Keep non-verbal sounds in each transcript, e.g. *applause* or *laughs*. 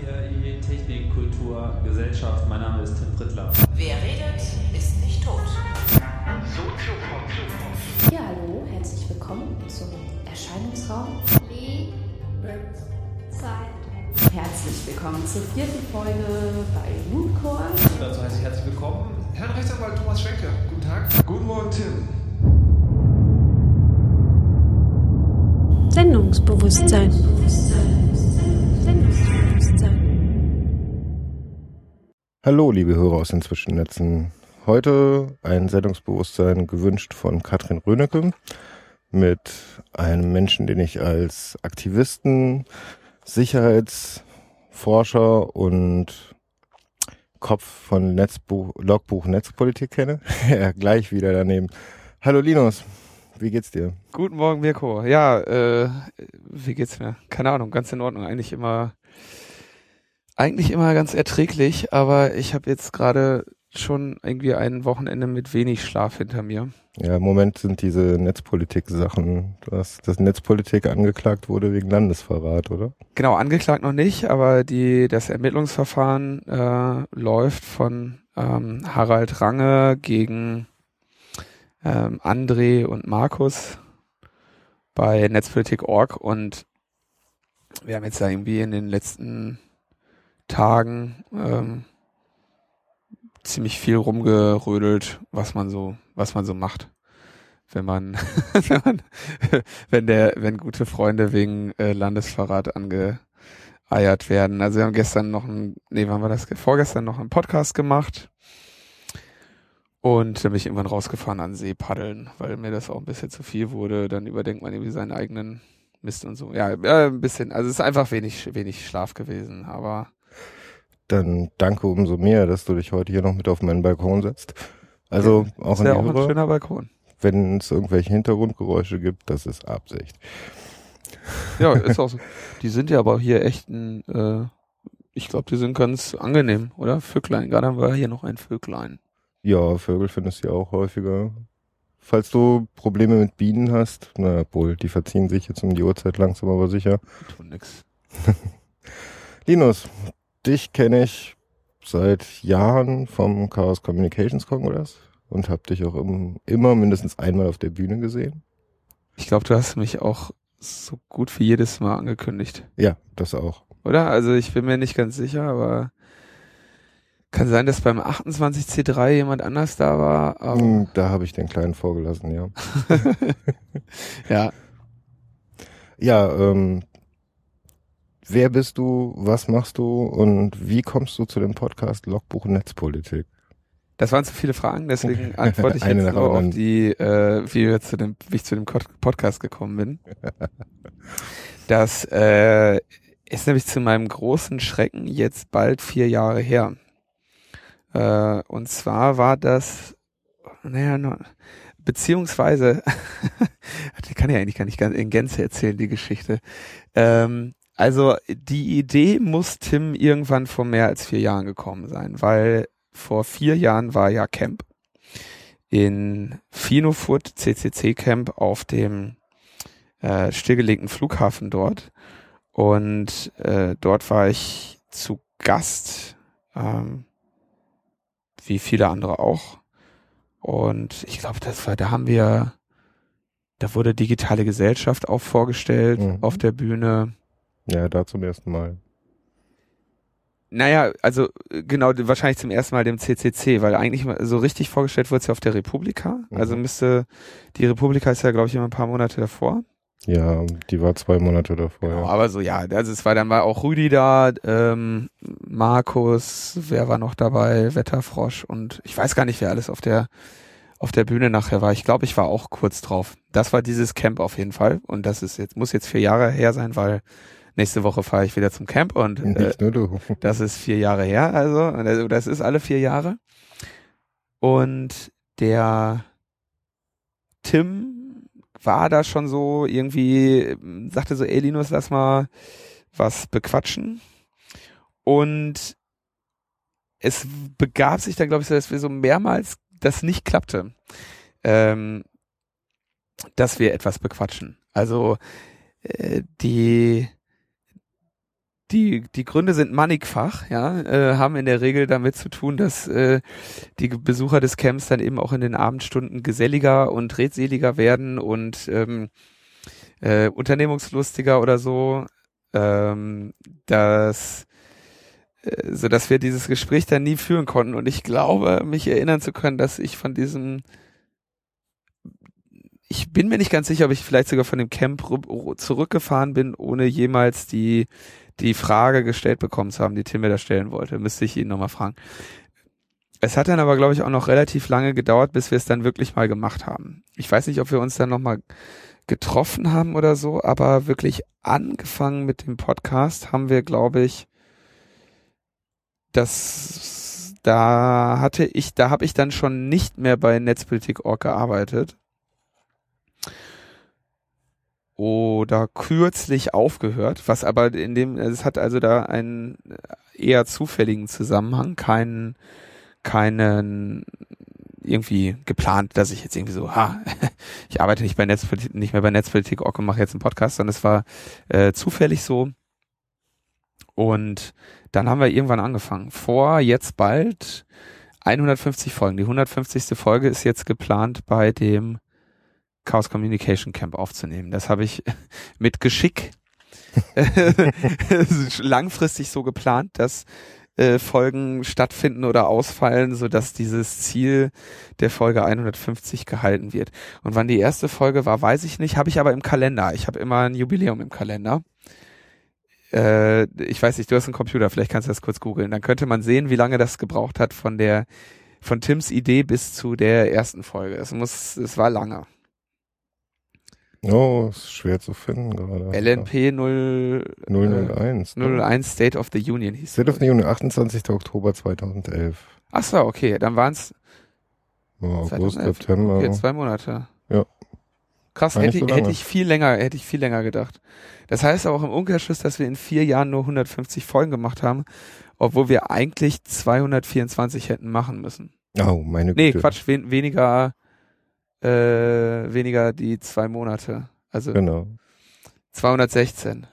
CRI Technik, Kultur, Gesellschaft. Mein Name ist Tim Prittler. Wer redet, ist nicht tot. Ja, hallo, herzlich willkommen zum Erscheinungsraum. Zeit. Herzlich willkommen zur vierten Folge bei Mooncore. Dazu heiße ich herzlich willkommen Herrn Rechtsanwalt Thomas Schwenke. Guten Tag. Guten Morgen, Tim. Sendungsbewusstsein. Sendungsbewusstsein. Hallo, liebe Hörer aus den Zwischennetzen. Heute ein Sendungsbewusstsein gewünscht von Katrin Rönecke mit einem Menschen, den ich als Aktivisten, Sicherheitsforscher und Kopf von Netzbuch, Logbuch Netzpolitik kenne. *laughs* ja, gleich wieder daneben. Hallo Linus, wie geht's dir? Guten Morgen, Mirko. Ja, äh, wie geht's mir? Keine Ahnung, ganz in Ordnung. Eigentlich immer, eigentlich immer ganz erträglich, aber ich habe jetzt gerade schon irgendwie ein Wochenende mit wenig Schlaf hinter mir. Ja, im Moment sind diese Netzpolitik-Sachen, dass das Netzpolitik angeklagt wurde wegen Landesverrat, oder? Genau, angeklagt noch nicht, aber die das Ermittlungsverfahren äh, läuft von ähm, Harald Range gegen ähm, André und Markus bei Netzpolitik.org und wir haben jetzt da irgendwie in den letzten Tagen ähm, ziemlich viel rumgerödelt, was man so, was man so macht, wenn man, *laughs* wenn man, wenn der, wenn gute Freunde wegen äh, Landesverrat angeeiert werden. Also wir haben gestern noch ein, nee, wann war das? Vorgestern noch einen Podcast gemacht. Und dann bin ich irgendwann rausgefahren an See paddeln, weil mir das auch ein bisschen zu viel wurde. Dann überdenkt man irgendwie seinen eigenen Mist und so. Ja, äh, ein bisschen. Also es ist einfach wenig, wenig Schlaf gewesen. Aber Dann danke umso mehr, dass du dich heute hier noch mit auf meinen Balkon setzt. Also auch ist ja auch ein Hörer, schöner Balkon. wenn es irgendwelche Hintergrundgeräusche gibt, das ist Absicht. Ja, *laughs* ist auch so. Die sind ja aber hier echt ein, äh, ich glaube, die sind ganz angenehm, oder? Vöglein. Gerade haben wir hier noch ein Vöglein. Ja, Vögel findest du ja auch häufiger. Falls du Probleme mit Bienen hast, na wohl, die verziehen sich jetzt um die Uhrzeit langsam aber sicher. Tun nix. *laughs* Linus, dich kenne ich seit Jahren vom Chaos Communications Congress und habe dich auch im, immer mindestens einmal auf der Bühne gesehen. Ich glaube, du hast mich auch so gut wie jedes Mal angekündigt. Ja, das auch. Oder? Also ich bin mir nicht ganz sicher, aber kann sein, dass beim 28C3 jemand anders da war. Hm, Da habe ich den Kleinen vorgelassen, ja. *laughs* *laughs* ja, Ja, ähm, wer bist du, was machst du und wie kommst du zu dem Podcast Logbuch Netzpolitik? das waren zu viele Fragen, deswegen *laughs* antworte ich jetzt nur auf die, äh, wie, wir zu dem, wie ich zu dem Pod- Podcast gekommen bin. *laughs* Das äh, ist nämlich zu meinem großen Schrecken jetzt bald vier Jahre her. Äh, und zwar war das, naja, no, beziehungsweise, *laughs* die kann ich eigentlich gar nicht ganz in Gänze erzählen, die Geschichte. Ähm, also die Idee muss Tim irgendwann vor mehr als vier Jahren gekommen sein, weil vor vier Jahren war ja Camp in Finofurt, CCC Camp auf dem äh, stillgelegten Flughafen dort. Und äh, dort war ich zu Gast, ähm, wie viele andere auch. Und ich glaube, das war, da haben wir, da wurde digitale Gesellschaft auch vorgestellt Mhm. auf der Bühne. Ja, da zum ersten Mal. Naja, also äh, genau, wahrscheinlich zum ersten Mal dem CCC, weil eigentlich so richtig vorgestellt wurde es ja auf der Republika. Mhm. Also müsste, die Republika ist ja, glaube ich, immer ein paar Monate davor. Ja, die war zwei Monate davor. Genau, Ja. aber so, ja, also es war dann mal auch Rüdi da, ähm, Markus, wer war noch dabei, Wetterfrosch und ich weiß gar nicht, wer alles auf der auf der Bühne nachher war. Ich glaube, ich war auch kurz drauf. Das war dieses Camp auf jeden Fall und das ist jetzt muss jetzt vier Jahre her sein, weil nächste Woche fahre ich wieder zum Camp und äh, *laughs* das ist vier Jahre her, also, also das ist alle vier Jahre. Und der Tim war da schon so irgendwie, sagte so, ey Linus, lass mal was bequatschen. Und es begab sich dann, glaube ich, so, dass wir so mehrmals das nicht klappte, ähm, dass wir etwas bequatschen. Also äh, die die, die Gründe sind mannigfach, ja, äh, haben in der Regel damit zu tun, dass äh, die Besucher des Camps dann eben auch in den Abendstunden geselliger und redseliger werden und ähm, äh, unternehmungslustiger oder so, ähm, dass äh, so dass wir dieses Gespräch dann nie führen konnten. Und ich glaube, mich erinnern zu können, dass ich von diesem ich bin mir nicht ganz sicher, ob ich vielleicht sogar von dem Camp zurückgefahren bin, ohne jemals die die Frage gestellt bekommen zu haben, die Tim mir da stellen wollte. Müsste ich ihn nochmal fragen. Es hat dann aber, glaube ich, auch noch relativ lange gedauert, bis wir es dann wirklich mal gemacht haben. Ich weiß nicht, ob wir uns dann nochmal getroffen haben oder so, aber wirklich angefangen mit dem Podcast haben wir, glaube ich, das, da hatte ich, da habe ich dann schon nicht mehr bei Netzpolitik.org gearbeitet oder kürzlich aufgehört, was aber in dem, es hat also da einen eher zufälligen Zusammenhang, keinen, keinen irgendwie geplant, dass ich jetzt irgendwie so, ha, *laughs* ich arbeite nicht bei Netzpolitik, nicht mehr bei Netzpolitik und mache jetzt einen Podcast, sondern es war äh, zufällig so. Und dann haben wir irgendwann angefangen. Vor jetzt bald 150 Folgen. Die 150. Folge ist jetzt geplant bei dem Chaos Communication Camp aufzunehmen. Das habe ich *laughs* mit Geschick *laughs* *laughs* langfristig so geplant, dass äh, Folgen stattfinden oder ausfallen, so dass dieses Ziel der Folge 150 gehalten wird. Und wann die erste Folge war, weiß ich nicht, habe ich aber im Kalender. Ich habe immer ein Jubiläum im Kalender. Äh, ich weiß nicht, du hast einen Computer, vielleicht kannst du das kurz googeln. Dann könnte man sehen, wie lange das gebraucht hat von der von Tims Idee bis zu der ersten Folge. Es muss, es war lange. Oh, ist schwer zu finden gerade. LNP 0, 001. Äh, 01 State of the Union hieß State of the Union, 28. Oktober 2011. Ach so, okay, dann waren es oh, August, September. Okay, zwei Monate. Ja. Krass, hätte, so hätte ich viel länger, hätte ich viel länger gedacht. Das heißt aber auch im Umkehrschluss, dass wir in vier Jahren nur 150 Folgen gemacht haben, obwohl wir eigentlich 224 hätten machen müssen. Oh, meine Güte. Nee, Quatsch, wen, weniger, äh, weniger die zwei Monate. Also genau. 216.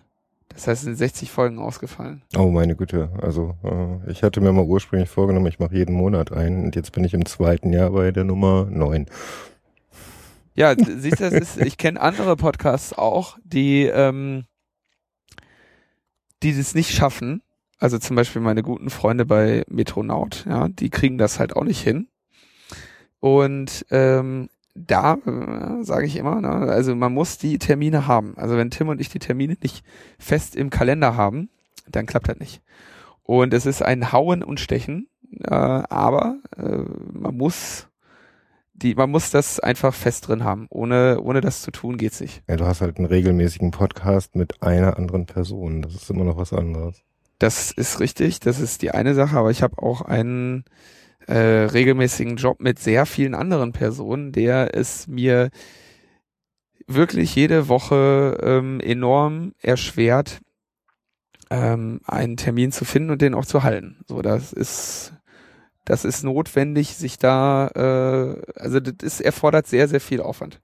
Das heißt, es sind 60 Folgen ausgefallen. Oh, meine Güte. Also, äh, ich hatte mir mal ursprünglich vorgenommen, ich mache jeden Monat einen und jetzt bin ich im zweiten Jahr bei der Nummer 9. Ja, siehst du, ist, ich kenne andere Podcasts auch, die, ähm, die das nicht schaffen. Also zum Beispiel meine guten Freunde bei Metronaut, ja, die kriegen das halt auch nicht hin. Und ähm, da äh, sage ich immer, ne, also man muss die Termine haben. Also wenn Tim und ich die Termine nicht fest im Kalender haben, dann klappt das nicht. Und es ist ein Hauen und Stechen, äh, aber äh, man muss die, man muss das einfach fest drin haben. Ohne, ohne das zu tun geht's nicht. Ja, du hast halt einen regelmäßigen Podcast mit einer anderen Person. Das ist immer noch was anderes. Das ist richtig, das ist die eine Sache, aber ich habe auch einen äh, regelmäßigen Job mit sehr vielen anderen Personen, der es mir wirklich jede Woche ähm, enorm erschwert, ähm, einen Termin zu finden und den auch zu halten. So, das ist das ist notwendig, sich da, äh, also das ist, erfordert sehr, sehr viel Aufwand.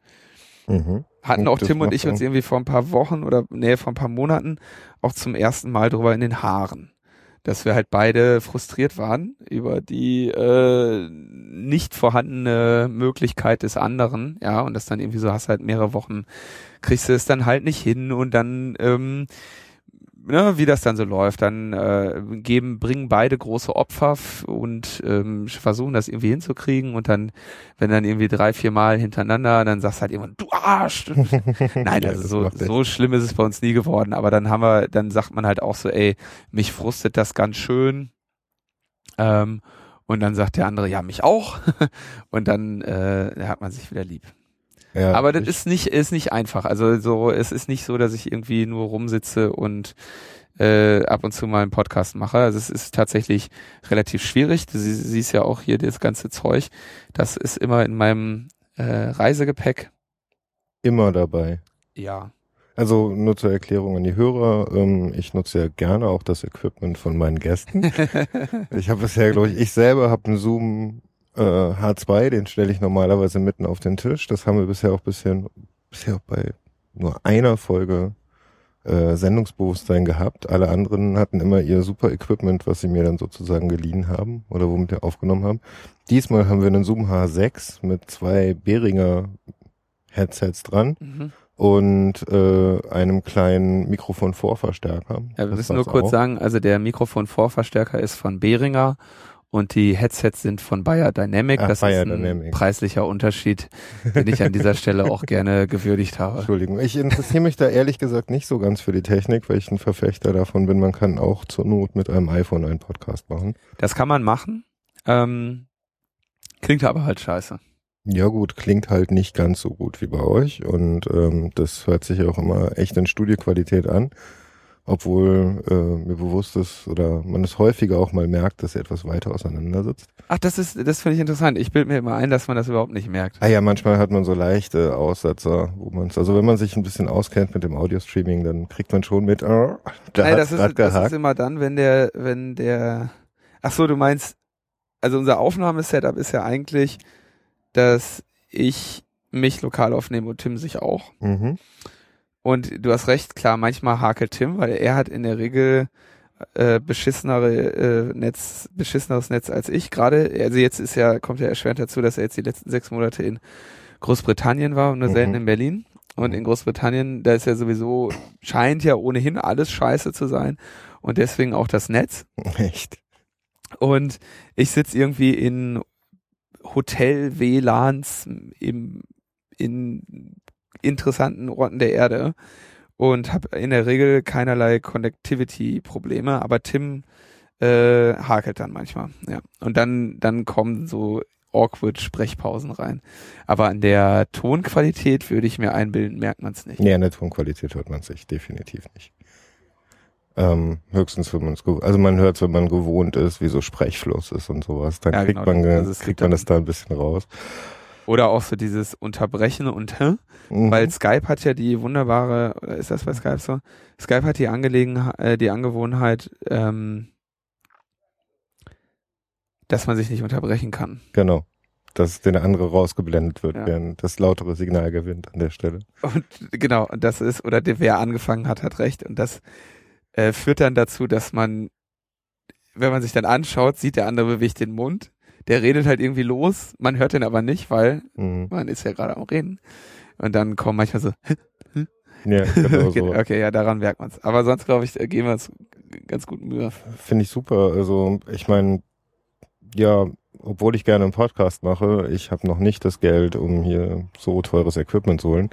Mhm. Hatten auch Tim und ich uns irgendwie vor ein paar Wochen oder nee, vor ein paar Monaten auch zum ersten Mal drüber in den Haaren dass wir halt beide frustriert waren über die äh, nicht vorhandene Möglichkeit des anderen, ja, und das dann irgendwie so hast halt mehrere Wochen, kriegst du es dann halt nicht hin und dann ähm, ne, wie das dann so läuft, dann äh, geben, bringen beide große Opfer und ähm, versuchen das irgendwie hinzukriegen und dann, wenn dann irgendwie drei, vier Mal hintereinander, dann sagst halt immer, du Arsch! *laughs* Nein, also so, so schlimm ist es bei uns nie geworden, aber dann haben wir, dann sagt man halt auch so, ey, mich frustet das ganz schön. Ähm, und dann sagt der andere, ja, mich auch. *laughs* und dann äh, hat man sich wieder lieb. Ja, aber das ist nicht, ist nicht einfach. Also so, es ist nicht so, dass ich irgendwie nur rumsitze und äh, ab und zu mal einen Podcast mache. Also es ist tatsächlich relativ schwierig. Du sie, siehst ja auch hier das ganze Zeug. Das ist immer in meinem äh, Reisegepäck. Immer dabei. Ja. Also nur zur Erklärung an die Hörer, ähm, ich nutze ja gerne auch das Equipment von meinen Gästen. *laughs* ich habe bisher, glaube ich, ich selber habe einen Zoom äh, H2, den stelle ich normalerweise mitten auf den Tisch. Das haben wir bisher auch bisschen, bisher auch bei nur einer Folge äh, Sendungsbewusstsein gehabt. Alle anderen hatten immer ihr super Equipment, was sie mir dann sozusagen geliehen haben oder womit wir aufgenommen haben. Diesmal haben wir einen Zoom H6 mit zwei Behringer Headsets dran Mhm. und äh, einem kleinen Mikrofonvorverstärker. Ja, wir Das müssen nur kurz auch. sagen, also der Mikrofonvorverstärker ist von Behringer und die Headsets sind von Bayer Dynamic. Ach, das Bayer ist ein Dynamic. preislicher Unterschied, den ich an dieser Stelle auch gerne gewürdigt habe. Entschuldigung, ich interessiere mich da ehrlich gesagt nicht so ganz für die Technik, weil ich ein Verfechter davon bin, man kann auch zur Not mit einem iPhone einen Podcast machen. Das kann man machen. Ähm, klingt aber halt scheiße. Ja gut, klingt halt nicht ganz so gut wie bei euch und ähm, das hört sich auch immer echt in Studioqualität an, obwohl äh, mir bewusst ist oder man es häufiger auch mal merkt, dass er etwas weiter auseinander sitzt. Ach, das ist, das finde ich interessant. Ich bilde mir immer ein, dass man das überhaupt nicht merkt. Ah ja, manchmal hat man so leichte Aussetzer, wo man es, also wenn man sich ein bisschen auskennt mit dem Audio-Streaming, dann kriegt man schon mit, oh, da Nein, das ist, das ist immer dann, wenn der, wenn der, ach so, du meinst, also unser Aufnahmesetup ist ja eigentlich, dass ich mich lokal aufnehme und Tim sich auch. Mhm. Und du hast recht, klar, manchmal hakelt Tim, weil er hat in der Regel äh, beschissenere äh, Netz, beschisseneres Netz als ich. Gerade, also jetzt ist ja, kommt ja erschwerend dazu, dass er jetzt die letzten sechs Monate in Großbritannien war und nur Mhm. selten in Berlin. Und in Großbritannien, da ist ja sowieso, scheint ja ohnehin alles scheiße zu sein. Und deswegen auch das Netz. Echt. Und ich sitze irgendwie in Hotel-WLANs im, in interessanten Orten der Erde und habe in der Regel keinerlei Connectivity-Probleme, aber Tim äh, hakelt dann manchmal. Ja. Und dann, dann kommen so awkward Sprechpausen rein. Aber an der Tonqualität würde ich mir einbilden, merkt man es nicht. Nee, an der Tonqualität hört man sich definitiv nicht. Ähm, höchstens, wenn man es, also man hört es, wenn man gewohnt ist, wie so Sprechfluss ist und sowas. Dann Ja, kriegt genau, man, es kriegt man das da ein bisschen raus. Oder auch so dieses Unterbrechen und hä? Mhm. Weil Skype hat ja die wunderbare, oder ist das bei Skype so? Skype hat die Angelegenheit, äh, die Angewohnheit, ähm, dass man sich nicht unterbrechen kann. Genau. Dass der andere rausgeblendet wird, Ja. während das lautere Signal gewinnt an der Stelle. Und genau, und das ist, oder der, wer angefangen hat, hat recht. Und das äh, führt dann dazu, dass man, wenn man sich dann anschaut, sieht der andere bewegt den Mund. Der redet halt irgendwie los, man hört den aber nicht, weil Mhm. man ist ja gerade am Reden. Und dann kommen manchmal so, Ja, genau *laughs* so. okay, ja, daran merkt man's. Aber sonst, glaube ich, geben wir uns ganz gut Mühe. Finde ich super. Also ich meine, ja, obwohl ich gerne einen Podcast mache, ich habe noch nicht das Geld, um hier so teures Equipment zu holen.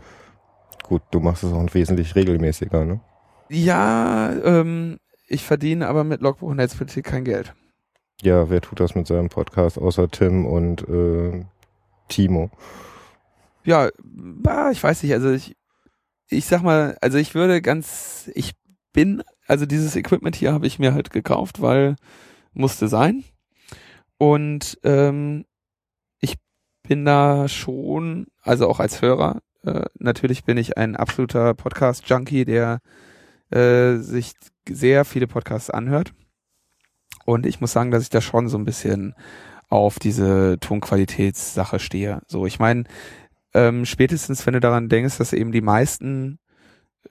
Gut, du machst es auch wesentlich regelmäßiger, ne? Ja, ähm, ich verdiene aber mit Logbuch und Netzpolitik kein Geld. Ja, wer tut das mit seinem Podcast außer Tim und äh, Timo? Ja, bah, ich weiß nicht, also ich, ich sag mal, also ich würde ganz, ich bin, also dieses Equipment hier habe ich mir halt gekauft, weil musste sein. Und ähm, ich bin da schon, also auch als Hörer, äh, natürlich bin ich ein absoluter Podcast-Junkie, der äh, sich sehr viele Podcasts anhört. Und ich muss sagen, dass ich da schon so ein bisschen auf diese Tonqualitätssache stehe. So, ich meine, ähm, spätestens wenn du daran denkst, dass eben die meisten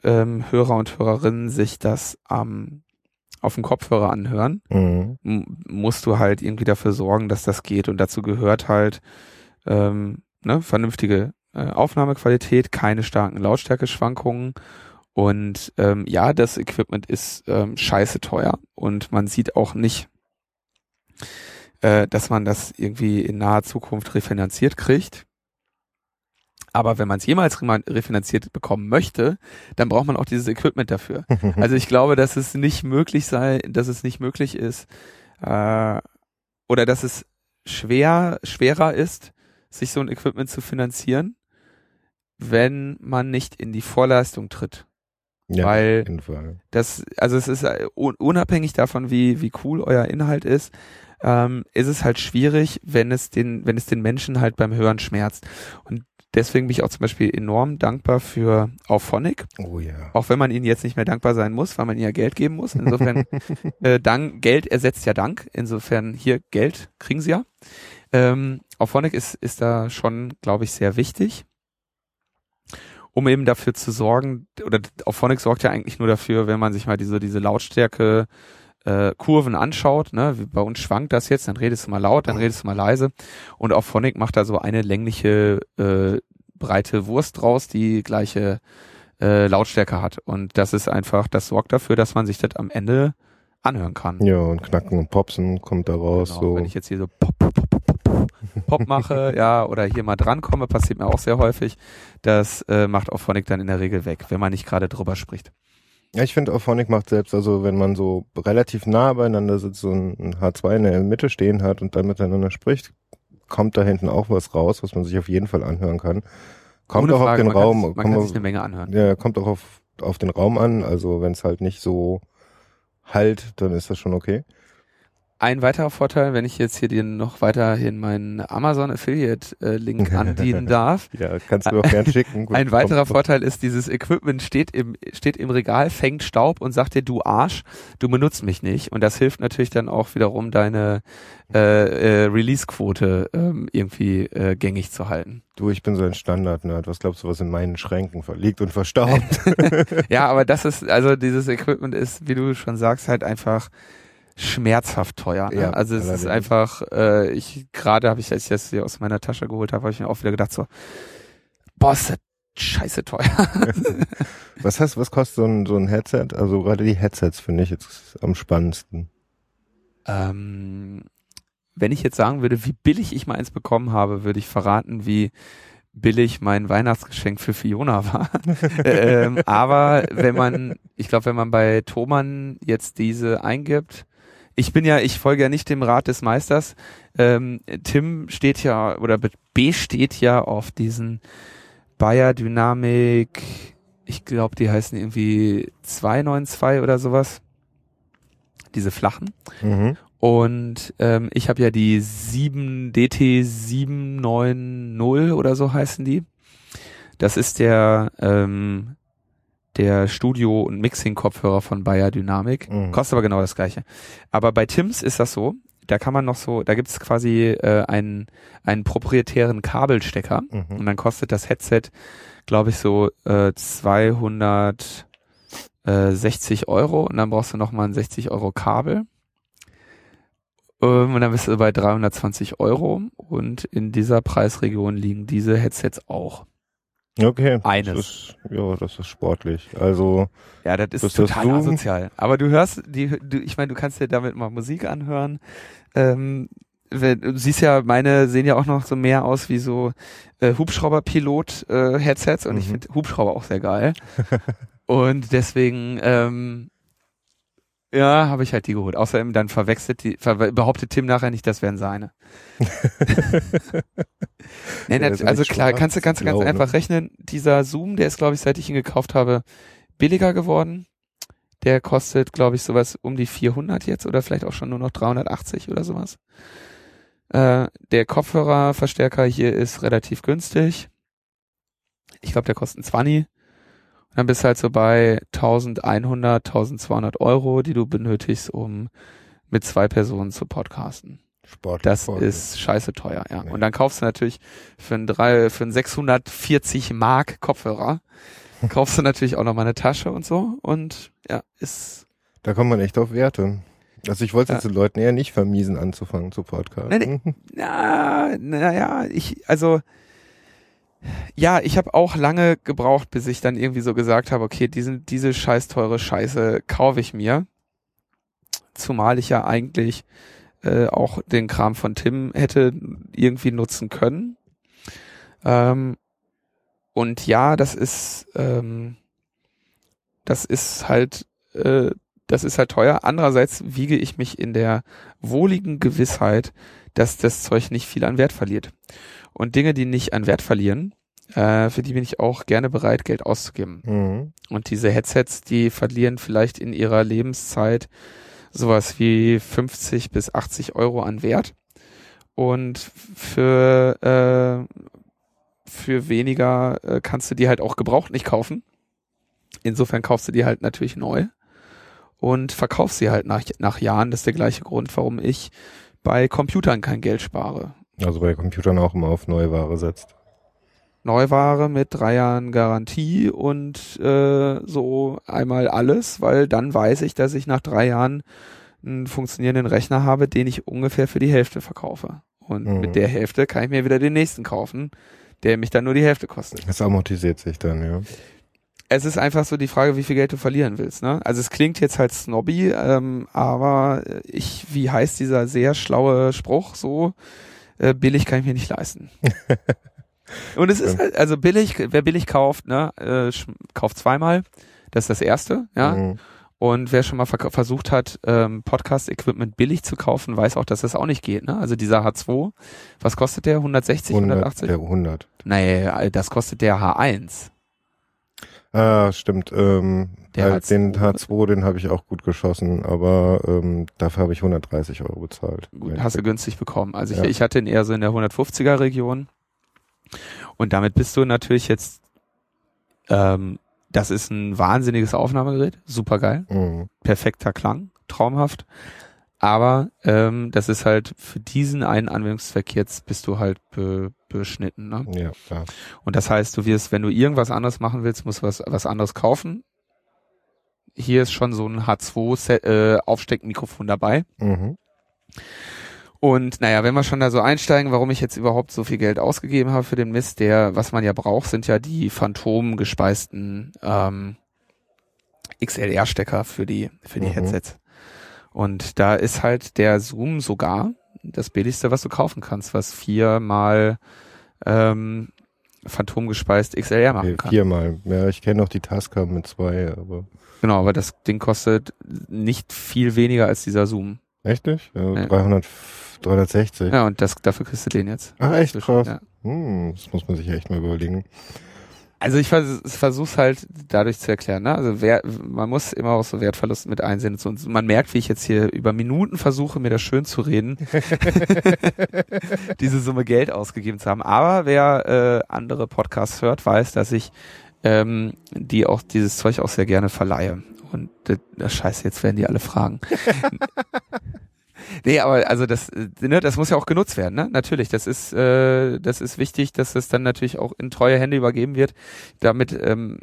ähm, Hörer und Hörerinnen sich das ähm, auf dem Kopfhörer anhören, Mhm. musst du halt irgendwie dafür sorgen, dass das geht. Und dazu gehört halt ähm, ne, vernünftige äh, Aufnahmequalität, keine starken Lautstärkeschwankungen. Und ähm, ja, das Equipment ist ähm, scheiße teuer und man sieht auch nicht, äh, dass man das irgendwie in naher Zukunft refinanziert kriegt. Aber wenn man es jemals refinanziert bekommen möchte, dann braucht man auch dieses Equipment dafür. *laughs* Also ich glaube, dass es nicht möglich sei, dass es nicht möglich ist, äh, oder dass es schwer, schwerer ist, sich so ein Equipment zu finanzieren, wenn man nicht in die Vorleistung tritt. Ja, weil-. Das, also es ist äh, un- unabhängig davon, wie, wie cool euer Inhalt ist, ähm, ist es halt schwierig, wenn es den, wenn es den Menschen halt beim Hören schmerzt. Und deswegen bin ich auch zum Beispiel enorm dankbar für Auphonic, Oh ja. auch wenn man ihnen jetzt nicht mehr dankbar sein muss, weil man ihnen ja Geld geben muss. Insofern, *laughs* äh, Dank, Geld ersetzt ja Dank. Insofern hier Geld kriegen sie ja. Ähm, Auphonic ist, ist da schon, glaube ich, sehr wichtig. Um eben dafür zu sorgen, oder Auphonic sorgt ja eigentlich nur dafür, wenn man sich mal diese, diese Lautstärke äh, Kurven anschaut, ne, wie bei uns schwankt das jetzt, dann redest du mal laut, dann redest du mal leise und Auphonic macht da so eine längliche äh, breite Wurst draus, die gleiche äh, Lautstärke hat und das ist einfach, das sorgt dafür, dass man sich das am Ende anhören kann. Ja, und Knacken und Popsen kommt da raus. Genau, so. Wenn ich jetzt hier so Pop, Pop, Pop, Pop, mache, *laughs* ja, oder hier mal drankomme, passiert mir auch sehr häufig. Das äh, macht Auphonic dann in der Regel weg, wenn man nicht gerade drüber spricht. Ja, ich finde Auphonic macht selbst, also wenn man so relativ nah beieinander sitzt, so ein H2 in der Mitte stehen hat und dann miteinander spricht, kommt da hinten auch was raus, was man sich auf jeden Fall anhören kann. Kommt Ohne auch auf Frage, den man Raum, man kommt kann auf- sich eine Menge anhören. ja, kommt auch auf, auf den Raum an, also wenn es halt nicht so halt, dann ist das schon okay. Ein weiterer Vorteil, wenn ich jetzt hier dir noch weiterhin meinen Amazon Affiliate äh, Link *laughs* andienen darf. Ja, kannst du auch gern schicken. *laughs* Ein weiterer Kommt- Vorteil ist, dieses Equipment steht im, steht im Regal, fängt Staub und sagt dir, du Arsch, du benutzt mich nicht. Und das hilft natürlich dann auch wiederum, deine äh, äh, Release-Quote ähm, irgendwie äh, gängig zu halten. Du, ich bin so ein Standard-Nerd. Was glaubst du, was in meinen Schränken verliegt und verstaubt? *laughs* Ja, aber das ist, also dieses Equipment ist, wie du schon sagst, halt einfach schmerzhaft teuer. Ne? Ja, also es ist allerdings. einfach, äh, ich gerade habe ich, als ich das hier aus meiner Tasche geholt habe, habe ich mir auch wieder gedacht so, boah, ist das scheiße teuer. *laughs* was heißt, was kostet so ein, so ein Headset? Also gerade die Headsets finde ich jetzt am spannendsten. ähm, wenn ich jetzt sagen würde, wie billig ich mal eins bekommen habe, würde ich verraten, wie billig mein Weihnachtsgeschenk für Fiona war. *laughs* ähm, aber wenn man, ich glaube, wenn man bei Thomann jetzt diese eingibt, ich bin ja, ich folge ja nicht dem Rat des Meisters. Ähm, Tim steht ja oder B steht ja auf diesen Bayer Dynamic, ich glaube, die heißen irgendwie 292 oder sowas. Diese flachen. Mhm. Und ähm, ich habe ja die 7 DT 790 oder so heißen die. Das ist der ähm, der Studio- und Mixing-Kopfhörer von Bayer Dynamic. Mhm. Kostet aber genau das gleiche. Aber bei Tims ist das so, da kann man noch so, da gibt es quasi äh, einen, einen proprietären Kabelstecker Mhm. und dann kostet das Headset, glaube ich, so äh, 260 Euro und dann brauchst du nochmal ein 60 Euro Kabel. Ähm, und dann bist du bei 320 Euro und in dieser Preisregion liegen diese Headsets auch. Okay. Eines. Das ist, ja, das ist sportlich. Also, Ja, das ist Das das total Zoom. asozial. Aber du hörst, die, du, ich meine, du kannst dir damit mal Musik anhören. Ähm, wenn- du siehst ja, meine sehen ja auch noch so mehr aus wie so äh, Hubschrauber-Pilot-Headsets und ich Mhm. finde Hubschrauber auch sehr geil. *laughs* und deswegen, ähm, ja, habe ich halt die geholt. Außerdem dann verwechselt die, ver behauptet Tim nachher nicht, das wären seine. *laughs* nee, Ja, also klar, schwarz, kannst du ganz, ganz blau, ne? einfach rechnen. Dieser Zoom, der ist, glaube ich, seit ich ihn gekauft habe, billiger geworden. Der kostet, glaube ich, sowas um die 400 jetzt oder vielleicht auch schon nur noch 380 oder sowas. Äh, der Kopfhörerverstärker hier ist relativ günstig. Ich glaube, der kostet 20. Dann bist du halt so bei 1100, 1200 Euro, die du benötigst, um mit zwei Personen zu podcasten. sportlich. Das sportlich. ist scheiße teuer, ja. Nee. Und dann kaufst du natürlich für einen, drei, für einen 640 Mark Kopfhörer, *laughs* kaufst du natürlich auch noch mal eine Tasche und so. Und ja, ist, Da kommt man echt auf Werte. Also ich wollte Ja. jetzt den Leuten eher nicht vermiesen, anzufangen zu podcasten. Nee, na, *laughs* naja, ich, also, ja, ich habe auch lange gebraucht, bis ich dann irgendwie so gesagt habe, okay, diesen, diese scheiß teure Scheiße kaufe ich mir. Zumal ich ja eigentlich äh, auch den Kram von Tim hätte irgendwie nutzen können. Ähm, und ja, das ist, ähm, das ist halt, äh, das ist halt teuer. Andererseits wiege ich mich in der wohligen Gewissheit, dass das Zeug nicht viel an Wert verliert. Und Dinge, die nicht an Wert verlieren, äh, für die bin ich auch gerne bereit, Geld auszugeben. Mhm. Und diese Headsets, die verlieren vielleicht in ihrer Lebenszeit sowas wie 50 bis 80 Euro an Wert. Und für, äh, für weniger äh, kannst du die halt auch gebraucht nicht kaufen. Insofern kaufst du die halt natürlich neu und verkaufst sie halt nach, nach Jahren. Das ist der gleiche Grund, warum ich bei Computern kein Geld spare. Also bei Computern auch immer auf Neuware setzt. Neuware mit drei Jahren Garantie und äh, so einmal alles, weil dann weiß ich, dass ich nach drei Jahren einen funktionierenden Rechner habe, den ich ungefähr für die Hälfte verkaufe. Und Mhm. mit der Hälfte kann ich mir wieder den nächsten kaufen, der mich dann nur die Hälfte kostet. Das amortisiert sich dann, ja. Es ist einfach so die Frage, wie viel Geld du verlieren willst. Ne? Also es klingt jetzt halt snobby, ähm, aber ich, wie heißt dieser sehr schlaue Spruch so, äh, billig kann ich mir nicht leisten. *laughs* Und es ist halt, also billig, wer billig kauft, ne, äh, kauft zweimal. Das ist das erste, ja. Mhm. Und wer schon mal versucht hat, ähm, Podcast-Equipment billig zu kaufen, weiß auch, dass das auch nicht geht. Ne? Also dieser H2, was kostet der? 160, 100, 180? ja, 100. Nee, das kostet der H1. Ah, stimmt. Ähm, Der halt H2. den H2, den habe ich auch gut geschossen, aber ähm, dafür habe ich 130 Euro bezahlt. Gut, hast du günstig bekommen. Also ich, Ja. ich hatte ihn eher so in der 150er Region. Und damit bist du natürlich jetzt, ähm, das ist ein wahnsinniges Aufnahmegerät, super geil, Mhm. perfekter Klang, traumhaft. Aber ähm, das ist halt für diesen einen Anwendungszweck jetzt bist du halt be, beschnitten. Ne? Ja, klar. Und das heißt, du wirst, wenn du irgendwas anderes machen willst, musst du was, was anderes kaufen. Hier ist schon so ein H2 äh, Aufsteckmikrofon dabei. Mhm. Und naja, wenn wir schon da so einsteigen, warum ich jetzt überhaupt so viel Geld ausgegeben habe für den Mist, der, was man ja braucht, sind ja die Phantom gespeisten ähm, XLR-Stecker für die, für die Mhm. Headsets. Und da ist halt der Zoom sogar das billigste, was du kaufen kannst, was viermal ähm, Phantom gespeist XLR machen Okay, kann. viermal. Ja, ich kenne noch die Tascam mit zwei, aber Genau, aber das Ding kostet nicht viel weniger als dieser Zoom. echt nicht? Ja, Ja. 300, 360. Ja, und das, dafür kriegst du den jetzt. Ach, echt krass. Ja. Hm, das muss man sich echt mal überlegen. Also ich vers versuch's halt dadurch zu erklären. Ne? Also wer, man muss immer auch so Wertverluste mit einsehen. Und man merkt, wie ich jetzt hier über Minuten versuche, mir das schön zu reden, *laughs* *laughs* diese Summe Geld ausgegeben zu haben. Aber wer äh, andere Podcasts hört, weiß, dass ich ähm, die auch dieses Zeug auch sehr gerne verleihe. Und das, das Scheiße, jetzt werden die alle fragen. *laughs* Nee, aber also das, äh, ne, das muss ja auch genutzt werden, ne? Natürlich, das ist, äh, das ist wichtig, dass es dann natürlich auch in treue Hände übergeben wird. Damit ähm,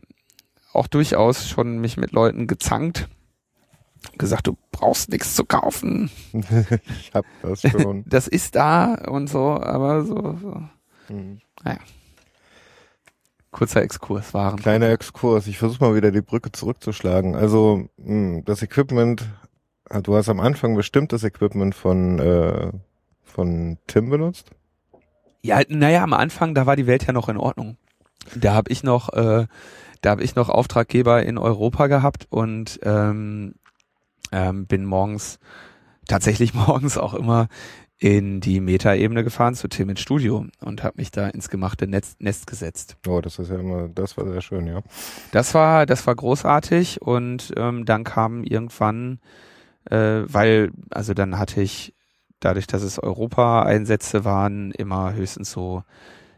auch durchaus schon mich mit Leuten gezankt, gesagt, du brauchst nichts zu kaufen, *laughs* ich hab das schon. *laughs* das ist da und so, aber so, so. Hm. kurzer Exkurs waren. Kleiner Exkurs. Ich versuche mal wieder die Brücke zurückzuschlagen. Also mh, das Equipment, du hast am Anfang bestimmt das Equipment von äh, von Tim benutzt. Ja, naja, am Anfang, da war die Welt ja noch in Ordnung. Da habe ich noch, äh, da habe ich noch Auftraggeber in Europa gehabt und ähm, ähm, bin morgens, tatsächlich *laughs* morgens auch immer in die Metaebene gefahren zu Tim ins Studio und habe mich da ins gemachte Netz, Nest gesetzt. Oh, das ist ja immer, das war sehr schön, ja. Das war, das war großartig und ähm, dann kam irgendwann, äh, weil, also dann hatte ich, dadurch, dass es Europa-Einsätze waren, immer höchstens so,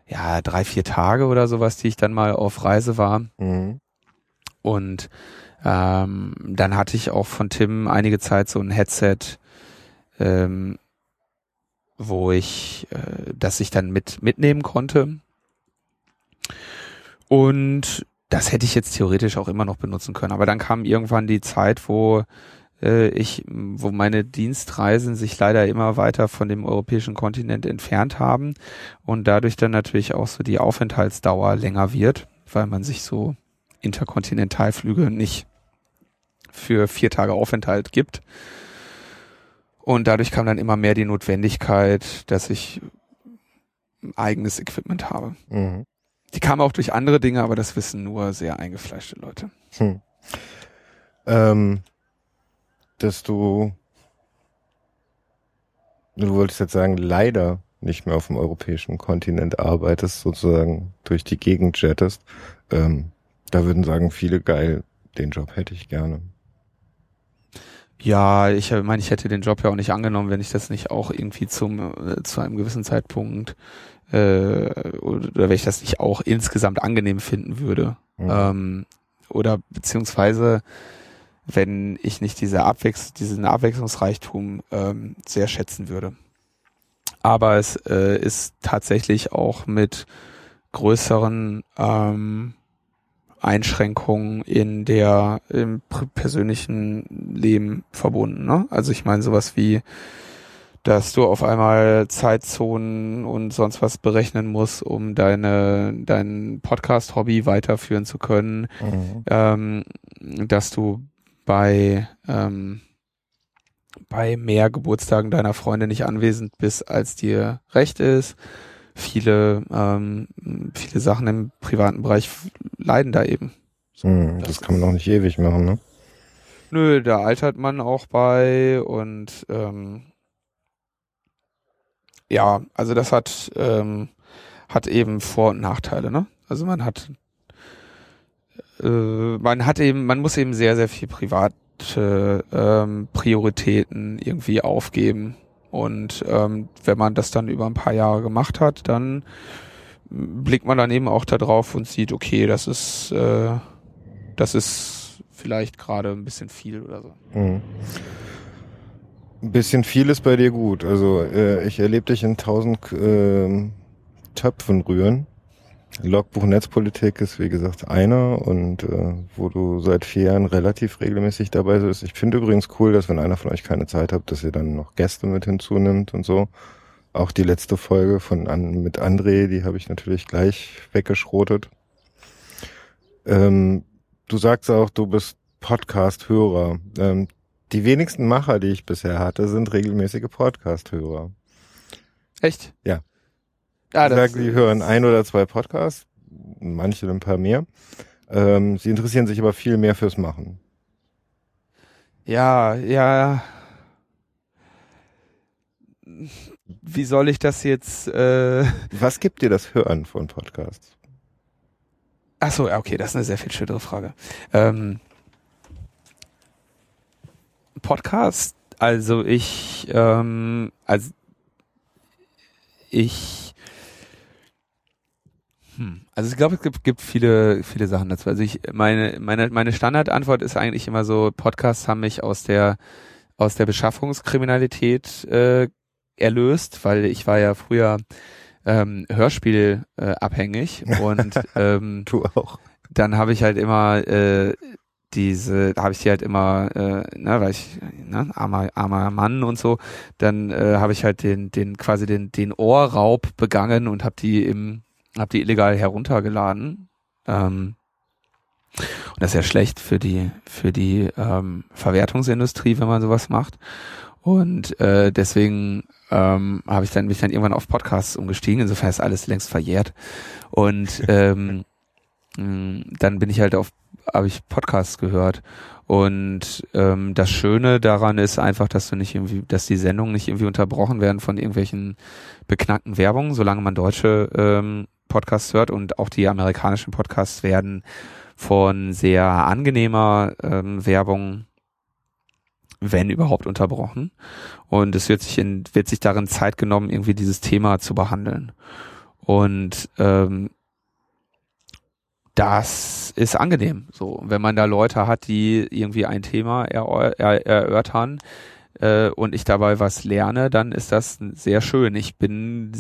ja, drei, vier Tage oder sowas, die ich dann mal auf Reise war. Mhm. Und ähm, dann hatte ich auch von Tim einige Zeit so ein Headset, ähm, wo ich, äh, das ich dann mit mitnehmen konnte. Und das hätte ich jetzt theoretisch auch immer noch benutzen können. Aber dann kam irgendwann die Zeit, wo äh, ich, wo meine Dienstreisen sich leider immer weiter von dem europäischen Kontinent entfernt haben und dadurch dann natürlich auch so die Aufenthaltsdauer länger wird, weil man sich so Interkontinentalflüge nicht für vier Tage Aufenthalt gibt. Und dadurch kam dann immer mehr die Notwendigkeit, dass ich eigenes Equipment habe. Mhm. Die kam auch durch andere Dinge, aber das wissen nur sehr eingefleischte Leute. Hm. Ähm, dass du, du wolltest jetzt sagen, leider nicht mehr auf dem europäischen Kontinent arbeitest, sozusagen durch die Gegend jettest. Ähm, da würden sagen viele geil, den Job hätte ich gerne. Ja, ich meine, ich hätte den Job ja auch nicht angenommen, wenn ich das nicht auch irgendwie zum äh, zu einem gewissen Zeitpunkt äh, oder, oder wenn ich das nicht auch insgesamt angenehm finden würde. Mhm. Ähm, oder beziehungsweise wenn ich nicht diese Abwechs diesen Abwechslungsreichtum ähm, sehr schätzen würde. Aber es äh, ist tatsächlich auch mit größeren ähm, Einschränkungen in der im persönlichen Leben verbunden. Ne? Also ich meine sowas wie, dass du auf einmal Zeitzonen und sonst was berechnen musst, um deine dein Podcast-Hobby weiterführen zu können, Mhm. ähm, dass du bei ähm, bei mehr Geburtstagen deiner Freunde nicht anwesend bist, als dir recht ist. Viele ähm, viele Sachen im privaten Bereich leiden da eben. Mhm, das, das kann man auch nicht ewig machen, ne? Nö, da altert man auch bei und ähm, ja, also das hat ähm, hat eben Vor- und Nachteile, ne? Also man hat äh, man hat eben, man muss eben sehr, sehr viel private ähm, Prioritäten irgendwie aufgeben. Und ähm, wenn man das dann über ein paar Jahre gemacht hat, dann blickt man dann eben auch da drauf und sieht, okay, das ist äh, das ist vielleicht gerade ein bisschen viel oder so. Mhm. Ein bisschen viel ist bei dir gut. Also äh, ich erlebe dich in tausend ähm, Töpfen rühren. Logbuch Netzpolitik ist wie gesagt einer und äh, wo du seit vier Jahren relativ regelmäßig dabei bist. Ich finde übrigens cool, dass wenn einer von euch keine Zeit habt, dass ihr dann noch Gäste mit hinzunimmt und so. Auch die letzte Folge von an, mit André, die habe ich natürlich gleich weggeschrotet. Ähm, du sagst auch, du bist Podcast-Hörer. Ähm, die wenigsten Macher, die ich bisher hatte, sind regelmäßige Podcast-Hörer. Echt? Ja. Sie das, sagen, sie hören ein oder zwei Podcasts, manche ein paar mehr. Ähm, sie interessieren sich aber viel mehr fürs Machen. Ja, ja. Wie soll ich das jetzt? Äh Was gibt dir das Hören von Podcasts? Ach so, ja, okay, das ist eine sehr viel schönere Frage. Ähm, Podcast, also ich, ähm, also ich, hm, also ich glaube, es gibt, gibt viele, viele Sachen dazu. Also ich, meine, meine, meine Standardantwort ist eigentlich immer so, Podcasts haben mich aus der, aus der Beschaffungskriminalität äh, erlöst, weil ich war ja früher ähm, Hörspiel äh, abhängig *laughs* und ähm, Du auch. dann habe ich halt immer äh, diese, da habe ich die halt immer, äh, ne, weil ich, ne, armer, armer Mann und so, dann äh, habe ich halt den, den, quasi den, den Ohrraub begangen und habe die im, habe die illegal heruntergeladen. Ähm, und das ist ja schlecht für die, für die ähm, Verwertungsindustrie, wenn man sowas macht. Und äh, deswegen ähm, habe ich dann mich dann irgendwann auf Podcasts umgestiegen. Insofern ist alles längst verjährt. Und *laughs* ähm, mh, dann bin ich halt auf, habe ich Podcasts gehört. Und ähm, das Schöne daran ist einfach, dass du nicht irgendwie, dass die Sendungen nicht irgendwie unterbrochen werden von irgendwelchen beknackten Werbungen, solange man deutsche ähm, Podcasts hört und auch die amerikanischen Podcasts werden von sehr angenehmer ähm, Werbung wenn überhaupt unterbrochen. Und es wird sich in, wird sich darin Zeit genommen, irgendwie dieses Thema zu behandeln. Und ähm, das ist angenehm. So, wenn man da Leute hat, die irgendwie ein Thema erör er erörtern äh, und ich dabei was lerne, dann ist das sehr schön. Ich bin,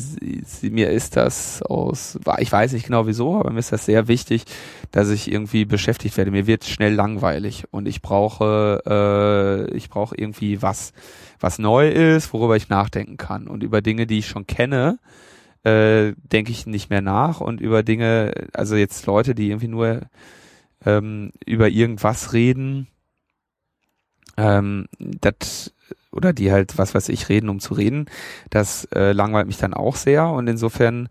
mir ist das aus, ich weiß nicht genau wieso, aber mir ist das sehr wichtig, dass ich irgendwie beschäftigt werde. Mir wird schnell langweilig und ich brauche, äh, ich brauche irgendwie was, was neu ist, worüber ich nachdenken kann und über Dinge, die ich schon kenne, äh, denke ich nicht mehr nach und über Dinge, also jetzt Leute, die irgendwie nur ähm, über irgendwas reden, ähm, das oder die halt was weiß ich reden, um zu reden, das äh, langweilt mich dann auch sehr und insofern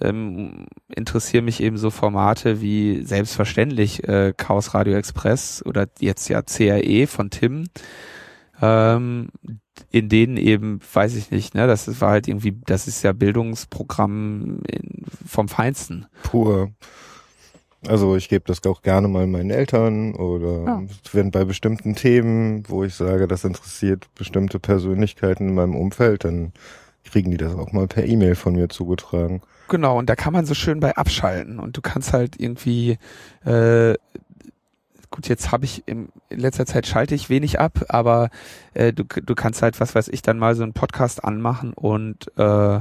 ähm, interessieren mich eben so Formate wie selbstverständlich äh, Chaos Radio Express oder jetzt ja CRE von Tim, ähm, in denen eben, weiß ich nicht, ne, das war halt irgendwie, das ist ja Bildungsprogramm in, vom Feinsten. Pur. Also ich gebe das auch gerne mal meinen Eltern oder Ja. wenn bei bestimmten Themen, wo ich sage, das interessiert bestimmte Persönlichkeiten in meinem Umfeld, dann kriegen die das auch mal per E-Mail von mir zugetragen. Genau, und da kann man so schön bei abschalten und du kannst halt irgendwie, äh, gut, jetzt habe ich im, in letzter Zeit schalte ich wenig ab, aber äh, du, du kannst halt, was weiß ich, dann mal so einen Podcast anmachen und äh,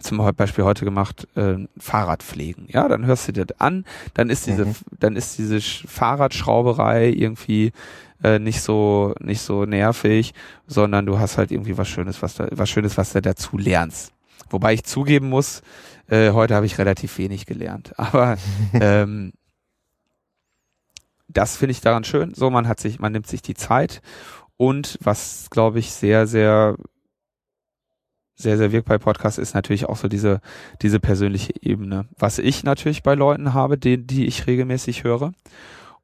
zum Beispiel heute gemacht, äh, Fahrradpflegen. Ja, dann hörst du dir das an, dann ist diese, Mhm. dann ist diese Sch- Fahrradschrauberei irgendwie äh, nicht so nicht so nervig, sondern du hast halt irgendwie was Schönes, was da, was Schönes, was du dazu lernst. Wobei ich zugeben muss, äh, heute habe ich relativ wenig gelernt. *laughs* Aber ähm, das finde ich daran schön. So, man hat sich, man nimmt sich die Zeit und was glaube ich sehr, sehr sehr, sehr wirkt bei Podcasts ist natürlich auch so diese, diese persönliche Ebene. Was ich natürlich bei Leuten habe, die, die ich regelmäßig höre.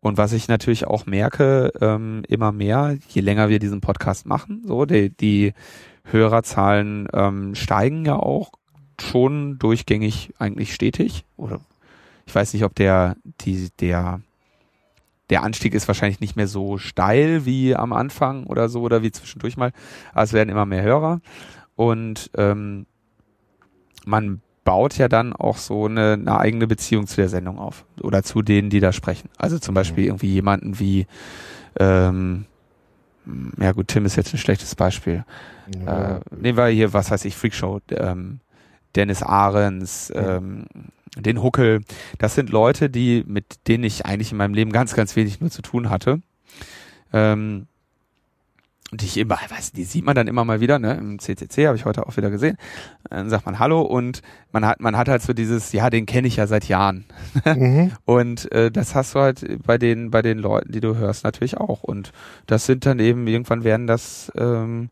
Und was ich natürlich auch merke, ähm, immer mehr, je länger wir diesen Podcast machen, so, die, die Hörerzahlen ähm, steigen ja auch schon durchgängig eigentlich stetig. Oder ich weiß nicht, ob der, die, der, der Anstieg ist wahrscheinlich nicht mehr so steil wie am Anfang oder so oder wie zwischendurch mal. Aber es werden immer mehr Hörer. Und ähm, man baut ja dann auch so eine, eine eigene Beziehung zu der Sendung auf oder zu denen, die da sprechen. Also zum Beispiel irgendwie jemanden wie, ähm, ja gut, Tim ist jetzt ein schlechtes Beispiel. Ja. Äh, nehmen wir hier, was weiß ich, Freakshow, ähm, Dennis Ahrens, ähm, den Huckel. Das sind Leute, die, mit denen ich eigentlich in meinem Leben ganz, ganz wenig nur zu tun hatte. Ähm, und die ich immer, weiß, die sieht man dann immer mal wieder, ne? Im CCC habe ich heute auch wieder gesehen. Dann sagt man Hallo und man hat, man hat halt so dieses, ja, den kenne ich ja seit Jahren. *laughs* Mhm. Und äh, das hast du halt bei den, bei den Leuten, die du hörst, natürlich auch. Und das sind dann eben, irgendwann werden das ähm,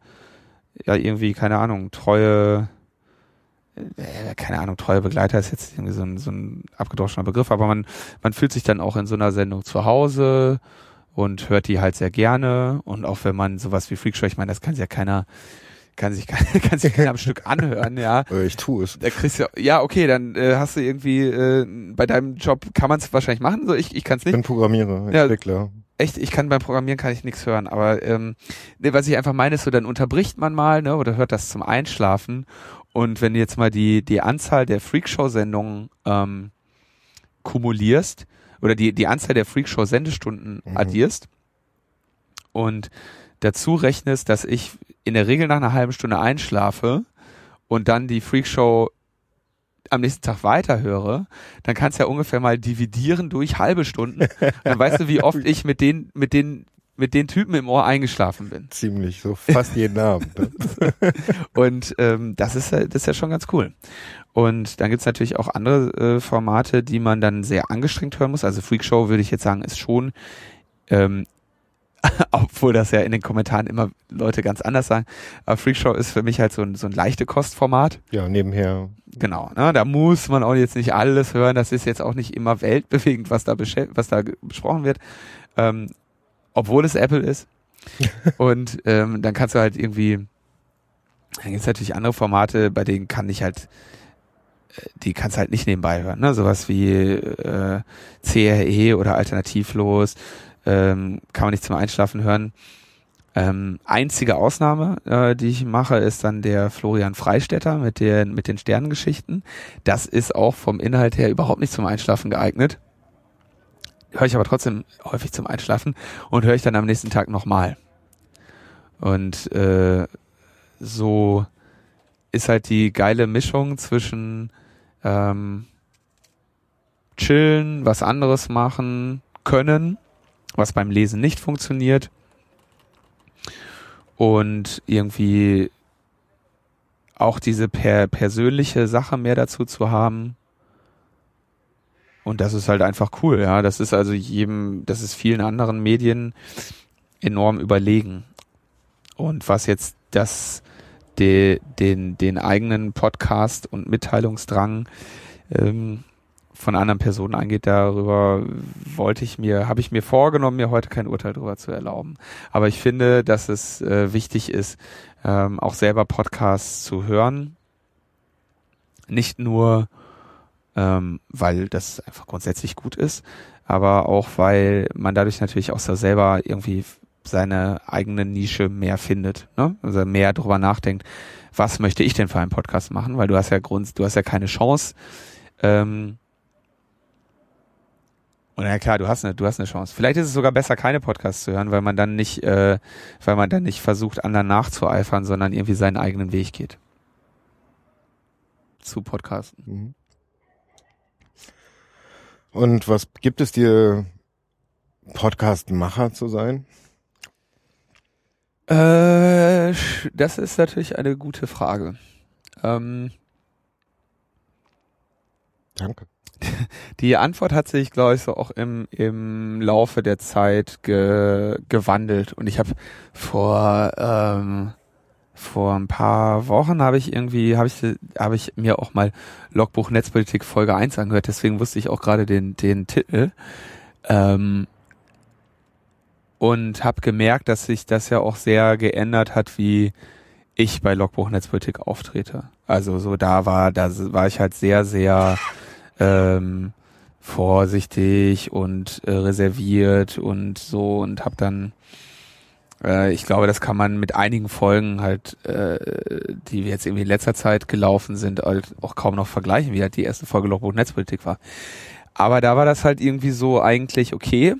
ja irgendwie, keine Ahnung, treue, äh, keine Ahnung, treue Begleiter ist jetzt irgendwie so ein, so ein abgedroschener Begriff, aber man, man fühlt sich dann auch in so einer Sendung zu Hause und hört die halt sehr gerne. Und auch wenn man sowas wie Freakshow, ich meine, das kann sich ja keiner, kann sich, *laughs* kann sich keiner am Stück anhören, ja. *laughs* Äh, Ich tue es. Da kriegst du, ja, okay, dann äh, hast du irgendwie, äh, bei deinem Job kann man es wahrscheinlich machen, so ich, ich kann es Ich nicht. bin Programmierer, Ja. Entwickler. Echt, ich kann beim Programmieren kann ich nichts hören, aber ähm, nee, was ich einfach meine, ist so, dann unterbricht man mal, ne, oder hört das zum Einschlafen. Und wenn du jetzt mal die, die Anzahl der Freakshow-Sendungen ähm, kumulierst, oder die, die Anzahl der Freakshow-Sendestunden Mhm. addierst und dazu rechnest, dass ich in der Regel nach einer halben Stunde einschlafe und dann die Freakshow am nächsten Tag weiterhöre, dann kannst du ja ungefähr mal dividieren durch halbe Stunden. *laughs* Dann weißt du, wie oft ich mit den, mit den, mit den Typen im Ohr eingeschlafen bin. Ziemlich, so fast jeden Abend. Ne? *laughs* Und ähm, das ist ja- das ist ja schon ganz cool. Und dann gibt's natürlich auch andere äh, Formate, die man dann sehr angestrengt hören muss. Also Freakshow würde ich jetzt sagen, ist schon, ähm, *laughs* obwohl das ja in den Kommentaren immer Leute ganz anders sagen, aber Freakshow ist für mich halt so ein, so ein leichte Kostformat. Ja, nebenher. Genau, ne? da muss man auch jetzt nicht alles hören. Das ist jetzt auch nicht immer weltbewegend, was da, was da besprochen wird, ähm, obwohl es Apple ist. Und ähm, dann kannst du halt irgendwie, dann gibt's natürlich andere Formate, bei denen kann ich halt, äh, die kannst halt nicht nebenbei hören. Ne? Sowas wie äh, CRE oder Alternativlos ähm, kann man nicht zum Einschlafen hören. Ähm, einzige Ausnahme, äh, die ich mache, ist dann der Florian Freistetter mit den, mit den Sternengeschichten. Das ist auch vom Inhalt her überhaupt nicht zum Einschlafen geeignet. Höre ich aber trotzdem häufig zum Einschlafen und höre ich dann am nächsten Tag nochmal. Und äh, so ist halt die geile Mischung zwischen ähm, chillen, was anderes machen können, was beim Lesen nicht funktioniert und irgendwie auch diese per persönliche Sache mehr dazu zu haben. Und das ist halt einfach cool, ja. Das ist also jedem, das ist vielen anderen Medien enorm überlegen. Und was jetzt das, de, den, den eigenen Podcast und Mitteilungsdrang ähm, von anderen Personen angeht, darüber wollte ich mir, habe ich mir vorgenommen, mir heute kein Urteil darüber zu erlauben. Aber ich finde, dass es äh, wichtig ist, ähm, auch selber Podcasts zu hören. Nicht nur, ähm, weil das einfach grundsätzlich gut ist, aber auch, weil man dadurch natürlich auch so selber irgendwie seine eigene Nische mehr findet, ne? Also mehr drüber nachdenkt, was möchte ich denn für einen Podcast machen? Weil du hast ja Grund, du hast ja keine Chance, ähm, und ja klar, du hast eine, du hast eine Chance. Vielleicht ist es sogar besser, keine Podcasts zu hören, weil man dann nicht, äh, weil man dann nicht versucht, anderen nachzueifern, sondern irgendwie seinen eigenen Weg geht. zu Podcasten. Mhm. Und was gibt es dir, Podcast-Macher zu sein? Äh, das ist natürlich eine gute Frage. Ähm, Danke. *laughs* Die Antwort hat sich, glaube ich, so auch im, im Laufe der Zeit ge, gewandelt. Und ich habe vor ähm, vor ein paar Wochen habe ich irgendwie habe ich habe ich mir auch mal Logbuch Netzpolitik Folge 1 angehört. Deswegen wusste ich auch gerade den den Titel. Ähm, und habe gemerkt, dass sich das ja auch sehr geändert hat, wie ich bei Logbuch Netzpolitik auftrete. Also so da war, da war ich halt sehr, sehr ähm, vorsichtig und äh, reserviert und so und habe dann äh, ich glaube, das kann man mit einigen Folgen halt, äh, die jetzt irgendwie in letzter Zeit gelaufen sind, halt auch kaum noch vergleichen, wie halt die erste Folge Logbuch Netzpolitik war. Aber da war das halt irgendwie so eigentlich okay.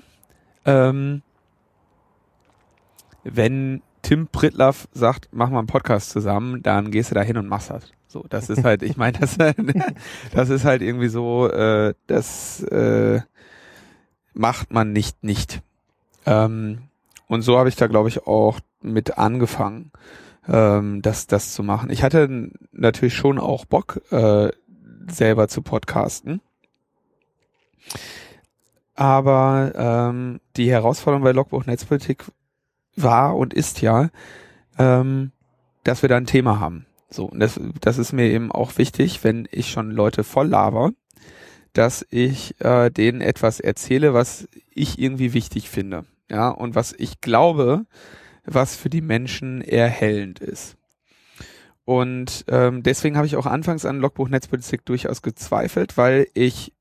Ähm, wenn Tim Pritlaff sagt, mach mal einen Podcast zusammen, dann gehst du da hin und machst das. So, das ist halt, ich meine, das, *laughs* das ist halt irgendwie so, äh, das äh, macht man nicht nicht. Ähm, und so habe ich da, glaube ich, auch mit angefangen, ähm, das, das zu machen. Ich hatte natürlich schon auch Bock, äh, selber zu podcasten. Aber ähm, die Herausforderung bei Logbuch Netzpolitik war und ist ja, ähm, dass wir da ein Thema haben. So, und das, das ist mir eben auch wichtig, wenn ich schon Leute voll laber, dass ich äh, denen etwas erzähle, was ich irgendwie wichtig finde. Ja, und was ich glaube, was für die Menschen erhellend ist. Und ähm, deswegen habe ich auch anfangs an Logbuch Netzpolitik durchaus gezweifelt, weil ich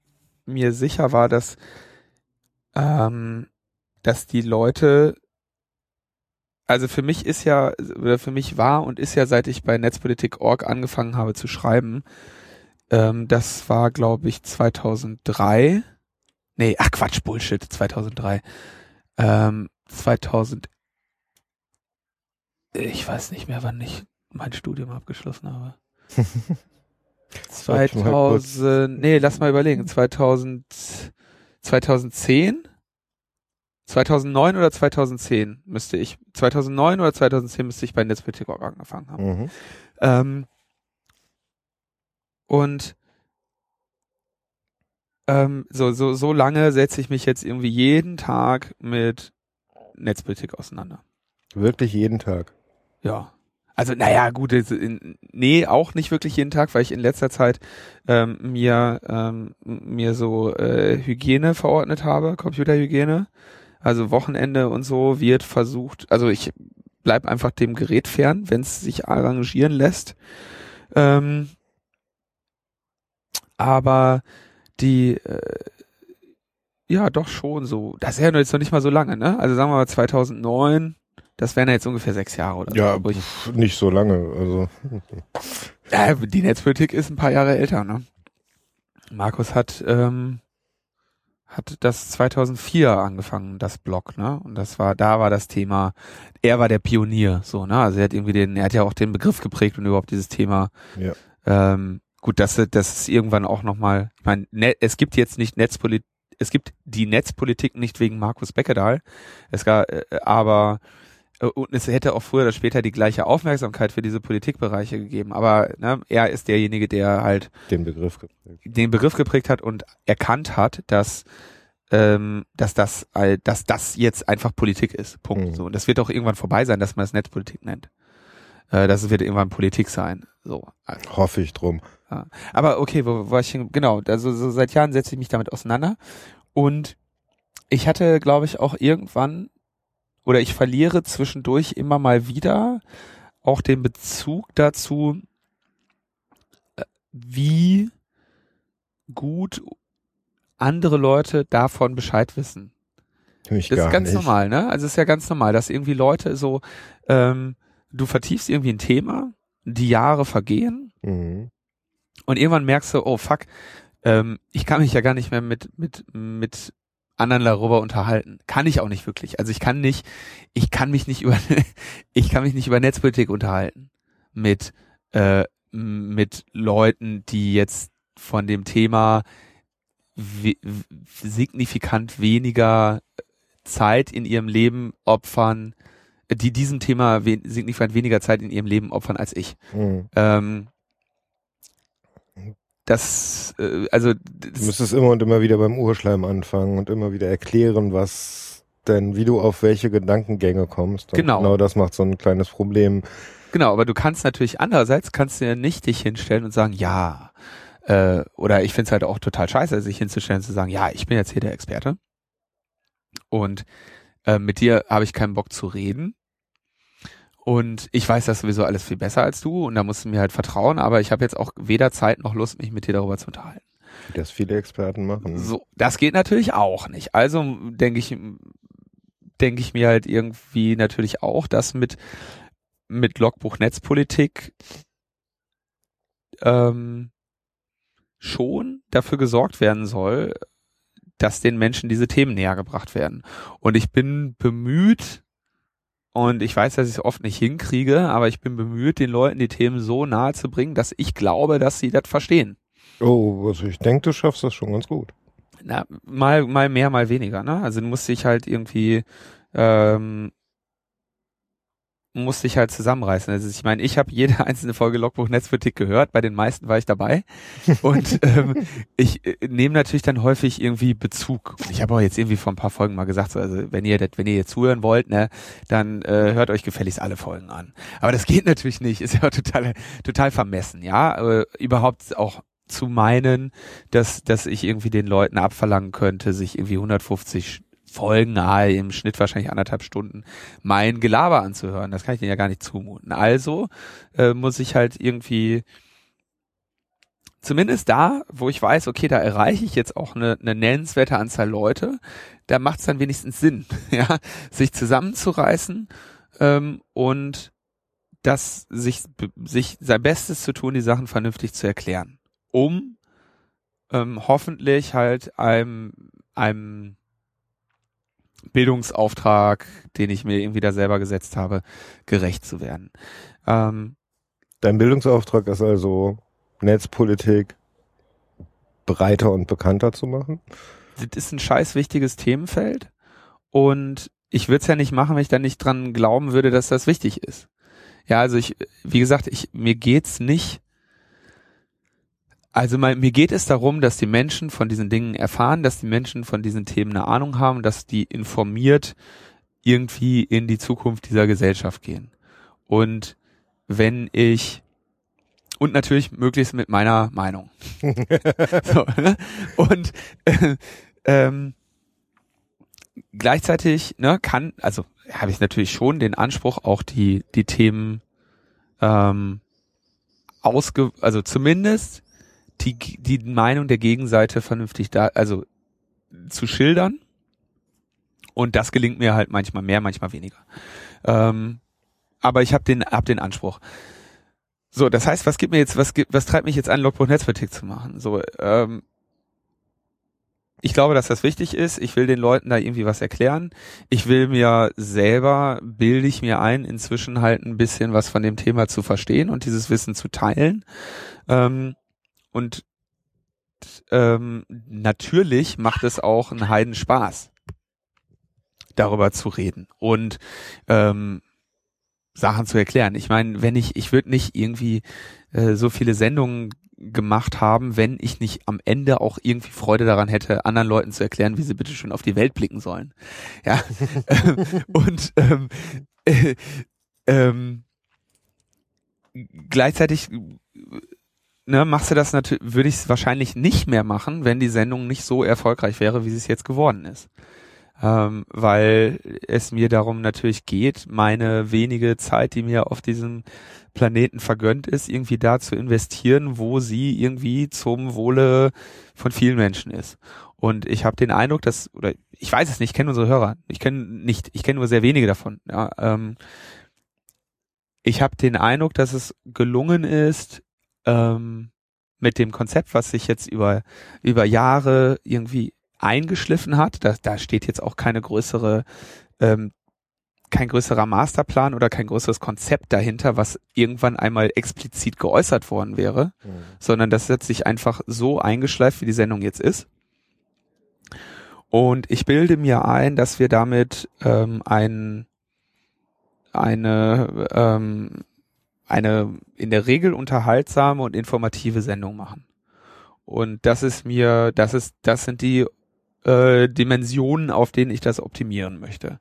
mir sicher war, dass, ähm, dass die Leute also für mich ist ja, oder für mich war und ist ja, seit ich bei Netzpolitik.org angefangen habe zu schreiben, ähm, das war, glaube ich, 2003. Nee, ach Quatsch, Bullshit, 2003. Ähm, 2000, ich weiß nicht mehr, wann ich mein Studium abgeschlossen habe. *laughs* 2000, nee, lass mal überlegen, 2000, 2010? 2009 oder 2010 müsste ich, 2009 oder 2010 müsste ich bei Netzpolitik auch angefangen haben. Mhm. Ähm, und ähm, so, so, so lange setze ich mich jetzt irgendwie jeden Tag mit Netzpolitik auseinander. Wirklich jeden Tag. Ja. Also, naja, gut, nee, auch nicht wirklich jeden Tag, weil ich in letzter Zeit ähm, mir, ähm, mir so äh, Hygiene verordnet habe, Computerhygiene. Also Wochenende und so wird versucht, also ich bleib einfach dem Gerät fern, wenn es sich arrangieren lässt. Ähm, aber die, äh, ja, doch schon so. Das ist ja jetzt noch nicht mal so lange, ne? Also sagen wir mal 2009, das wären ja jetzt ungefähr sechs Jahre oder Ja, so. wo ich- pf, nicht so lange. Also Ja, die Netzpolitik ist ein paar Jahre älter, ne? Markus hat, ähm, hat das 2004 angefangen, das Blog, ne? Und das war, da war das Thema, er war der Pionier, so, ne? Also er hat irgendwie den, er hat ja auch den Begriff geprägt und überhaupt dieses Thema. Ja. Ähm, gut, das, das ist irgendwann auch nochmal, ich meine, ne, es gibt jetzt nicht Netzpolitik, es gibt die Netzpolitik nicht wegen Markus Beckedahl, es gab, äh, aber äh, und es hätte auch früher oder später die gleiche Aufmerksamkeit für diese Politikbereiche gegeben. Aber ne, er ist derjenige, der halt den Begriff geprägt. den Begriff geprägt hat und erkannt hat, dass ähm, dass das dass das jetzt einfach Politik ist. Punkt. Mhm. So und das wird auch irgendwann vorbei sein, dass man es Netzpolitik nennt. Äh, das wird irgendwann Politik sein. So. Hoffe ich drum. Ja. Aber okay, wo, wo war ich hin? Genau, also so seit Jahren setze ich mich damit auseinander und ich hatte, glaube ich, auch irgendwann oder ich verliere zwischendurch immer mal wieder auch den Bezug dazu, äh, wie gut andere Leute davon Bescheid wissen. Ich Das ist ganz nicht. normal, ne? Also es ist ja ganz normal, dass irgendwie Leute so, ähm, du vertiefst irgendwie ein Thema, die Jahre vergehen Mhm. Und irgendwann merkst du, oh fuck, ähm, ich kann mich ja gar nicht mehr mit, mit, mit anderen darüber unterhalten. Kann ich auch nicht wirklich. Also ich kann nicht, ich kann mich nicht *laughs* über, ich kann mich nicht über Netzpolitik unterhalten. Mit, äh, mit Leuten, die jetzt von dem Thema we signifikant weniger Zeit in ihrem Leben opfern, die diesem Thema we signifikant weniger Zeit in ihrem Leben opfern als ich. Mhm. Ähm, das, äh, also Du das, müsstest immer und immer wieder beim Urschleim anfangen und immer wieder erklären, was denn, wie du auf welche Gedankengänge kommst. Und Genau. Genau das macht so ein kleines Problem. genau, aber du kannst natürlich andererseits kannst du ja nicht dich hinstellen und sagen, ja, äh, oder ich finde es halt auch total scheiße, sich hinzustellen und zu sagen, ja, ich bin jetzt hier der Experte und äh, mit dir habe ich keinen Bock zu reden. Und ich weiß das sowieso alles viel besser als du und da musst du mir halt vertrauen, aber ich habe jetzt auch weder Zeit noch Lust, mich mit dir darüber zu unterhalten. Wie das viele Experten machen. So, das geht natürlich auch nicht. Also denke ich, denke ich mir halt irgendwie natürlich auch, dass mit mit Logbuch Netzpolitik ähm, schon dafür gesorgt werden soll, dass den Menschen diese Themen näher gebracht werden. Und ich bin bemüht, und ich weiß, dass ich es oft nicht hinkriege, aber ich bin bemüht, den Leuten die Themen so nahe zu bringen, dass ich glaube, dass sie das verstehen. Oh, also ich denke, du schaffst das schon ganz gut. Na, mal, mal mehr, mal weniger, ne? Also du musst dich halt irgendwie, ähm, musst dich halt zusammenreißen. Also ich meine, ich habe jede *laughs* einzelne Folge Logbuch Netzpolitik gehört, bei den meisten war ich dabei. Und *laughs* ähm, ich äh, nehme natürlich dann häufig irgendwie Bezug. Ich habe auch jetzt irgendwie vor ein paar Folgen mal gesagt, so, also wenn ihr das, wenn ihr jetzt zuhören wollt, ne, dann äh, hört euch gefälligst alle Folgen an. Aber das geht natürlich nicht, ist ja total, total vermessen, ja. Äh, überhaupt auch zu meinen, dass, dass ich irgendwie den Leuten abverlangen könnte, sich irgendwie 150 Folgen, ah, im Schnitt wahrscheinlich anderthalb Stunden, mein Gelaber anzuhören. Das kann ich denen ja gar nicht zumuten. Also äh, muss ich halt irgendwie zumindest da, wo ich weiß, okay, da erreiche ich jetzt auch eine, eine nennenswerte Anzahl Leute, da macht es dann wenigstens Sinn, *laughs* ja, sich zusammenzureißen ähm, und das sich sich sein Bestes zu tun, die Sachen vernünftig zu erklären, um ähm, hoffentlich halt einem einem Bildungsauftrag, den ich mir irgendwie da selber gesetzt habe, gerecht zu werden. Ähm, Dein Bildungsauftrag ist also, Netzpolitik breiter und bekannter zu machen. das ist ein scheiß wichtiges Themenfeld und ich würde es ja nicht machen, wenn ich da nicht dran glauben würde, dass das wichtig ist. Ja, also ich, wie gesagt, ich, mir geht's nicht, also mal, mir geht es darum, dass die Menschen von diesen Dingen erfahren, dass die Menschen von diesen Themen eine Ahnung haben, dass die informiert irgendwie in die Zukunft dieser Gesellschaft gehen. Und wenn ich und natürlich möglichst mit meiner Meinung. *laughs* so, ne? Und äh, ähm, gleichzeitig ne, kann, also habe ich natürlich schon den Anspruch, auch die die Themen ähm, ausge, also zumindest die die Meinung der Gegenseite vernünftig da, also zu schildern. Und das gelingt mir halt manchmal mehr, manchmal weniger. Ähm, aber ich habe den hab den Anspruch. So, das heißt, was gibt mir jetzt, was gibt, was treibt mich jetzt an, Logbuch Netzpolitik zu machen? So, ähm, ich glaube, dass das wichtig ist. Ich will den Leuten da irgendwie was erklären. Ich will mir selber, bilde ich mir ein, inzwischen halt ein bisschen was von dem Thema zu verstehen und dieses Wissen zu teilen. Ähm, und ähm, natürlich macht es auch einen Heiden Spaß, darüber zu reden und ähm, Sachen zu erklären. Ich meine, wenn ich, ich würde nicht irgendwie äh, so viele Sendungen gemacht haben, wenn ich nicht am Ende auch irgendwie Freude daran hätte, anderen Leuten zu erklären, wie sie bitte schön auf die Welt blicken sollen. Ja. *laughs* *laughs* und ähm, äh, ähm, gleichzeitig ne, machst du das natürlich, würde ich es wahrscheinlich nicht mehr machen, wenn die Sendung nicht so erfolgreich wäre, wie sie es jetzt geworden ist. Ähm, weil es mir darum natürlich geht, meine wenige Zeit, die mir auf diesem Planeten vergönnt ist, irgendwie da zu investieren, wo sie irgendwie zum Wohle von vielen Menschen ist. Und ich habe den Eindruck, dass, oder ich weiß es nicht, ich kenne unsere Hörer, ich kenne nicht, ich kenne nur sehr wenige davon. Ja, ähm, ich habe den Eindruck, dass es gelungen ist, ähm, mit dem Konzept, was sich jetzt über über Jahre irgendwie eingeschliffen hat. Da, da steht jetzt auch keine größere ähm, kein größerer Masterplan oder kein größeres Konzept dahinter, was irgendwann einmal explizit geäußert worden wäre, Mhm. sondern das hat sich einfach so eingeschleift, wie die Sendung jetzt ist. Und ich bilde mir ein, dass wir damit ähm, ein, eine, ähm, eine in der Regel unterhaltsame und informative Sendung machen. Und das ist mir, das ist, das sind die äh, Dimensionen, auf denen ich das optimieren möchte.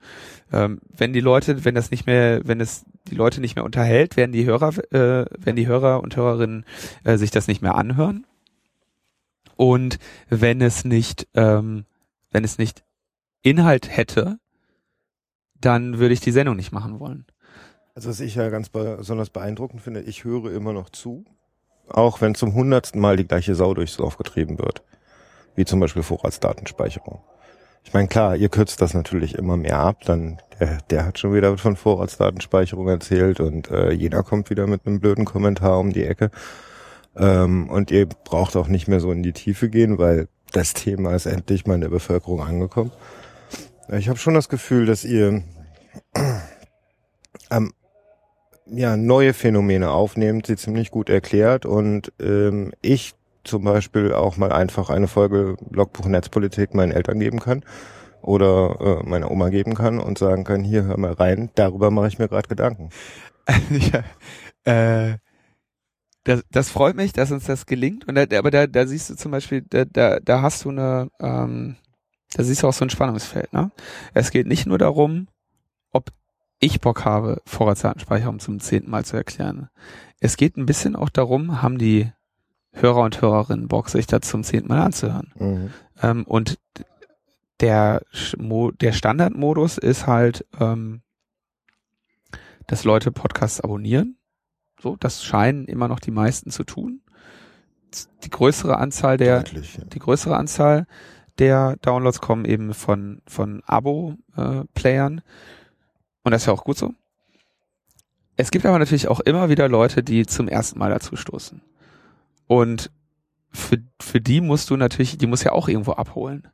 Ähm, wenn die Leute, wenn das nicht mehr, wenn es die Leute nicht mehr unterhält, werden die Hörer, äh, werden die Hörer und Hörerinnen äh, sich das nicht mehr anhören. Und wenn es nicht, ähm, wenn es nicht Inhalt hätte, dann würde ich die Sendung nicht machen wollen. Also was ich ja ganz besonders beeindruckend finde, ich höre immer noch zu, auch wenn zum hundertsten Mal die gleiche Sau durchs Dorf getrieben wird. Wie zum Beispiel Vorratsdatenspeicherung. Ich meine, klar, ihr kürzt das natürlich immer mehr ab, dann der, der hat schon wieder von Vorratsdatenspeicherung erzählt und äh, jeder kommt wieder mit einem blöden Kommentar um die Ecke. Ähm, und ihr braucht auch nicht mehr so in die Tiefe gehen, weil das Thema ist endlich mal in der Bevölkerung angekommen. Ich habe schon das Gefühl, dass ihr *clears throat* ähm, ja, neue Phänomene aufnehmt, sie ziemlich gut erklärt und ähm, ich zum Beispiel auch mal einfach eine Folge Logbuch Netzpolitik meinen Eltern geben kann oder äh, meiner Oma geben kann und sagen kann, hier hör mal rein, darüber mache ich mir gerade Gedanken. *laughs* ja, äh, das, das freut mich, dass uns das gelingt. Und da, aber da, da siehst du zum Beispiel, da, da, da hast du eine, ähm, da siehst du auch so ein Spannungsfeld. Ne? Es geht nicht nur darum, ob ich Bock habe, Vorratsdatenspeicherung zum zehnten Mal zu erklären. Es geht ein bisschen auch darum, haben die Hörer und Hörerinnen Bock, sich das zum zehnten Mal anzuhören. Mhm. Ähm, und der, der Standardmodus ist halt, ähm, dass Leute Podcasts abonnieren. So, das scheinen immer noch die meisten zu tun. Die größere Anzahl der, Deutlich, ja. die größere Anzahl der Downloads kommen eben von, von Abo-Playern. Und das ist ja auch gut so. Es gibt aber natürlich auch immer wieder Leute, die zum ersten Mal dazu stoßen. Und für, für die musst du natürlich, die muss ja auch irgendwo abholen.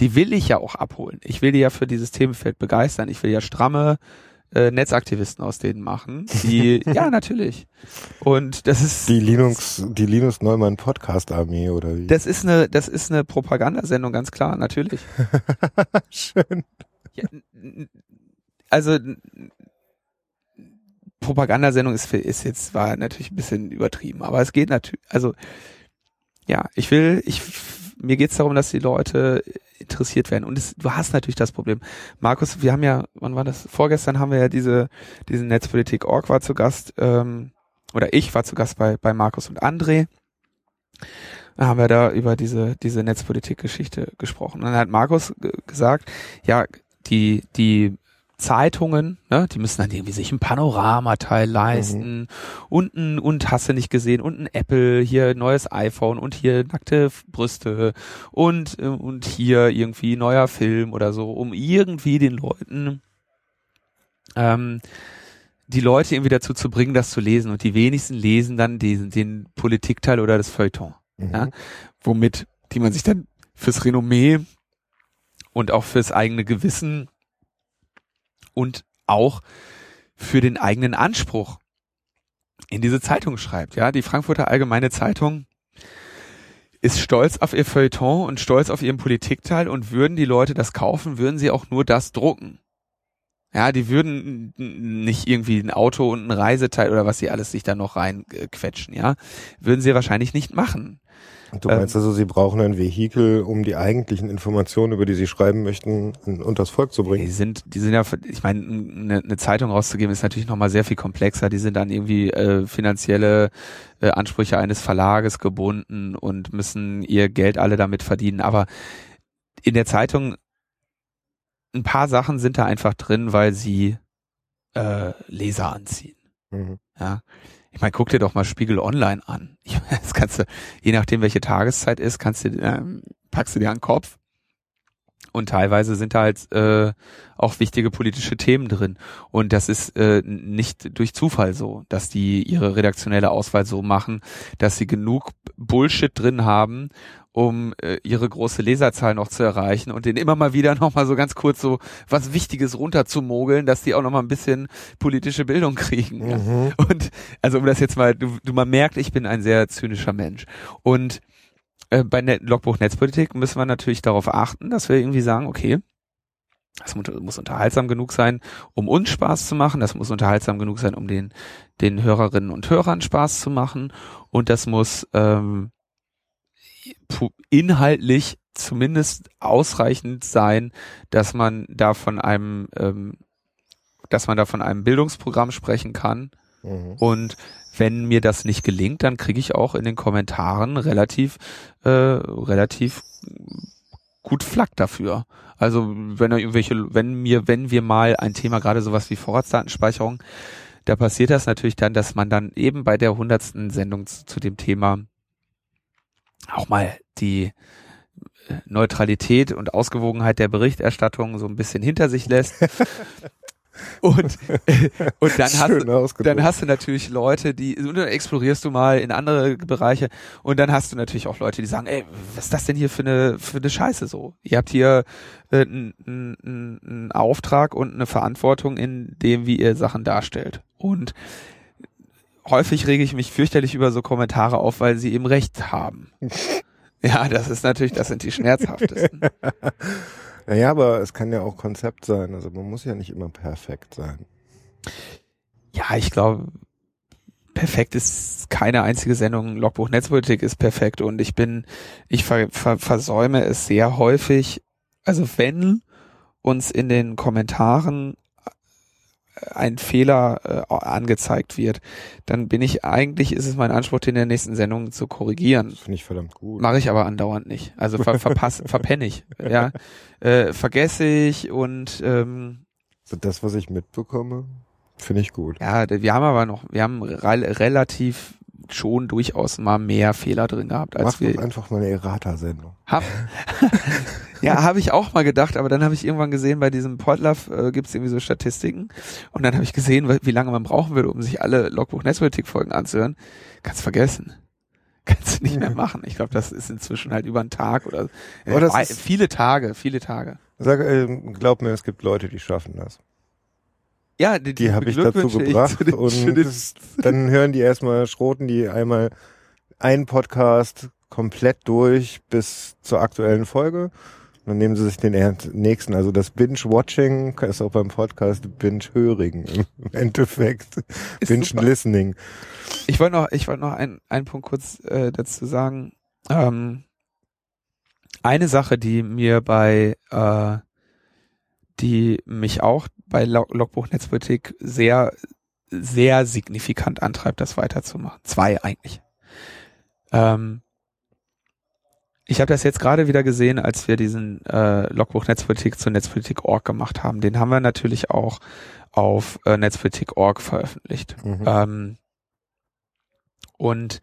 Die will ich ja auch abholen. Ich will die ja für dieses Themenfeld begeistern. Ich will ja stramme äh, Netzaktivisten aus denen machen. Die, *laughs* ja, natürlich. Und das ist. Die Linux, die Linus Neumann Podcast Armee oder wie? Das ist eine, das ist eine Propagandasendung, ganz klar, natürlich. *laughs* Schön. Ja, also Propagandasendung ist, ist jetzt war natürlich ein bisschen übertrieben, aber es geht natürlich, also ja, ich will, ich mir geht's darum, dass die Leute interessiert werden und es, du hast natürlich das Problem. Markus, wir haben ja, wann war das? Vorgestern haben wir ja diese diesen Netzpolitik Org war zu Gast ähm, oder ich war zu Gast bei bei Markus und André. Da haben wir da über diese diese Netzpolitik-Geschichte gesprochen. Und dann hat Markus gesagt, ja, die die Zeitungen, ne, die müssen dann irgendwie sich ein Panoramateil leisten. Und ein, und hast du nicht gesehen? Und ein Apple, hier neues iPhone und hier nackte Brüste. Und, äh, und hier irgendwie neuer Film oder so, um irgendwie den Leuten, ähm, die Leute irgendwie dazu zu bringen, das zu lesen. Und die wenigsten lesen dann diesen, den Politikteil oder das Feuilleton Mhm. Ja. womit, die man sich dann fürs Renommee und auch fürs eigene Gewissen und auch für den eigenen Anspruch in diese Zeitung schreibt. Ja, die Frankfurter Allgemeine Zeitung ist stolz auf ihr Feuilleton und stolz auf ihren Politikteil und würden die Leute das kaufen, würden sie auch nur das drucken. Ja, die würden nicht irgendwie ein Auto und ein Reiseteil oder was sie alles sich da noch reinquetschen, ja. Würden sie wahrscheinlich nicht machen. Du meinst also, sie brauchen ein Vehikel, um die eigentlichen Informationen, über die sie schreiben möchten, un- unters Volk zu Die bringen? sind, die sind ja, ich meine, eine, eine Zeitung rauszugeben ist natürlich nochmal sehr viel komplexer. Die sind an irgendwie äh, finanzielle äh, Ansprüche eines Verlages gebunden und müssen ihr Geld alle damit verdienen. Aber in der Zeitung ein paar Sachen sind da einfach drin, weil sie äh, Leser anziehen. Mhm. Ja. Ich meine, guck dir doch mal Spiegel Online an. *laughs* Das kannst du, je nachdem welche Tageszeit ist, kannst du, ähm, packst du dir an den Kopf Und teilweise sind da halt äh, auch wichtige politische Themen drin. Und das ist äh, nicht durch Zufall so, dass die ihre redaktionelle Auswahl so machen, dass sie genug Bullshit drin haben, um äh, ihre große Leserzahl noch zu erreichen und den immer mal wieder *laughs* noch mal so ganz kurz so was Wichtiges runterzumogeln, dass die auch noch mal ein bisschen politische Bildung kriegen. Ja. Mhm. Und also um das jetzt mal, du, du man merkt, ich bin ein sehr zynischer Mensch. Und äh, bei Net Logbuch Netzpolitik müssen wir natürlich darauf achten, dass wir irgendwie sagen, okay, das muss, unterhaltsam genug sein, um uns Spaß zu machen. Das muss unterhaltsam genug sein, um den, den Hörerinnen und Hörern Spaß zu machen. Und das muss ähm, inhaltlich zumindest ausreichend sein, dass man da von einem, ähm, dass man da von einem Bildungsprogramm sprechen kann. Mhm. Und wenn mir das nicht gelingt, dann kriege ich auch in den Kommentaren relativ, äh, relativ gut Flack dafür. Also wenn irgendwelche, wenn mir, wenn wir mal ein Thema, gerade sowas wie Vorratsdatenspeicherung, da passiert das natürlich dann, dass man dann eben bei der hundertsten Sendung zu, zu dem Thema auch mal die äh, Neutralität und Ausgewogenheit der Berichterstattung so ein bisschen hinter sich lässt. *laughs* und, und dann hast, du, dann hast du natürlich Leute, die, und dann explorierst du mal in andere Bereiche und dann hast du natürlich auch Leute, die sagen, ey, was ist das denn hier für eine, für eine Scheiße so? Ihr habt hier äh, einen Auftrag und eine Verantwortung in dem, wie ihr Sachen darstellt. Und häufig rege ich mich fürchterlich über so Kommentare auf, weil sie eben recht haben. *laughs* Ja, das ist natürlich, das sind die schmerzhaftesten. *laughs* Naja, aber es kann ja auch Konzept sein. Also man muss ja nicht immer perfekt sein. Ja, ich glaube, perfekt ist keine einzige Sendung. Logbuch Netzpolitik ist perfekt und ich bin, ich ver, ver, versäume es sehr häufig. Also wenn uns in den Kommentaren ein Fehler äh, angezeigt wird, dann bin ich eigentlich, ist es mein Anspruch, den in der nächsten Sendung zu korrigieren. Das finde ich verdammt gut. Mache ich aber andauernd nicht. Also ver, verpasse, *laughs* verpenne ich. Ja, äh, vergesse ich und ähm, das, was ich mitbekomme, finde ich gut. ja, wir haben aber noch, wir haben re relativ schon durchaus mal mehr Fehler drin gehabt, als Mach doch wir einfach mal eine Errata-Sendung. haben. *laughs* ja, habe ich auch mal gedacht, aber dann habe ich irgendwann gesehen, bei diesem Podlove äh, gibt es irgendwie so Statistiken und dann habe ich gesehen, wie lange man brauchen würde, um sich alle Logbuch Netzpolitik Folgen anzuhören. Kannst vergessen. *laughs* Kannst du nicht mehr machen. Ich glaube, das ist inzwischen halt über einen Tag oder äh, ist- viele Tage, viele Tage. Sag, ähm, glaub mir, es gibt Leute, die schaffen das. Ja, die, Die habe ich dazu gebracht den und dann hören die erstmal, schroten die einmal einen Podcast komplett durch bis zur aktuellen Folge. Und dann nehmen sie sich den nächsten, also das Binge-Watching ist auch beim Podcast Binge-Hörigen im *laughs* Endeffekt. Binge-Listening. Ich wollte noch, ich wollte noch einen, einen Punkt kurz äh, dazu sagen. Ähm, eine Sache, die mir bei, äh, die mich auch bei Log Logbuch Netzpolitik sehr, sehr signifikant antreibt, das weiterzumachen. Zwei eigentlich. Ähm, ich habe das jetzt gerade wieder gesehen, als wir diesen äh, Logbuch Netzpolitik zu Netzpolitik.org gemacht haben. Den haben wir natürlich auch auf äh, Netzpolitik.org veröffentlicht. Mhm. Ähm, und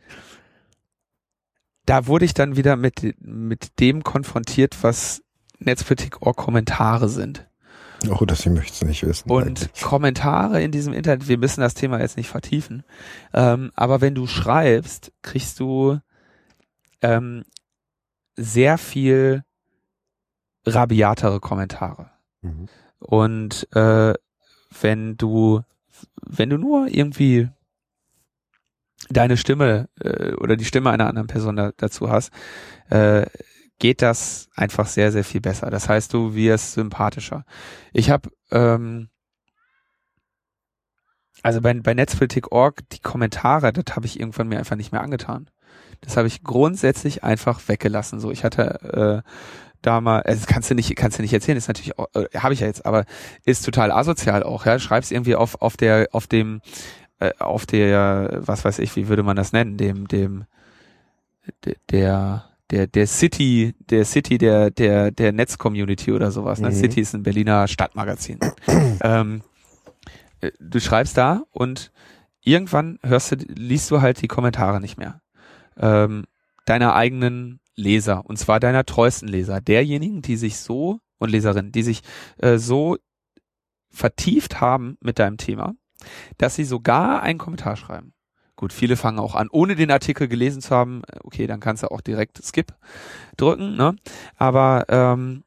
da wurde ich dann wieder mit, mit dem konfrontiert, was Netzpolitik.org Kommentare sind. Oh, das ich möchte es nicht wissen. Und eigentlich. Kommentare in diesem Internet, wir müssen das Thema jetzt nicht vertiefen, ähm, aber wenn du schreibst, kriegst du ähm, sehr viel rabiatere Kommentare. Mhm. Und äh, wenn du, wenn du nur irgendwie deine Stimme äh, oder die Stimme einer anderen Person da, dazu hast, äh, geht das einfach sehr, sehr viel besser. Das heißt, du wirst sympathischer. Ich habe ähm, also bei, bei Netzpolitik.org, die Kommentare, das habe ich irgendwann mir einfach nicht mehr angetan. Das habe ich grundsätzlich einfach weggelassen. So, ich hatte äh, da mal, also kannst du nicht, kannst du nicht erzählen, ist natürlich, äh, habe ich ja jetzt, aber ist total asozial auch, ja. Schreibst irgendwie auf auf der auf dem äh, auf der, was weiß ich, wie würde man das nennen, dem dem de- der der der City der City der der der Netz-Community oder sowas. Ne? Mhm. City ist ein Berliner Stadtmagazin. *clears throat* ähm, äh, du schreibst da und irgendwann hörst du, liest du halt die Kommentare nicht mehr. Ähm, deiner eigenen Leser, und zwar deiner treuesten Leser, derjenigen, die sich so und Leserinnen, die sich äh, so vertieft haben mit deinem Thema, dass sie sogar einen Kommentar schreiben. Gut, viele fangen auch an, ohne den Artikel gelesen zu haben. Okay, dann kannst du auch direkt Skip drücken. Ne? Aber ähm,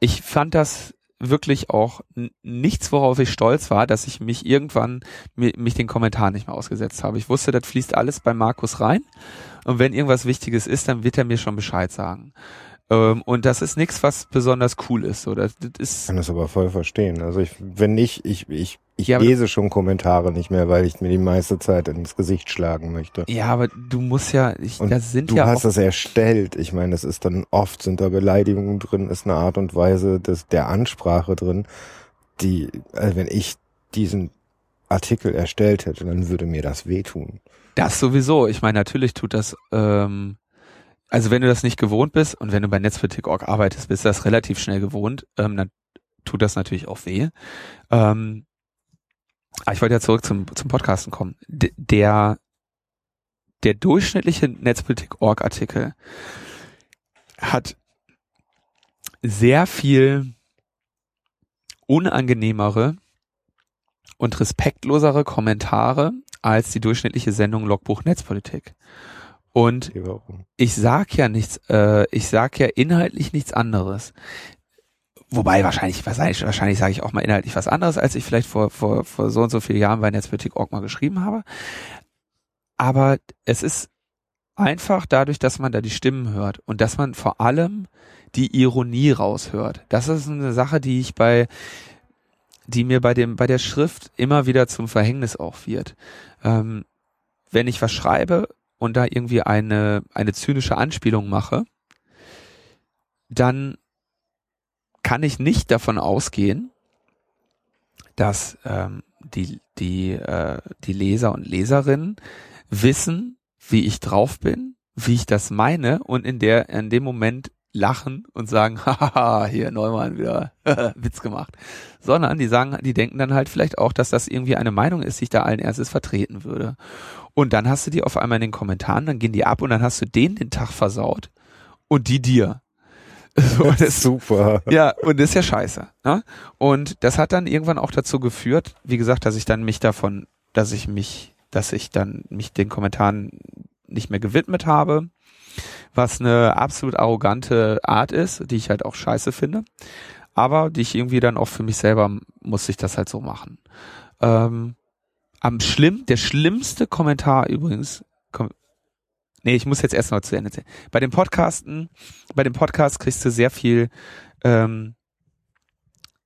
ich fand das wirklich auch nichts, worauf ich stolz war, dass ich mich irgendwann mich den Kommentar nicht mehr ausgesetzt habe. Ich wusste, das fließt alles bei Markus rein. Und wenn irgendwas Wichtiges ist, dann wird er mir schon Bescheid sagen. Ähm, und das ist nichts, was besonders cool ist. Oder das ist. Ich kann das aber voll verstehen. Also ich, wenn nicht, ich, ich, ich Ja, lese schon Kommentare nicht mehr, weil ich mir die meiste Zeit ins Gesicht schlagen möchte. Ja, aber du musst ja, ich, Und da sind du ja hast auch, das erstellt. Ich meine, das ist dann oft sind da Beleidigungen drin, ist eine Art und Weise des, der Ansprache drin, die, also wenn ich diesen Artikel erstellt hätte, dann würde mir das wehtun. das sowieso. Ich meine, natürlich tut das, ähm, also wenn du das nicht gewohnt bist und wenn du bei Netzpolitik.org arbeitest, bist du das relativ schnell gewohnt, ähm, dann tut das natürlich auch weh. Ähm, aber ich wollte ja zurück zum, zum Podcasten kommen. D der, der durchschnittliche Netzpolitik.org-Artikel hat sehr viel unangenehmere und respektlosere Kommentare als die durchschnittliche Sendung Logbuch Netzpolitik. Und ich sag ja nichts, äh, ich sag ja inhaltlich nichts anderes. Wobei wahrscheinlich, wahrscheinlich, wahrscheinlich sage ich auch mal inhaltlich was anderes, als ich vielleicht vor, vor, vor so und so vielen Jahren bei Netzpolitik.org mal geschrieben habe. Aber es ist einfach dadurch, dass man da die Stimmen hört und dass man vor allem die Ironie raushört. Das ist eine Sache, die ich bei, die mir bei dem, bei der Schrift immer wieder zum Verhängnis auch wird. Ähm, wenn ich was schreibe und da irgendwie eine, eine zynische Anspielung mache, dann kann ich nicht davon ausgehen, dass ähm, die, die, äh, die Leser und Leserinnen wissen, wie ich drauf bin, wie ich das meine und in der, in dem Moment lachen und sagen, *laughs* haha, hier Neumann wieder *laughs* Witz gemacht. Sondern die sagen, die denken dann halt vielleicht auch, dass das irgendwie eine Meinung ist, die ich da allen erstes vertreten würde. Und dann hast du die auf einmal in den Kommentaren, dann gehen die ab und dann hast du denen den Tag versaut und die dir. *laughs* So, das, Super. ja, und das ist ja scheiße. Ne? Und das hat dann irgendwann auch dazu geführt, wie gesagt, dass ich dann mich davon, dass ich mich, dass ich dann mich den Kommentaren nicht mehr gewidmet habe, was eine absolut arrogante Art ist, die ich halt auch scheiße finde, aber die ich irgendwie dann auch für mich selber muss ich das halt so machen. Ähm, am schlimm, der schlimmste Kommentar übrigens, kom nee, ich muss jetzt erst noch zu Ende erzählen. Bei den Podcasten, bei dem Podcast kriegst du sehr viel, ähm,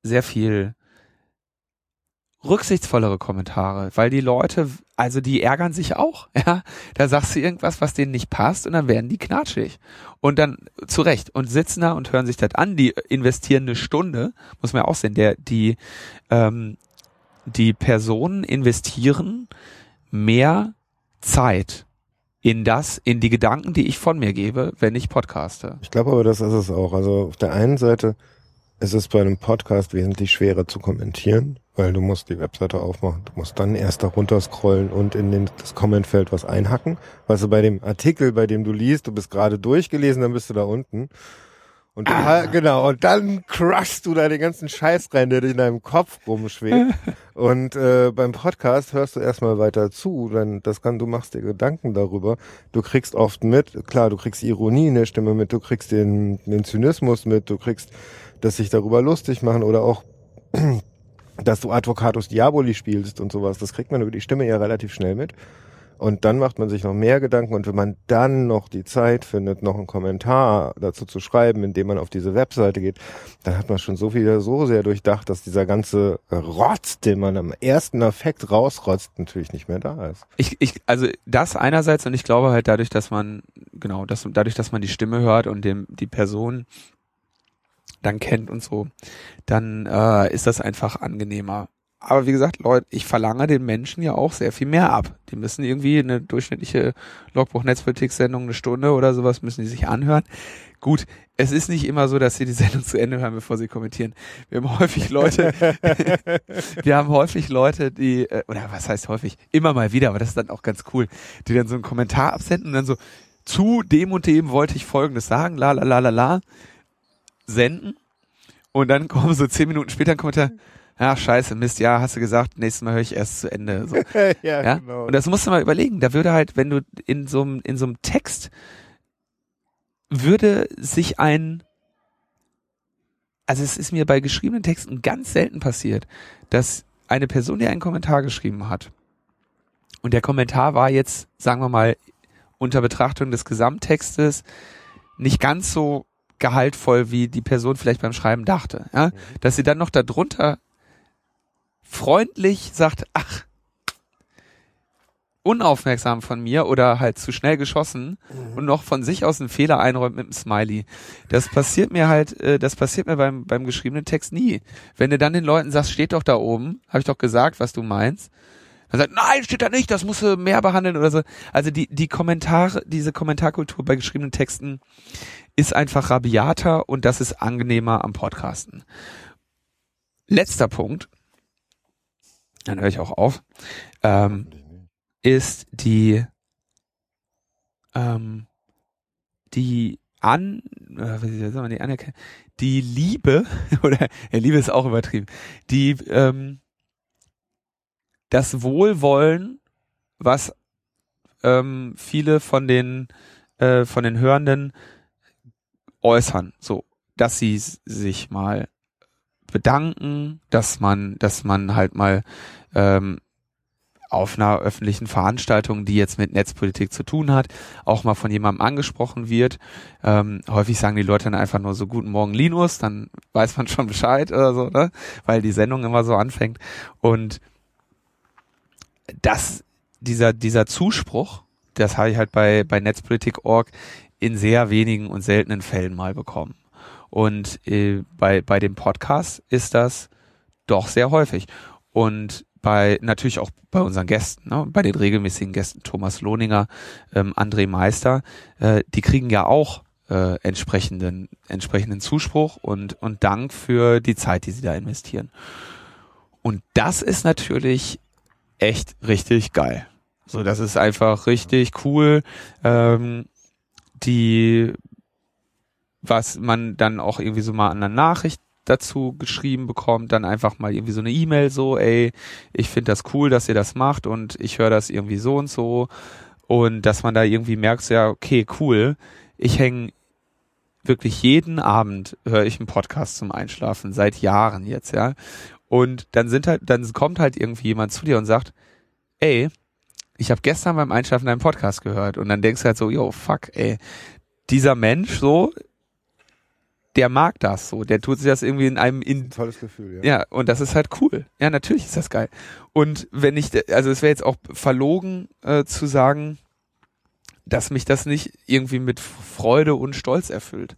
sehr viel rücksichtsvollere Kommentare, weil die Leute, also die ärgern sich auch, *laughs* ja. Da sagst du irgendwas, was denen nicht passt und dann werden die knatschig. Und dann zu Recht und sitzen da und hören sich das an, die investieren eine Stunde, muss man ja auch sehen, der, die, ähm, die Personen investieren mehr Zeit in das, in die Gedanken, die ich von mir gebe, wenn ich podcaste. Ich glaube aber, das ist es auch. Also auf der einen Seite ist es bei einem Podcast wesentlich schwerer zu kommentieren, weil du musst die Webseite aufmachen, du musst dann erst da runterscrollen und in den, das Commentfeld was einhacken. Weißt du, bei dem Artikel, bei dem du liest, du bist gerade durchgelesen, dann bist du da unten. Und du, Ah. genau, und dann crushst du da den ganzen Scheiß rein, der in deinem Kopf rumschwebt. *laughs* und äh, beim Podcast hörst du erstmal weiter zu, dann das kann, du machst dir Gedanken darüber. Du kriegst oft mit, klar, du kriegst Ironie in der Stimme mit, du kriegst den, den Zynismus mit, du kriegst, dass sich darüber lustig machen oder auch, dass du Advocatus Diaboli spielst und sowas. Das kriegt man über die Stimme ja relativ schnell mit. Und dann macht man sich noch mehr Gedanken und wenn man dann noch die Zeit findet, noch einen Kommentar dazu zu schreiben, indem man auf diese Webseite geht, dann hat man schon so viel so sehr durchdacht, dass dieser ganze Rotz, den man am ersten Affekt rausrotzt, natürlich nicht mehr da ist. Ich, ich, also das einerseits und ich glaube halt dadurch, dass man, genau, dass, dadurch, dass man die Stimme hört und dem, die Person dann kennt und so, dann äh, ist das einfach angenehmer. Aber wie gesagt, Leute, ich verlange den Menschen ja auch sehr viel mehr ab. Die müssen irgendwie eine durchschnittliche Logbuch-Netzpolitik-Sendung, eine Stunde oder sowas, müssen die sich anhören. Gut, es ist nicht immer so, dass sie die Sendung zu Ende hören, bevor sie kommentieren. Wir haben häufig Leute, *laughs* wir haben häufig Leute, die, äh, oder was heißt häufig, immer mal wieder, aber das ist dann auch ganz cool, die dann so einen Kommentar absenden und dann so, zu dem und dem wollte ich Folgendes sagen, la la la la la, senden Und dann kommen so zehn Minuten später ein Kommentar, ach scheiße, Mist, ja, hast du gesagt, nächstes Mal höre ich erst zu Ende. So. *laughs* ja, Ja? genau. Und das musst du mal überlegen. Da würde halt, wenn du in so einem, in so einem Text würde sich ein, also es ist mir bei geschriebenen Texten ganz selten passiert, dass eine Person, die einen Kommentar geschrieben hat, und der Kommentar war jetzt, sagen wir mal, unter Betrachtung des Gesamttextes nicht ganz so gehaltvoll, wie die Person vielleicht beim Schreiben dachte, ja, dass sie dann noch darunter freundlich sagt, ach, unaufmerksam von mir oder halt zu schnell geschossen und noch von sich aus einen Fehler einräumt mit einem Smiley. Das passiert mir halt, äh, das passiert mir beim, beim geschriebenen Text nie. Wenn du dann den Leuten sagst, steht doch da oben, habe ich doch gesagt, was du meinst. Dann sagt, nein, steht da nicht, das musst du mehr behandeln oder so. Also die, die Kommentare, diese Kommentarkultur bei geschriebenen Texten ist einfach rabiater und das ist angenehmer am Podcasten. Letzter Punkt, dann höre ich auch auf, ähm, ist die ähm, die an äh, wie soll man die anerkennen die Liebe *laughs* oder ja, Liebe ist auch übertrieben. Die ähm, das Wohlwollen was ähm, viele von den äh, von den Hörenden äußern so dass sie sich mal bedanken dass man dass man halt mal ähm, auf einer öffentlichen Veranstaltung, die jetzt mit Netzpolitik zu tun hat, auch mal von jemandem angesprochen wird. Ähm, häufig sagen die Leute dann einfach nur so Guten Morgen Linus, dann weiß man schon Bescheid oder so, ne? weil die Sendung immer so anfängt. Und das, dieser, dieser Zuspruch, das habe ich halt bei, bei Netzpolitik.org in sehr wenigen und seltenen Fällen mal bekommen. Und äh, bei, bei dem Podcast ist das doch sehr häufig. Und bei natürlich auch bei unseren Gästen, ne, bei den regelmäßigen Gästen Thomas Lohninger, ähm, André Meister, äh, die kriegen ja auch äh, entsprechenden entsprechenden Zuspruch und und Dank für die Zeit, die sie da investieren. Und das ist natürlich echt richtig geil. So, das ist einfach richtig cool. Ähm, die was man dann auch irgendwie so mal an einer Nachricht dazu geschrieben bekommt, dann einfach mal irgendwie so eine E-Mail so, ey, ich finde das cool, dass ihr das macht und ich höre das irgendwie so und so und dass man da irgendwie merkt, so, ja, okay, cool, ich hänge wirklich jeden Abend höre ich einen Podcast zum Einschlafen, seit Jahren jetzt, ja. Und dann sind halt, dann kommt halt irgendwie jemand zu dir und sagt, ey, ich habe gestern beim Einschlafen deinen Podcast gehört und dann denkst du halt so, yo, fuck, ey, dieser Mensch so, der mag das so, der tut sich das irgendwie in einem in Tolles Gefühl, ja. ja, und das ist halt cool. Ja, natürlich ist das geil. Und wenn ich, also es wäre jetzt auch verlogen äh, zu sagen, dass mich das nicht irgendwie mit Freude und Stolz erfüllt.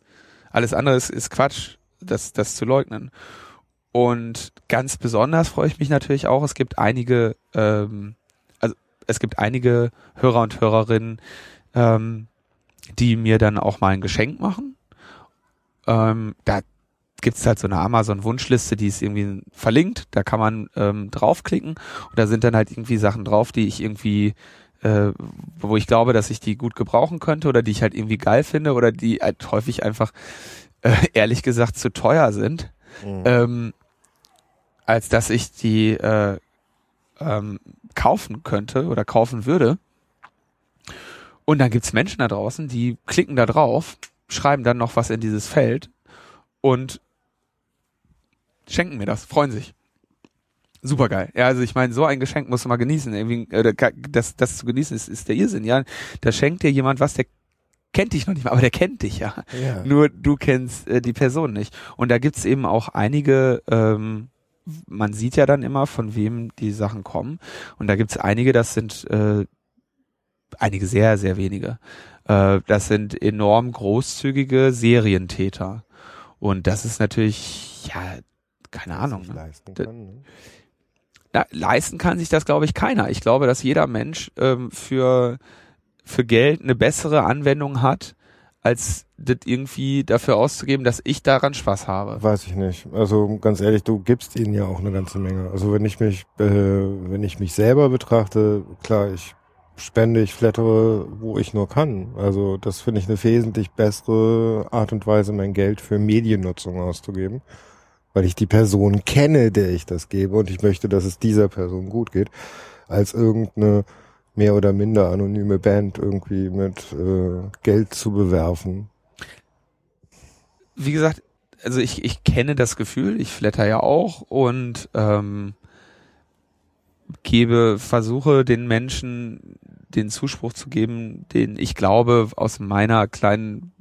Alles andere ist, ist Quatsch, das, das zu leugnen. Und ganz besonders freue ich mich natürlich auch, es gibt einige, ähm, es gibt einige Hörer und Hörerinnen, ähm, die mir dann auch mal ein Geschenk machen. Ähm, da gibt's halt so eine Amazon-Wunschliste, die ist irgendwie verlinkt, da kann man ähm, draufklicken und da sind dann halt irgendwie Sachen drauf, die ich irgendwie, äh, wo ich glaube, dass ich die gut gebrauchen könnte oder die ich halt irgendwie geil finde oder die halt häufig einfach, äh, ehrlich gesagt, zu teuer sind, Mhm. ähm, als dass ich die äh, ähm, kaufen könnte oder kaufen würde. Und dann gibt's Menschen da draußen, die klicken da drauf, schreiben dann noch was in dieses Feld und schenken mir das, freuen sich. Super geil. Ja, also ich meine, so ein Geschenk musst du mal genießen. Irgendwie, äh, das, das zu genießen ist, ist der Irrsinn, ja. Da schenkt dir jemand was, der kennt dich noch nicht mal, aber der kennt dich ja. ja. Nur du kennst äh, die Person nicht. Und da gibt's eben auch einige, ähm, man sieht ja dann immer, von wem die Sachen kommen. Und da gibt's einige, das sind äh, einige sehr, sehr wenige. Äh, das sind enorm großzügige Serientäter. Und das ist natürlich, ja, keine Ahnung. Ne? leisten kann, ne? Na, leisten kann sich das, glaube ich, keiner. Ich glaube, dass jeder Mensch ähm, für, für Geld eine bessere Anwendung hat, als das irgendwie dafür auszugeben, dass ich daran Spaß habe. Weiß ich nicht. Also ganz ehrlich, du gibst ihnen ja auch eine ganze Menge. Also wenn ich mich, äh, wenn ich mich selber betrachte, klar, ich spende, ich flattere, wo ich nur kann. Also das finde ich eine wesentlich bessere Art und Weise, mein Geld für Mediennutzung auszugeben. weil ich die Person kenne, der ich das gebe und ich möchte, dass es dieser Person gut geht, als irgendeine mehr oder minder anonyme Band irgendwie mit äh, Geld zu bewerfen. Wie gesagt, also ich, ich kenne das Gefühl, ich flatter ja auch und ähm, gebe, versuche den Menschen den Zuspruch zu geben, den ich glaube aus meiner kleinen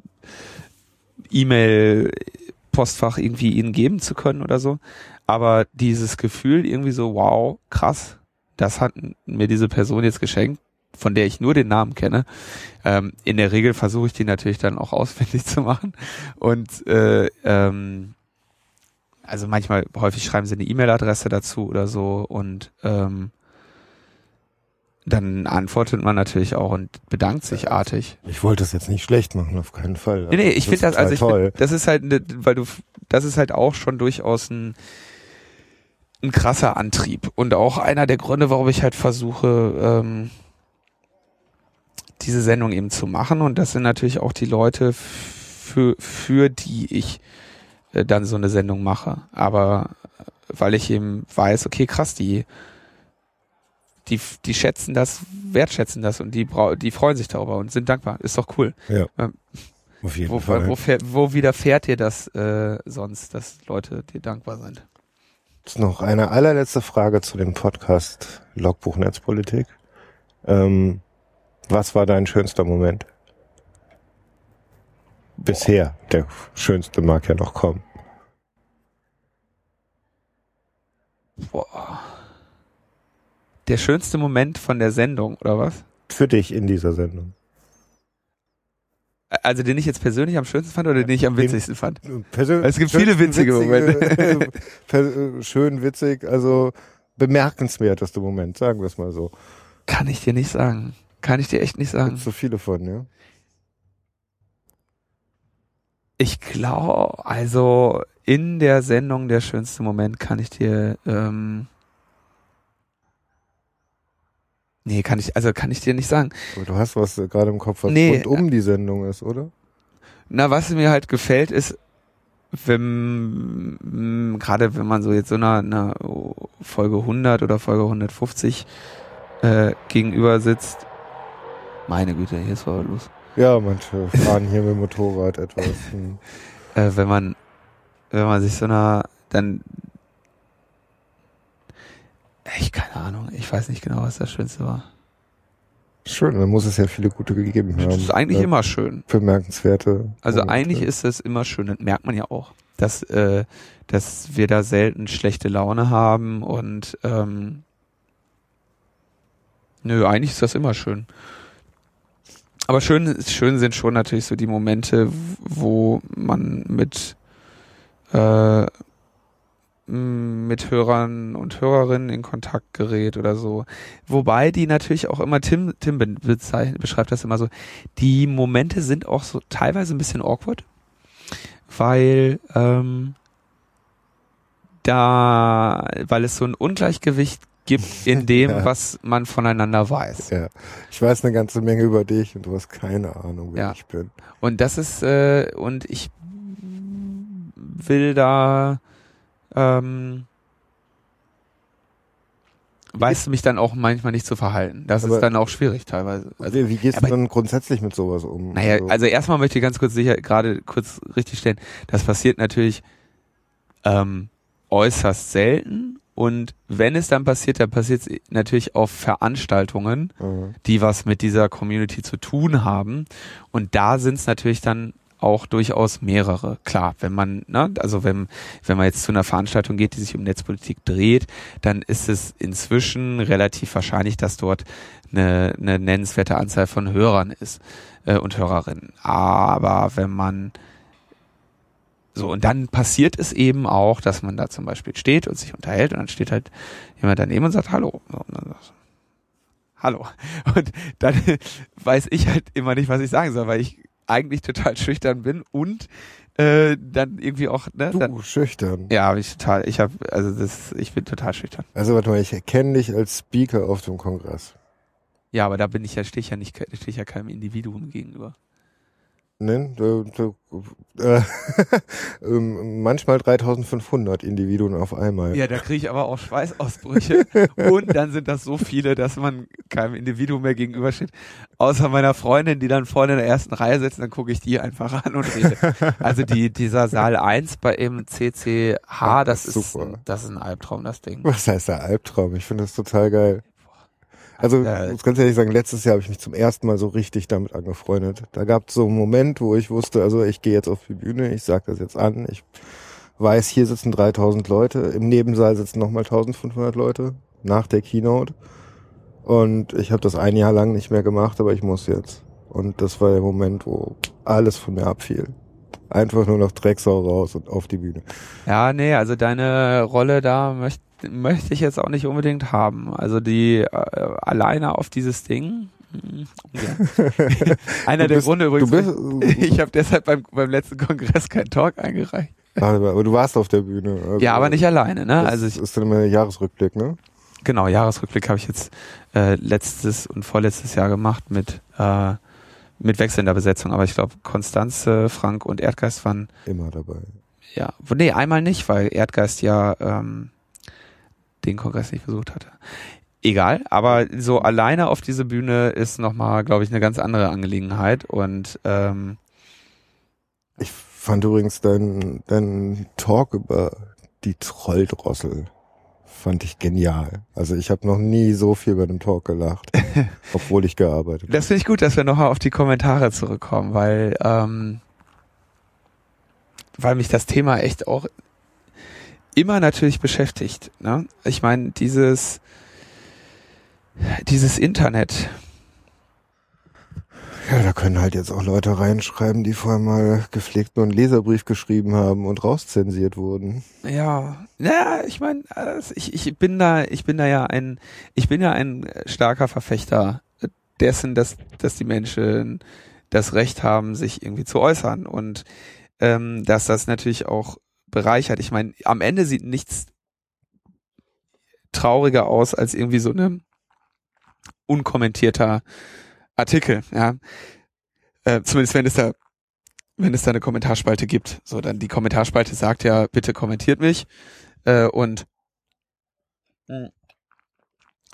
E-Mail-Postfach irgendwie ihnen geben zu können oder so. Aber dieses Gefühl irgendwie so, wow, krass, das hat mir diese Person jetzt geschenkt, von der ich nur den Namen kenne. Ähm, in der Regel versuche ich die natürlich dann auch *laughs* auswendig zu machen. Und äh, ähm, also manchmal, häufig schreiben sie eine E-Mail-Adresse dazu oder so und ähm, dann antwortet man natürlich auch und bedankt sich artig. Ich wollte es jetzt nicht schlecht machen, auf keinen Fall. Nee, nee, ich finde das, also ich toll. find, das ist halt, ne, weil du, das ist halt auch schon durchaus ein, ein krasser Antrieb und auch einer der Gründe, warum ich halt versuche, ähm, diese Sendung eben zu machen und das sind natürlich auch die Leute, für, für die ich äh, dann so eine Sendung mache. Aber äh, weil ich eben weiß, okay, krass, die, die, die schätzen das, wertschätzen das und die, brau- die freuen sich darüber und sind dankbar. Ist doch cool. Ja. Ähm, Auf jeden Wo, Fall. wo, fähr- wo widerfährt dir das äh, sonst, dass Leute dir dankbar sind? Jetzt noch eine allerletzte Frage zu dem Podcast Logbuch Netzpolitik. Ähm, was war dein schönster Moment? Bisher. Der schönste mag ja noch kommen. Boah. Der schönste Moment von der Sendung, oder was? Für dich in dieser Sendung. Also den ich jetzt persönlich am schönsten fand oder den ich am witzigsten fand? Persön Es gibt viele schönsten witzige Momente. *laughs* äh, schön witzig, also bemerkenswerteste Moment, sagen wir es mal so. Kann ich dir nicht sagen. Kann ich dir echt nicht sagen. So viele von, ja. Ich glaube, also in der Sendung der schönste Moment kann ich dir ähm, Nee, kann ich, also kann ich dir nicht sagen. Aber du hast was äh, gerade im Kopf, was Nee, rund um die Sendung ist, oder? Na, was mir halt gefällt, ist, wenn, mh, gerade wenn man so jetzt so einer, einer Folge 100 oder Folge 150 äh, gegenüber sitzt. Meine Güte, hier ist was los. Ja, manche fahren hier mit dem Motorrad etwas. Hm. *laughs* Äh, wenn man, wenn man sich so einer, dann, ich keine Ahnung, ich weiß nicht genau, was das Schönste war. Schön, dann muss es ja viele gute gegeben haben. Das ist eigentlich Ja, immer schön. Bemerkenswerte. Also Momente. eigentlich ist es immer schön, das merkt man ja auch, dass, äh, dass wir da selten schlechte Laune haben und ähm, nö, eigentlich ist das immer schön. Aber schön, schön sind schon natürlich so die Momente, wo man mit äh, mit Hörern und Hörerinnen in Kontakt gerät oder so. Wobei die natürlich auch immer, Tim, Tim beschreibt das immer so, die Momente sind auch so teilweise ein bisschen awkward, weil ähm, da, weil es so ein Ungleichgewicht gibt *laughs* in dem, Ja. was man voneinander weiß. Ja. Ich weiß eine ganze Menge über dich und du hast keine Ahnung, wer Ja. ich bin. Und das ist, äh, und ich will da, ähm, weißt du mich dann auch manchmal nicht zu verhalten. Das Aber- ist dann auch schwierig teilweise. Also, wie, wie gehst aber- du dann grundsätzlich mit sowas um? naja, also erstmal möchte ich ganz kurz sicher, gerade kurz richtig stellen, das passiert natürlich ähm, äußerst selten und wenn es dann passiert, dann passiert es natürlich auf Veranstaltungen, äh, die was mit dieser Community zu tun haben. Und da sind es natürlich dann auch durchaus mehrere. Klar, wenn man, ne, also wenn, wenn man jetzt zu einer Veranstaltung geht, die sich um Netzpolitik dreht, dann ist es inzwischen relativ wahrscheinlich, dass dort eine, eine nennenswerte Anzahl von Hörern ist äh, und Hörerinnen. Aber wenn man so, und dann passiert es eben auch, dass man da zum Beispiel steht und sich unterhält und dann steht halt jemand daneben und sagt Hallo. Und dann sagst du, Hallo. *laughs* Und dann *laughs* weiß ich halt immer nicht, was ich sagen soll, weil ich eigentlich total schüchtern bin und äh, dann irgendwie auch, ne? du, Dann, schüchtern. ja, ich total, ich habe, also das, ich bin total schüchtern. Also warte mal, ich erkenne dich als Speaker auf dem Kongress. Ja, aber da bin ich ja, stehe ich ja nicht, stehe ich ja keinem Individuum gegenüber. Ne? Du, du, äh, *laughs* ähm, manchmal 3500 Individuen auf einmal. Ja, da kriege ich aber auch Schweißausbrüche. *laughs* und dann sind das so viele, dass man keinem Individuum mehr gegenübersteht. Außer meiner Freundin, die dann vorne in der ersten Reihe sitzt, dann gucke ich die einfach an und rede. Also die, dieser Saal 1 bei im CCH, das, Das ist, ist das ist ein Albtraum, das Ding. Was heißt der Albtraum? Ich finde das total geil. Also, ich muss ganz ehrlich sagen, letztes Jahr habe ich mich zum ersten Mal so richtig damit angefreundet. Da gab es so einen Moment, wo ich wusste, also ich gehe jetzt auf die Bühne, ich sage das jetzt an, ich weiß, hier sitzen 3000 Leute, im Nebensaal sitzen nochmal 1500 Leute nach der Keynote. Und ich habe das ein Jahr lang nicht mehr gemacht, aber ich muss jetzt. Und das war der Moment, wo alles von mir abfiel. Einfach nur noch Drecksau raus und auf die Bühne. Ja, nee, also deine Rolle da möchte möchte ich jetzt auch nicht unbedingt haben. Also die äh, alleine auf dieses Ding. hm, ungern. *laughs* Einer Du der bist- Gründe übrigens. bist, *laughs* ich habe deshalb beim, beim letzten Kongress keinen Talk eingereicht. Aber du warst auf der Bühne. Also Ja, aber nicht alleine, ne? Das Also ich, ist dann immer der Jahresrückblick, ne? genau, Jahresrückblick habe ich jetzt äh, letztes und vorletztes Jahr gemacht mit äh, mit wechselnder Besetzung, aber ich glaube Konstanze, Frank und Erdgeist waren Immer dabei. ja, nee, einmal nicht, weil Erdgeist ja ähm, den Kongress nicht besucht hatte. Egal, aber so alleine auf diese Bühne ist nochmal, glaube ich, eine ganz andere Angelegenheit und ähm, Ich fand übrigens deinen dein Talk über die Trolldrossel fand ich genial. Also ich habe noch nie so viel bei einem Talk gelacht, *laughs* obwohl ich gearbeitet habe. das finde ich gut, dass wir nochmal auf die Kommentare zurückkommen, weil ähm, weil mich das Thema echt auch immer natürlich beschäftigt. Ne? Ich meine, dieses dieses Internet, Ja, da können halt jetzt auch Leute reinschreiben, die vorher mal gepflegt nur einen Leserbrief geschrieben haben und rauszensiert wurden. Ja, ja, ich meine, ich, ich bin da, ich bin da ja ein, ich bin ja ein starker Verfechter dessen, dass, dass die Menschen das Recht haben, sich irgendwie zu äußern und ähm, dass das natürlich auch bereichert. Ich meine, am Ende sieht nichts trauriger aus als irgendwie so eine unkommentierter Artikel, ja. Äh, zumindest wenn es da wenn es da eine Kommentarspalte gibt. So, dann die Kommentarspalte sagt ja, bitte kommentiert mich. Äh, und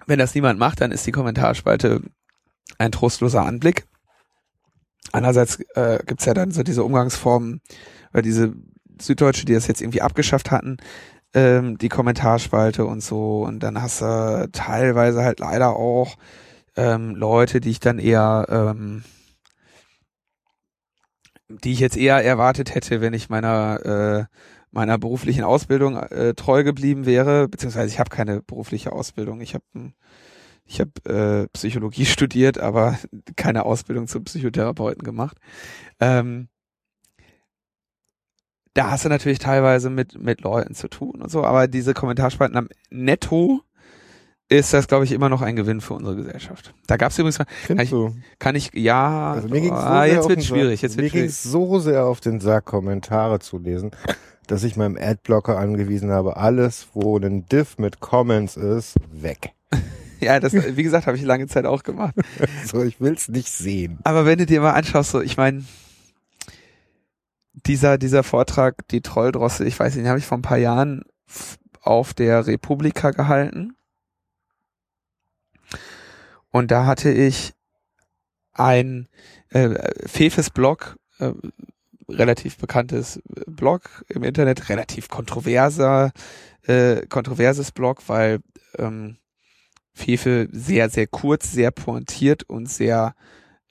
wenn das niemand macht, dann ist die Kommentarspalte ein trostloser Anblick. Andererseits äh, gibt's ja dann so diese Umgangsformen, weil diese Süddeutsche, die das jetzt irgendwie abgeschafft hatten, ähm, die Kommentarspalte und so. Und dann hast du teilweise halt leider auch ähm, Leute, die ich dann eher ähm, die ich jetzt eher erwartet hätte, wenn ich meiner äh, meiner beruflichen Ausbildung äh, treu geblieben wäre, beziehungsweise ich habe keine berufliche Ausbildung. Ich habe ich habe äh, Psychologie *laughs* studiert, aber keine Ausbildung zum Psychotherapeuten gemacht. Ähm, da hast du natürlich teilweise mit mit Leuten zu tun und so, aber diese Kommentarspalten am Netto ist das, glaube ich, immer noch ein Gewinn für unsere Gesellschaft. Da gab es übrigens mal, Findest ich- du? kann ich, ja, Also mir ging's so ah, jetzt wird schwierig, jetzt mir schwierig. ging's so sehr auf den Sack, Kommentare zu lesen, dass ich meinem Adblocker angewiesen habe, alles, wo ein Diff mit Comments ist, weg. *laughs* Ja, das, wie gesagt, habe ich lange Zeit auch gemacht. *laughs* So, ich will's nicht sehen. Aber wenn du dir mal anschaust, so, ich meine, dieser, dieser Vortrag, die Trolldrossel, ich weiß nicht, den habe ich vor ein paar Jahren auf der Republika gehalten. Und da hatte ich ein äh, Fefes Blog, äh, relativ bekanntes Blog im Internet, relativ kontroverser, äh, kontroverses Blog, weil ähm, Fefe sehr, sehr kurz, sehr pointiert und sehr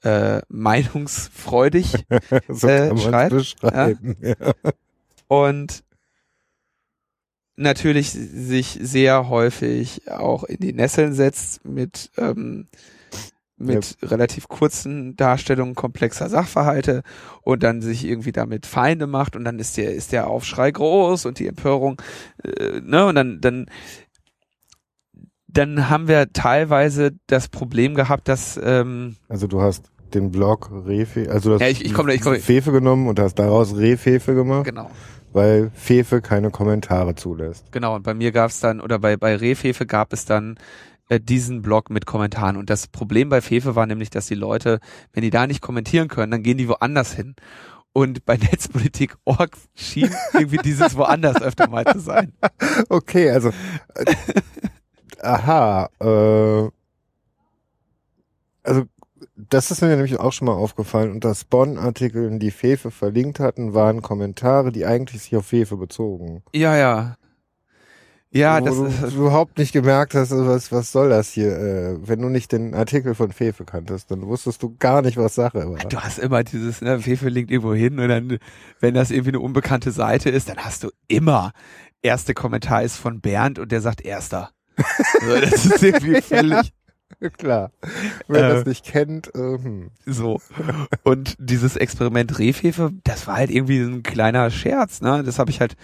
äh, meinungsfreudig *laughs* so Äh, schreibt, beschreiben. Ja. und natürlich sich sehr häufig auch in die Nesseln setzt mit ähm, mit relativ kurzen Darstellungen komplexer Sachverhalte und dann sich irgendwie damit Feinde macht und dann ist der ist der Aufschrei groß und die Empörung äh, ne und dann dann dann haben wir teilweise das Problem gehabt, dass ähm, Also du hast den Blog Refe, also du hast Ja, ich- ich komm- ich komm- Fefe genommen und hast daraus Refefe gemacht, genau weil Fefe keine Kommentare zulässt. Genau, und bei mir gab es dann, oder bei, bei Rehfefe gab es dann äh, diesen Blog mit Kommentaren. Und das Problem bei Fefe war nämlich, dass die Leute, wenn die da nicht kommentieren können, dann gehen die woanders hin. Und bei *laughs* Netzpolitik.org schien irgendwie dieses woanders öfter mal zu sein. *laughs* Okay, also äh, aha, äh, also das ist mir nämlich auch schon mal aufgefallen. Unter Spawn-Artikeln, die Fefe verlinkt hatten, waren Kommentare, die eigentlich sich auf Fefe bezogen. Ja, ja. Ja, Wo das du ist, überhaupt nicht gemerkt hast, also was, was soll das hier? Äh, wenn du nicht den Artikel von Fefe kanntest, dann wusstest du gar nicht, was Sache war. du hast immer dieses, ne, Fefe linkt irgendwo hin und dann, wenn das irgendwie eine unbekannte Seite ist, dann hast du immer, erste Kommentar ist von Bernd und der sagt erster. *laughs* so, das ist irgendwie völlig, *laughs* Klar. Wer Äh, das nicht kennt, äh, hm. So. Und dieses Experiment Rehfefe, das war halt irgendwie ein kleiner Scherz, ne? Das habe ich halt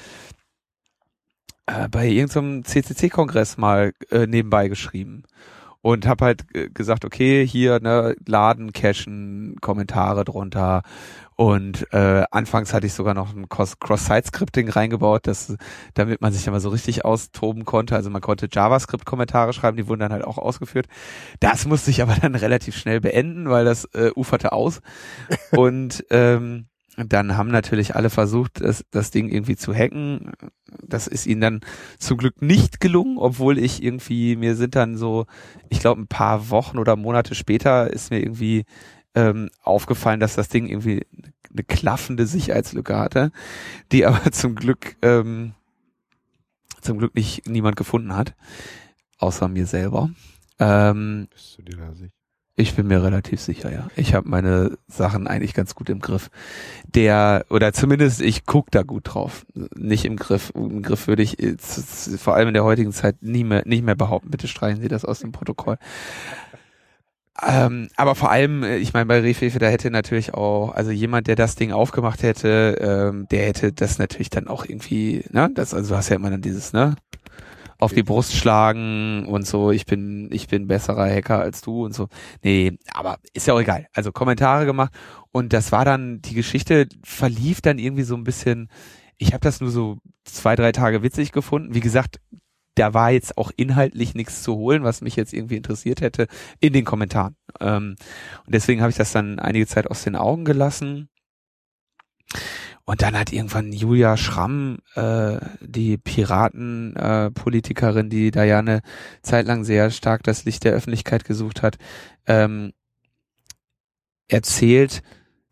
äh, bei irgendeinem CCC-Kongress mal äh, nebenbei geschrieben. Und habe halt äh, gesagt, okay, hier, ne, laden, cachen, Kommentare drunter. Und äh, anfangs hatte ich sogar noch ein Cross- Cross-Site-Scripting reingebaut, das, damit man sich dann mal so richtig austoben konnte. Also man konnte JavaScript-Kommentare schreiben, die wurden dann halt auch ausgeführt. Das musste ich aber dann *laughs* relativ schnell beenden, weil das äh, uferte aus. Und ähm, dann haben natürlich alle versucht, das, das Ding irgendwie zu hacken. Das ist ihnen dann zum Glück nicht gelungen, obwohl ich irgendwie, mir sind dann so, ich glaube, ein paar Wochen oder Monate später ist mir irgendwie ähm, aufgefallen, dass das Ding irgendwie eine klaffende Sicherheitslücke hatte, die *laughs* aber zum Glück ähm, zum Glück nicht niemand gefunden hat, außer mir selber. Ähm, Bist du dir da sicher? ich bin mir relativ sicher, ja. Ich habe meine Sachen eigentlich ganz gut im Griff. Der, oder zumindest ich guck da gut drauf. Nicht im Griff. Im Griff würde ich äh, vor allem in der heutigen Zeit nie mehr, nicht mehr behaupten. Bitte streichen Sie das aus dem Protokoll. Ähm, aber vor allem, äh, ich meine, bei Refefe, da hätte natürlich auch, also jemand, der das Ding aufgemacht hätte, ähm, der hätte das natürlich dann auch irgendwie, ne, das, also du hast ja immer dann dieses, ne, auf die Brust schlagen und so, ich bin, ich bin besserer Hacker als du und so. Nee, aber ist ja auch egal. Also Kommentare gemacht und das war dann, die Geschichte verlief dann irgendwie so ein bisschen, ich habe das nur so zwei, drei Tage witzig gefunden. Wie gesagt, da war jetzt auch inhaltlich nichts zu holen, was mich jetzt irgendwie interessiert hätte, in den Kommentaren. Ähm, und deswegen habe ich das dann einige Zeit aus den Augen gelassen. Und dann hat irgendwann Julia Schramm, äh, die Piratenpolitikerin, äh, die da ja eine Zeit lang sehr stark das Licht der Öffentlichkeit gesucht hat, ähm, erzählt,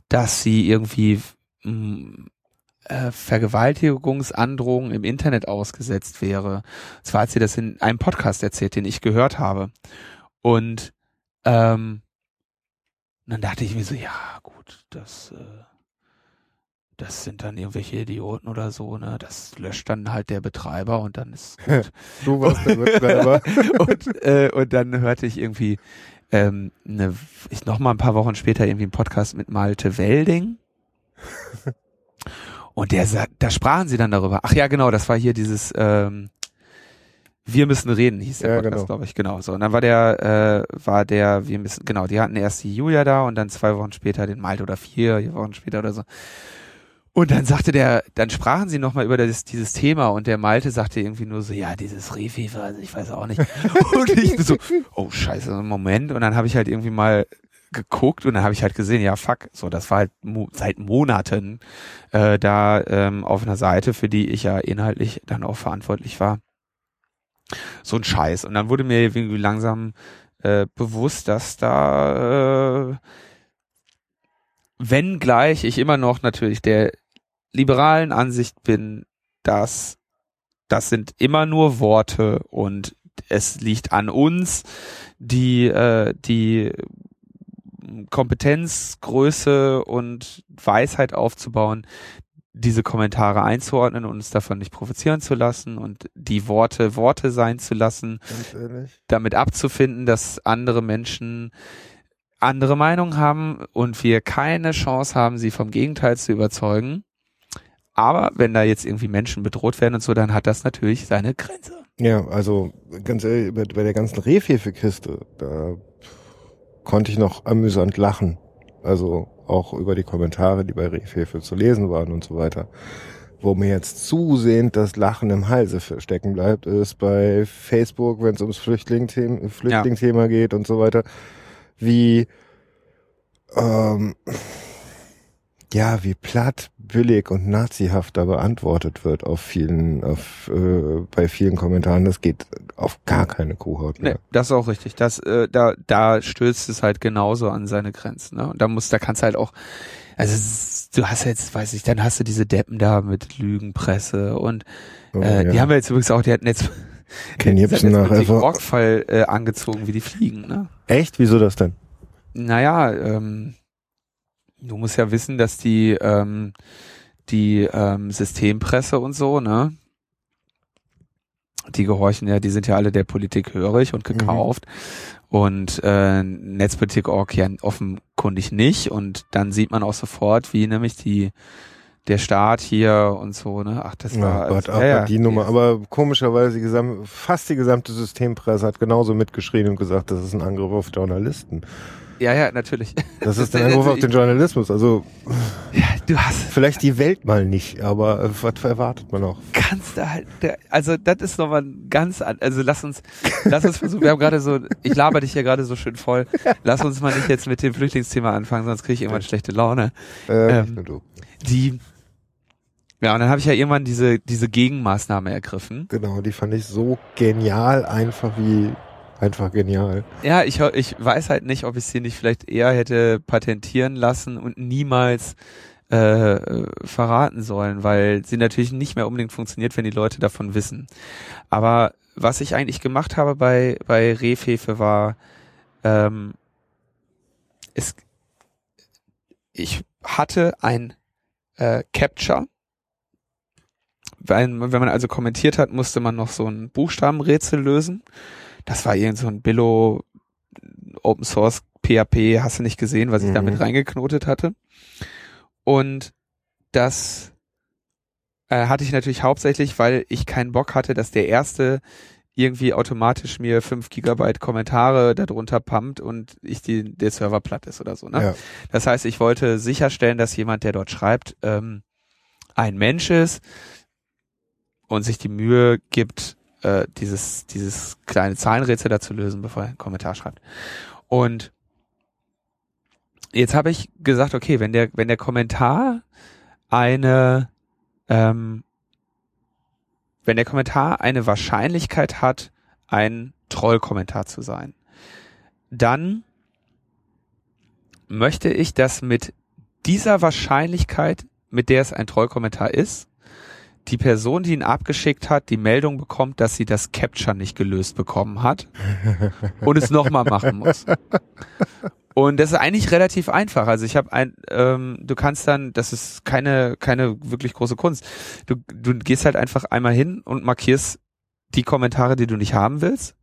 dass sie irgendwie mh, äh, Vergewaltigungsandrohungen im Internet ausgesetzt wäre. Zwar hat sie das in einem Podcast erzählt, den ich gehört habe. Und ähm, dann dachte ich mir so, ja gut, das, äh, das sind dann irgendwelche Idioten oder so, ne? Das löscht dann halt der Betreiber und dann ist *laughs* gut. Du warst der Betreiber. *laughs* und, äh, und dann hörte ich irgendwie ähm, ne, ich noch mal ein paar Wochen später irgendwie einen Podcast mit Malte Welding. *laughs* Und der da sprachen sie dann darüber. Ach ja, genau, das war hier dieses ähm, Wir müssen reden, hieß der Ja, Podcast, genau. glaube ich, genau. So. Und dann war der, äh, war der, wir müssen, genau, die hatten erst die Julia da und dann zwei Wochen später den Malte oder vier Wochen später oder so. Und dann sagte der, dann sprachen sie nochmal über das, dieses Thema und der Malte sagte irgendwie nur so, ja, dieses Rehfefe, also ich weiß auch nicht. *laughs* und ich bin so, oh scheiße, Moment. Und dann habe ich halt irgendwie mal geguckt und dann habe ich halt gesehen, ja fuck, so das war halt mo seit Monaten äh, da ähm, auf einer Seite, für die ich ja inhaltlich dann auch verantwortlich war. So ein Scheiß. Und dann wurde mir irgendwie langsam äh, bewusst, dass da, äh, wenn gleich ich immer noch natürlich der liberalen Ansicht bin, dass das sind immer nur Worte und es liegt an uns, die, äh, die Kompetenz, Größe und Weisheit aufzubauen, diese Kommentare einzuordnen und uns davon nicht provozieren zu lassen und die Worte Worte sein zu lassen, damit abzufinden, dass andere Menschen andere Meinung haben und wir keine Chance haben, sie vom Gegenteil zu überzeugen. Aber wenn da jetzt irgendwie Menschen bedroht werden und so, dann hat das natürlich seine Grenze. Ja, also ganz ehrlich, bei, bei der ganzen Rehfefe-Kiste, da konnte ich noch amüsant lachen. Also auch über die Kommentare, die bei Rehfefe zu lesen waren und so weiter. wo mir jetzt zusehend das Lachen im Halse stecken bleibt, ist bei Facebook, wenn es ums Flüchtling-Thema Flüchtling geht und so weiter, wie ähm, ja, wie platt, billig und nazihaft da beantwortet wird auf vielen, auf, äh, bei vielen Kommentaren, das geht auf gar keine Kuhhaut mehr. Nee, das ist auch richtig. Das, äh, da, da stößt es halt genauso an seine Grenzen. Ne? Und da muss, da kannst halt auch, also du hast jetzt, weiß ich, dann hast du diese Deppen da mit Lügenpresse und Oh, äh, ja. die haben wir jetzt übrigens auch, die hatten jetzt Ken Jebsen nach. Orgfall äh, angezogen, wie die fliegen, ne? Echt? Wieso das denn? Naja, ähm, du musst ja wissen, dass die, ähm, die ähm, Systempresse und so, ne? Die gehorchen ja, die sind ja alle der Politik hörig und gekauft. Und äh, Netzpolitik.org ja offenkundig nicht. Und dann sieht man auch sofort, wie nämlich die der Staat hier und so, ne? Ach, das war Ja, Gott, also, ja, ja, die Nummer, aber komischerweise die gesam fast die gesamte Systempresse hat genauso mitgeschrien und gesagt, das ist ein Angriff auf Journalisten. Ja, ja, natürlich. Das ist *laughs* ein Angriff auf den Journalismus. Also Ja, du hast vielleicht die Welt mal nicht, aber äh, was erwartet man auch? kannst da halt, der, also das ist nochmal ein ganz, an, also lass uns, lass uns versuchen, wir haben gerade so, ich laber dich hier gerade so schön voll, lass uns mal nicht jetzt mit dem Flüchtlingsthema anfangen, sonst kriege ich irgendwann schlechte Laune. Äh, Ähm, nicht nur du. Die, ja, und dann habe ich ja irgendwann diese, diese Gegenmaßnahme ergriffen. Genau, die fand ich so genial, einfach wie einfach genial. Ja, ich, ich weiß halt nicht, ob ich sie nicht vielleicht eher hätte patentieren lassen und niemals äh, verraten sollen, weil sie natürlich nicht mehr unbedingt funktioniert, wenn die Leute davon wissen. Aber was ich eigentlich gemacht habe bei, bei Rehfefe war, ähm, es, ich hatte ein äh, Capture. Weil, wenn man also kommentiert hat, musste man noch so ein Buchstabenrätsel lösen. Das war irgend so ein Billo Open Source PHP, hast du nicht gesehen, was ich Mhm. damit reingeknotet hatte. Und das äh, hatte ich natürlich hauptsächlich, weil ich keinen Bock hatte, dass der erste irgendwie automatisch mir fünf Gigabyte Kommentare darunter pumpt und ich die, der Server platt ist oder so. Ne? Ja. Das heißt, ich wollte sicherstellen, dass jemand, der dort schreibt, ähm, ein Mensch ist und sich die Mühe gibt, äh, dieses, dieses kleine Zahlenrätsel da zu lösen, bevor er einen Kommentar schreibt. Und jetzt habe ich gesagt, okay, wenn der, wenn der Kommentar eine, ähm, wenn der Kommentar eine Wahrscheinlichkeit hat, ein Trollkommentar zu sein, dann möchte ich, dass mit dieser Wahrscheinlichkeit, mit der es ein Trollkommentar ist, die Person, die ihn abgeschickt hat, die Meldung bekommt, dass sie das Capture nicht gelöst bekommen hat *laughs* und es nochmal machen muss. Und das ist eigentlich relativ einfach. Also ich habe ein, ähm, du kannst dann, das ist keine keine wirklich große Kunst. Du du gehst halt einfach einmal hin und markierst die Kommentare, die du nicht haben willst,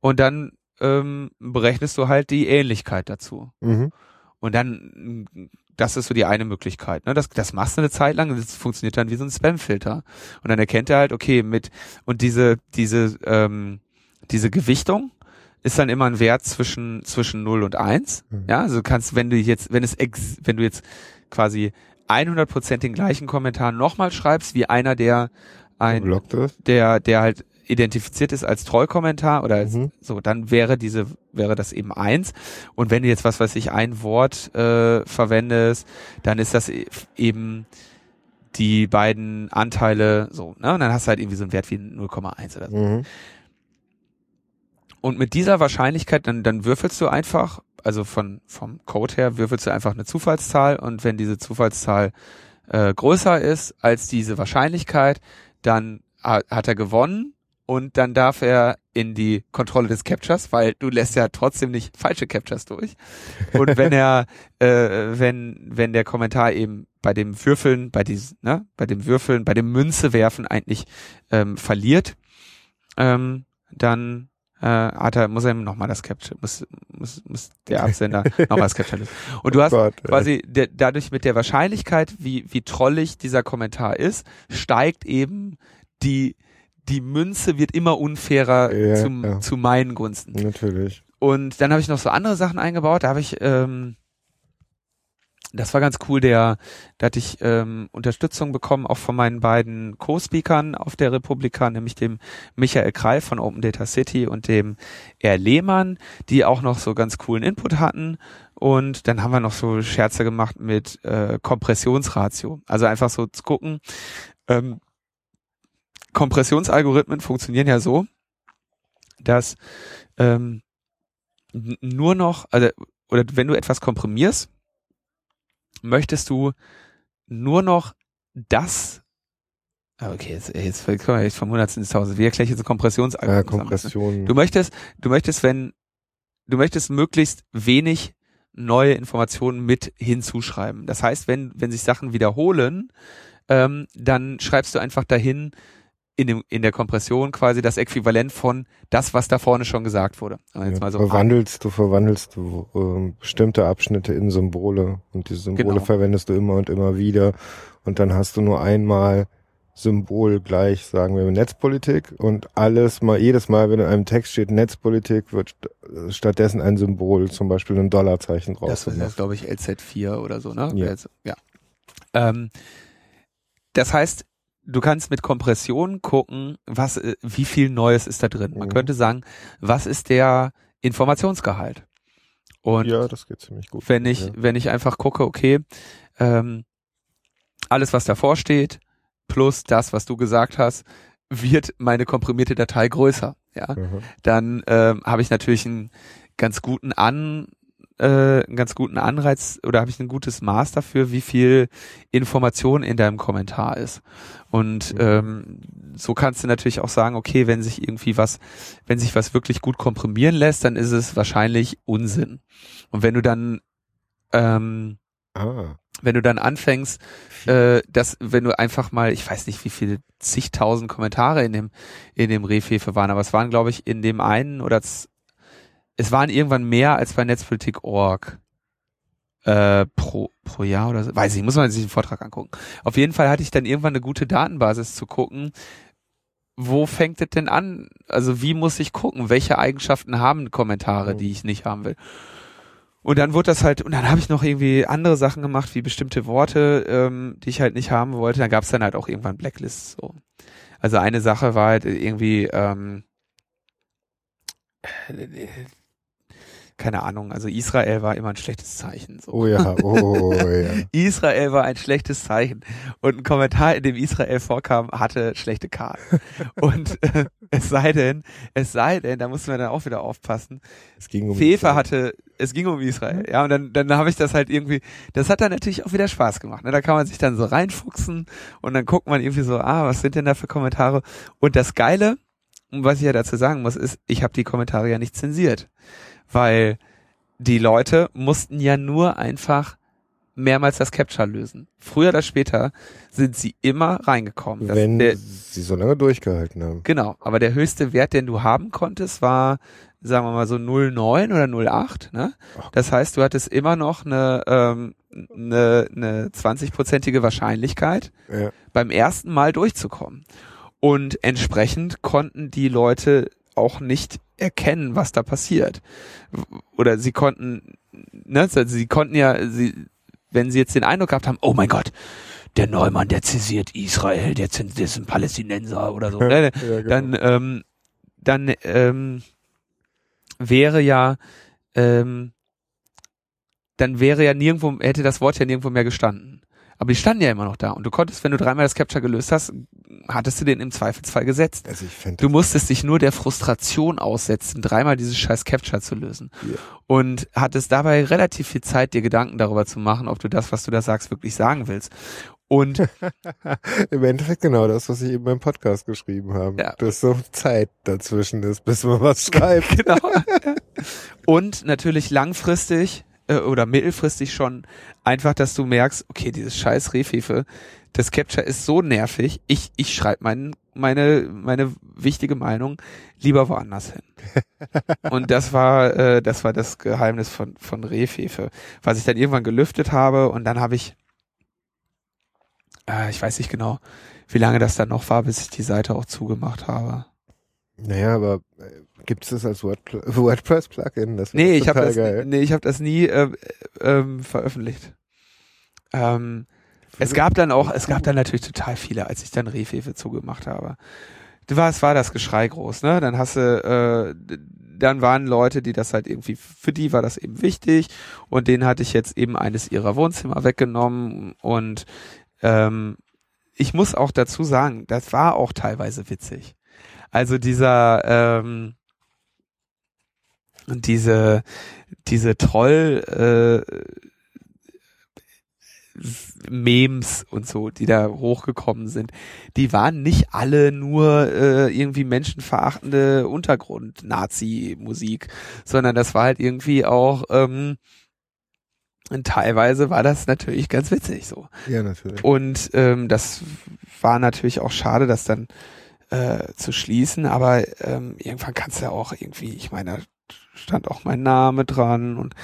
und dann ähm, berechnest du halt die Ähnlichkeit dazu. Mhm. Und dann, das ist so die eine Möglichkeit. Ne? Das, das machst du eine Zeit lang, das funktioniert dann wie so ein Spamfilter. Und dann erkennt er halt, okay, mit, und diese, diese, ähm, diese Gewichtung ist dann immer ein Wert zwischen, zwischen 0 und 1. Mhm. Ja, also du kannst, wenn du jetzt, wenn es, ex, wenn du jetzt quasi 100% den gleichen Kommentar nochmal schreibst, wie einer, der ein, der, der halt identifiziert ist als Trollkommentar oder als, Mhm. so, dann wäre diese, wäre das eben eins. Und wenn du jetzt, was weiß ich, ein Wort äh, verwendest, dann ist das e- eben die beiden Anteile so, ne? Und dann hast du halt irgendwie so einen Wert wie 0,1 oder so. Mhm. Und mit dieser Wahrscheinlichkeit, dann, dann würfelst du einfach, also von, vom Code her würfelst du einfach eine Zufallszahl und wenn diese Zufallszahl äh, größer ist als diese Wahrscheinlichkeit, dann ha- hat er gewonnen und dann darf er in die Kontrolle des Captures, weil du lässt ja trotzdem nicht falsche Captures durch. Und wenn er, *laughs* äh, wenn, wenn der Kommentar eben bei dem Würfeln, bei diesem, ne, bei dem Würfeln, bei dem Münze werfen eigentlich ähm, verliert, ähm, dann äh, hat er, muss er nochmal das Capture, muss, muss, muss der Absender *laughs* nochmal das Capture lösen. Und du hast Gott, ey. quasi der, dadurch mit der Wahrscheinlichkeit, wie, wie trollig dieser Kommentar ist, steigt eben die, die Münze wird immer unfairer Ja, zum, ja. zu meinen Gunsten. Natürlich. Und dann habe ich noch so andere Sachen eingebaut. Da habe ich, ähm, Das war ganz cool, der, da hatte ich ähm, Unterstützung bekommen, auch von meinen beiden Co-Speakern auf der Republika, nämlich dem Michael Kreif von Open Data City und dem R. Lehmann, die auch noch so ganz coolen Input hatten. Und dann haben wir noch so Scherze gemacht mit äh, Kompressionsratio. Also einfach so zu gucken, ähm, Kompressionsalgorithmen funktionieren ja so, dass ähm, nur noch, also oder wenn du etwas komprimierst, möchtest du nur noch das Ah, Okay, jetzt, jetzt kommen wir jetzt vom Hundertsten ins Tausend. Wie erkläre ich jetzt Äh, Kompressionsalgorithmus? Kompression. Du möchtest, du möchtest, wenn, du möchtest möglichst wenig neue Informationen mit hinzuschreiben. Das heißt, wenn, wenn sich Sachen wiederholen, ähm, dann schreibst du einfach dahin in dem, in der Kompression quasi das Äquivalent von das, was da vorne schon gesagt wurde. Und jetzt ja, mal so verwandelst du, verwandelst du ähm, bestimmte Abschnitte in Symbole und diese Symbole Genau. verwendest du immer und immer wieder und dann hast du nur einmal Symbol gleich, sagen wir, Netzpolitik und alles mal, jedes Mal, wenn in einem Text steht Netzpolitik, wird st stattdessen ein Symbol, zum Beispiel ein Dollarzeichen drauf Das ist jetzt, glaube ich, LZ4 oder so, ne? Ja. Also, ja. Ähm, das heißt, du kannst mit Kompression gucken, was, äh, wie viel Neues ist da drin. Man Mhm. könnte sagen, was ist der Informationsgehalt? Und Ja, das geht ziemlich gut. wenn ich, ja. wenn ich einfach gucke, okay, ähm, alles, was davor steht, plus das, was du gesagt hast, wird meine komprimierte Datei größer. Ja, Aha. dann ähm, habe ich natürlich einen ganz guten An, äh, einen ganz guten Anreiz oder habe ich ein gutes Maß dafür, wie viel Information in deinem Kommentar ist. Und Mhm. ähm, so kannst du natürlich auch sagen, okay, wenn sich irgendwie was, wenn sich was wirklich gut komprimieren lässt, dann ist es wahrscheinlich Unsinn. Und wenn du dann ähm, Ah, wenn du dann anfängst, äh, dass wenn du einfach mal, ich weiß nicht, wie viele zigtausend Kommentare in dem in dem Rehfefe waren, aber es waren, glaube ich, in dem einen oder es waren irgendwann mehr als bei Netzpolitik.org äh, pro pro Jahr oder so. Weiß ich, muss man sich den Vortrag angucken. Auf jeden Fall hatte ich dann irgendwann eine gute Datenbasis zu gucken. Wo fängt es denn an? Also wie muss ich gucken? Welche Eigenschaften haben Kommentare, die ich nicht haben will? Und dann wurde das halt, und dann habe ich noch irgendwie andere Sachen gemacht, wie bestimmte Worte, ähm, die ich halt nicht haben wollte. Dann gab es dann halt auch irgendwann Blacklists. So. Also eine Sache war halt irgendwie, ähm, keine Ahnung, also Israel war immer ein schlechtes Zeichen. So. oh ja, oh ja. *laughs* Israel war ein schlechtes Zeichen. Und ein Kommentar, in dem Israel vorkam, hatte schlechte Karten. *laughs* Und äh, es sei denn, es sei denn, da mussten wir dann auch wieder aufpassen, Es ging um Fefe hatte, es ging um Israel, ja, und dann, dann habe ich das halt irgendwie, das hat dann natürlich auch wieder Spaß gemacht, ne? da kann man sich dann so reinfuchsen und dann guckt man irgendwie so, ah, was sind denn da für Kommentare? Und das Geile, was ich ja dazu sagen muss, ist, ich habe die Kommentare ja nicht zensiert, weil die Leute mussten ja nur einfach mehrmals das Capture lösen. Früher oder später sind sie immer reingekommen. Wenn der, sie so lange durchgehalten haben. Genau, aber der höchste Wert, den du haben konntest, war, sagen wir mal so 0,9 oder 0,8. Ne? Das heißt, du hattest immer noch eine, ähm, eine, eine 20-prozentige Wahrscheinlichkeit, Ja. beim ersten Mal durchzukommen. Und entsprechend konnten die Leute auch nicht erkennen, was da passiert. Oder sie konnten, ne, also sie konnten ja, sie, wenn sie jetzt den Eindruck gehabt haben, oh mein Gott, der Neumann, der zensiert Israel, der ist ein Palästinenser oder so, ne, Ja, genau. dann, ähm, dann ähm, wäre ja, ähm, dann wäre ja nirgendwo, hätte das Wort ja nirgendwo mehr gestanden. Aber die standen ja immer noch da. Und du konntest, wenn du dreimal das Capture gelöst hast, hattest du den im Zweifelsfall gesetzt. also Du musstest dich nur der Frustration aussetzen, dreimal dieses scheiß Capture zu lösen. Ja. Und hattest dabei relativ viel Zeit, dir Gedanken darüber zu machen, ob du das, was du da sagst, wirklich sagen willst. Und *laughs* im Endeffekt genau das, was ich eben beim Podcast geschrieben habe. Ja. Dass so Zeit dazwischen ist, bis man was *laughs* schreibt. genau. Und natürlich langfristig äh, oder mittelfristig schon einfach, dass du merkst, okay, dieses scheiß Rehfefe, das Capture ist so nervig, ich, ich schreibe mein, meine, meine wichtige Meinung lieber woanders hin. *laughs* Und das war, äh, das war das Geheimnis von, von Rehfefe, was ich dann irgendwann gelüftet habe und dann habe ich, äh, ich weiß nicht genau, wie lange das dann noch war, bis ich die Seite auch zugemacht habe. Naja, aber äh, gibt es das als Wordpl *laughs* WordPress-Plugin? Nee, ich habe das, nee, ich hab das nie äh, ähm, veröffentlicht. Ähm, es gab dann auch, es gab dann natürlich total viele, als ich dann Rehfefe zugemacht habe. Es war das Geschrei groß, ne? Dann hast du, äh, dann waren Leute, die das halt irgendwie, für die war das eben wichtig und denen hatte ich jetzt eben eines ihrer Wohnzimmer weggenommen und ähm, ich muss auch dazu sagen, das war auch teilweise witzig. Also dieser, ähm, diese, diese Troll, äh, Memes und so, die da hochgekommen sind, die waren nicht alle nur äh, irgendwie menschenverachtende Untergrund-Nazi-Musik, sondern das war halt irgendwie auch ähm, und teilweise war das natürlich ganz witzig so. Ja, natürlich. Und ähm, das war natürlich auch schade, das dann äh, zu schließen, aber ähm, irgendwann kannst du ja auch irgendwie, ich meine, stand auch mein Name dran und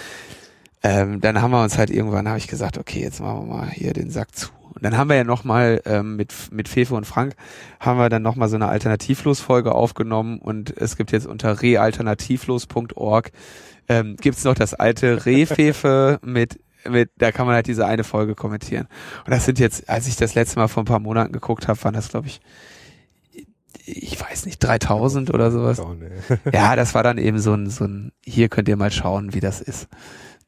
ähm, dann haben wir uns halt irgendwann, habe ich gesagt, okay, jetzt machen wir mal hier den Sack zu. Und dann haben wir ja nochmal ähm, mit, mit Fefe und Frank, haben wir dann nochmal so eine Alternativlos-Folge aufgenommen und es gibt jetzt unter realternativlos.org ähm, gibt's noch das alte Rehfefe *laughs* mit mit, da kann man halt diese eine Folge kommentieren. Und das sind jetzt, als ich das letzte Mal vor ein paar Monaten geguckt habe, waren das, glaube ich, ich weiß nicht, 3000 oder sowas. Nee. *laughs* *laughs* Ja, das war dann eben so ein, so ein, hier könnt ihr mal schauen, wie das ist.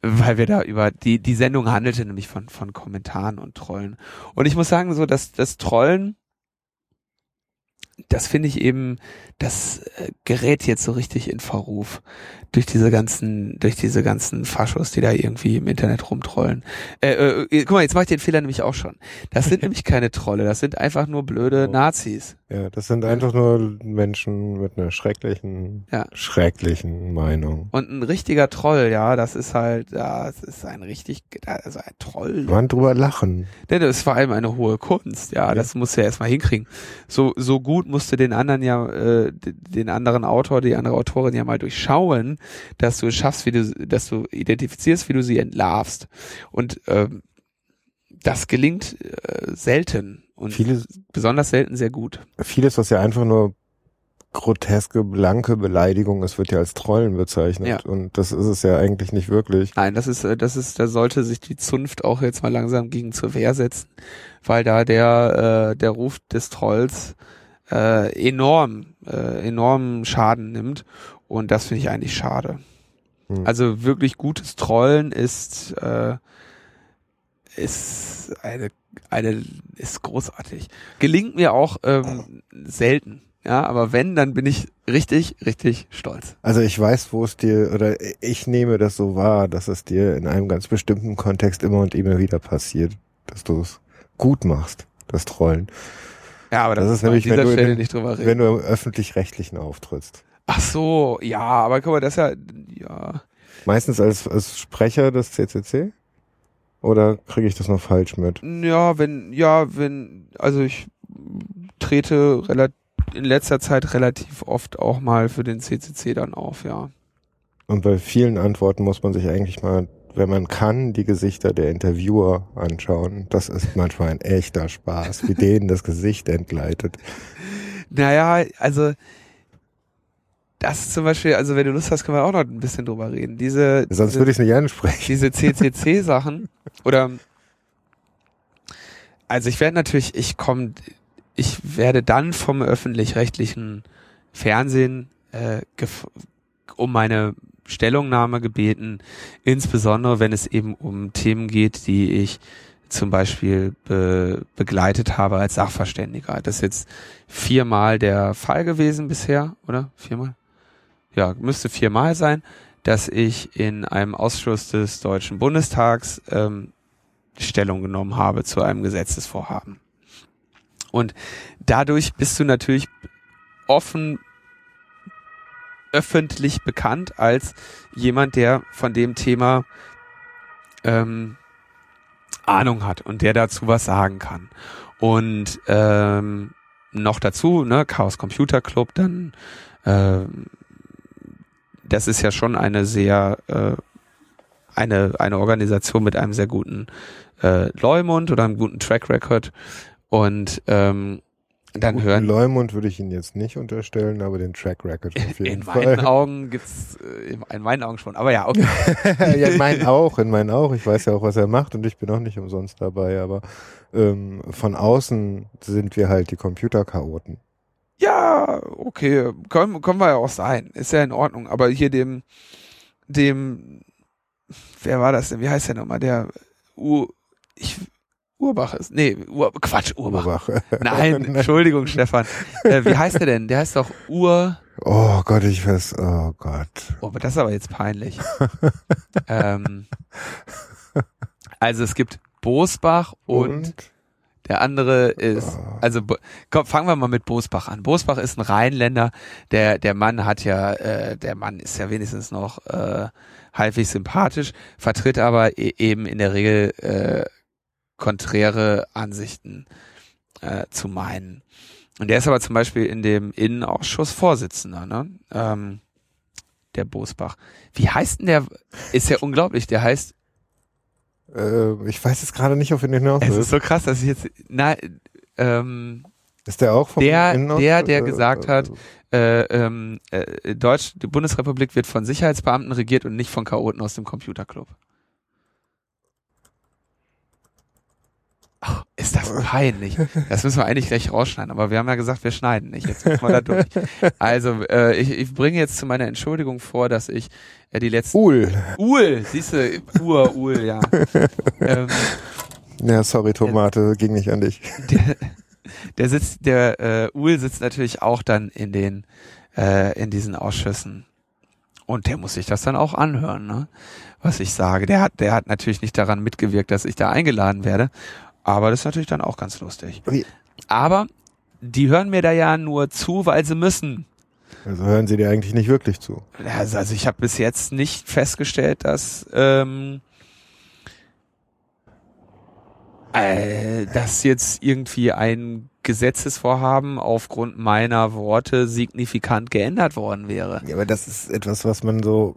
Weil wir da über, die, die Sendung handelte nämlich von, von Kommentaren und Trollen. Und ich muss sagen, so, dass das Trollen, das finde ich eben, das äh, gerät jetzt so richtig in Verruf durch diese ganzen, durch diese ganzen Faschos, die da irgendwie im Internet rumtrollen. Äh, äh, guck mal, jetzt mache ich den Fehler nämlich auch schon. Das sind *laughs* nämlich keine Trolle, das sind einfach nur blöde Oh. Nazis. Ja, das sind einfach nur Menschen mit einer schrecklichen, Ja. schrecklichen Meinung. Und ein richtiger Troll, ja, das ist halt, ja, das ist ein richtig, also ein Troll. Man drüber lachen. Denn das ist vor allem eine hohe Kunst, ja, das musst du ja erstmal hinkriegen. So, so gut musst du den anderen ja, äh, den anderen Autor, die andere Autorin ja mal durchschauen, dass du es schaffst, wie du, dass du identifizierst, wie du sie entlarvst. Und ähm, das gelingt äh, selten und Viele, besonders selten sehr gut. vieles, was ja einfach nur groteske, blanke Beleidigung ist, wird ja als Trollen bezeichnet. Ja. Und das ist es ja eigentlich nicht wirklich. Nein, das ist, äh, das ist, da sollte sich die Zunft auch jetzt mal langsam gegen zur Wehr setzen, weil da der, äh, der Ruf des Trolls äh, enorm, äh, enormen Schaden nimmt und das finde ich eigentlich schade. Hm. Also wirklich gutes Trollen ist, äh, ist eine, eine, ist großartig. Gelingt mir auch ähm, selten. Ja, aber wenn, dann bin ich richtig, richtig stolz. Also ich weiß, wo es dir, oder ich nehme das so wahr, dass es dir in einem ganz bestimmten Kontext immer und immer wieder passiert, dass du es gut machst, das Trollen. Ja, aber Das das ist nämlich, wenn du den- nicht drüber reden. Wenn du im Öffentlich-Rechtlichen auftrittst. Ach so, ja, aber guck mal, das ist ja, ja. Meistens als, als Sprecher des CCC? Oder kriege ich das noch falsch mit? Ja, wenn, ja, wenn, also ich trete relativ, in letzter Zeit relativ oft auch mal für den CCC dann auf, ja. Und bei vielen Antworten muss man sich eigentlich mal, wenn man kann, die Gesichter der Interviewer anschauen. Das ist manchmal ein echter Spaß, wie denen das Gesicht entgleitet. *laughs* Naja, also, das zum Beispiel, also wenn du Lust hast, können wir auch noch ein bisschen drüber reden. Diese, Sonst diese, würde ich es nicht ansprechen. diese CCC-Sachen oder also ich werde natürlich, ich komme, ich werde dann vom öffentlich-rechtlichen Fernsehen äh, um meine Stellungnahme gebeten, insbesondere wenn es eben um Themen geht, die ich zum Beispiel be begleitet habe als Sachverständiger. Das ist jetzt viermal der Fall gewesen bisher, oder? Viermal? Ja, müsste viermal sein, dass ich in einem Ausschuss des Deutschen Bundestags ähm, Stellung genommen habe zu einem Gesetzesvorhaben. Und dadurch bist du natürlich offen öffentlich bekannt als jemand, der von dem Thema ähm, Ahnung hat und der dazu was sagen kann. Und ähm, noch dazu, ne, Chaos Computer Club, dann ähm, das ist ja schon eine sehr äh, eine eine Organisation mit einem sehr guten äh, Leumund oder einem guten Track Record und ähm, Dann Guten hören Leumund würde ich Ihnen jetzt nicht unterstellen, aber den Track Record auf jeden in meinen Fall. *laughs* Augen gibt's äh, in- in meinen Augen schon. Aber ja, okay. *laughs* ja, in meinen auch, in meinen auch. Ich weiß ja auch, was er macht und ich bin auch nicht umsonst dabei, aber ähm, von außen sind wir halt die Computerchaoten. Ja, okay, können, können wir ja auch sein. Ist ja in Ordnung. Aber hier dem, dem, wer war das denn? Wie heißt der nochmal? Der Ur, ich, Urbach ist, nee, Ur, Quatsch, Urbach. Urbach. *laughs* Nein, Entschuldigung, Stefan. Äh, wie heißt der denn? Der heißt doch Ur, Oh Gott, ich weiß, oh Gott. oh, aber das ist aber jetzt peinlich. *laughs* ähm, also es gibt Bosbach und, der andere ist, Oh. also komm, fangen wir mal mit Bosbach an. Bosbach ist ein Rheinländer. Der der Mann hat ja, äh, der Mann ist ja wenigstens noch äh, halbwegs sympathisch, vertritt aber e eben in der Regel äh, konträre Ansichten äh, zu meinen. Und der ist aber zum Beispiel in dem Innenausschuss Vorsitzender, ne? Ähm, der Bosbach. Wie heißt denn der? Ist ja unglaublich. Der heißt Äh, ich weiß jetzt gerade nicht, auf wen hinaus Es ist ist. so krass, dass ich jetzt, na, ähm, Ist der auch vom Der- Innenausschuss? der, der gesagt äh, hat, äh, ähm, äh, Deutsch, die Bundesrepublik wird von Sicherheitsbeamten regiert und nicht von Chaoten aus dem Computerclub. Ach, ist das peinlich. Das müssen wir eigentlich gleich rausschneiden, aber wir haben ja gesagt, wir schneiden nicht. Jetzt müssen wir da durch. Also, äh, ich, ich bringe jetzt zu meiner Entschuldigung vor, dass ich äh, die letzten... Uhl. Uhl, siehst du, Ur, Uhl, ja. ähm, Ja, sorry, Tomate, ging nicht an dich. der, der sitzt, der äh, Uhl sitzt natürlich auch dann in den äh, in diesen Ausschüssen und der muss sich das dann auch anhören, ne? Was ich sage. Der hat, der hat natürlich nicht daran mitgewirkt, dass ich da eingeladen werde, aber das ist natürlich dann auch ganz lustig. Aber die hören mir da ja nur zu, weil sie müssen. Also hören sie dir eigentlich nicht wirklich zu. Also, also ich habe bis jetzt nicht festgestellt, dass ähm, äh, dass jetzt irgendwie ein Gesetzesvorhaben aufgrund meiner Worte signifikant geändert worden wäre. Ja, aber das ist etwas, was man so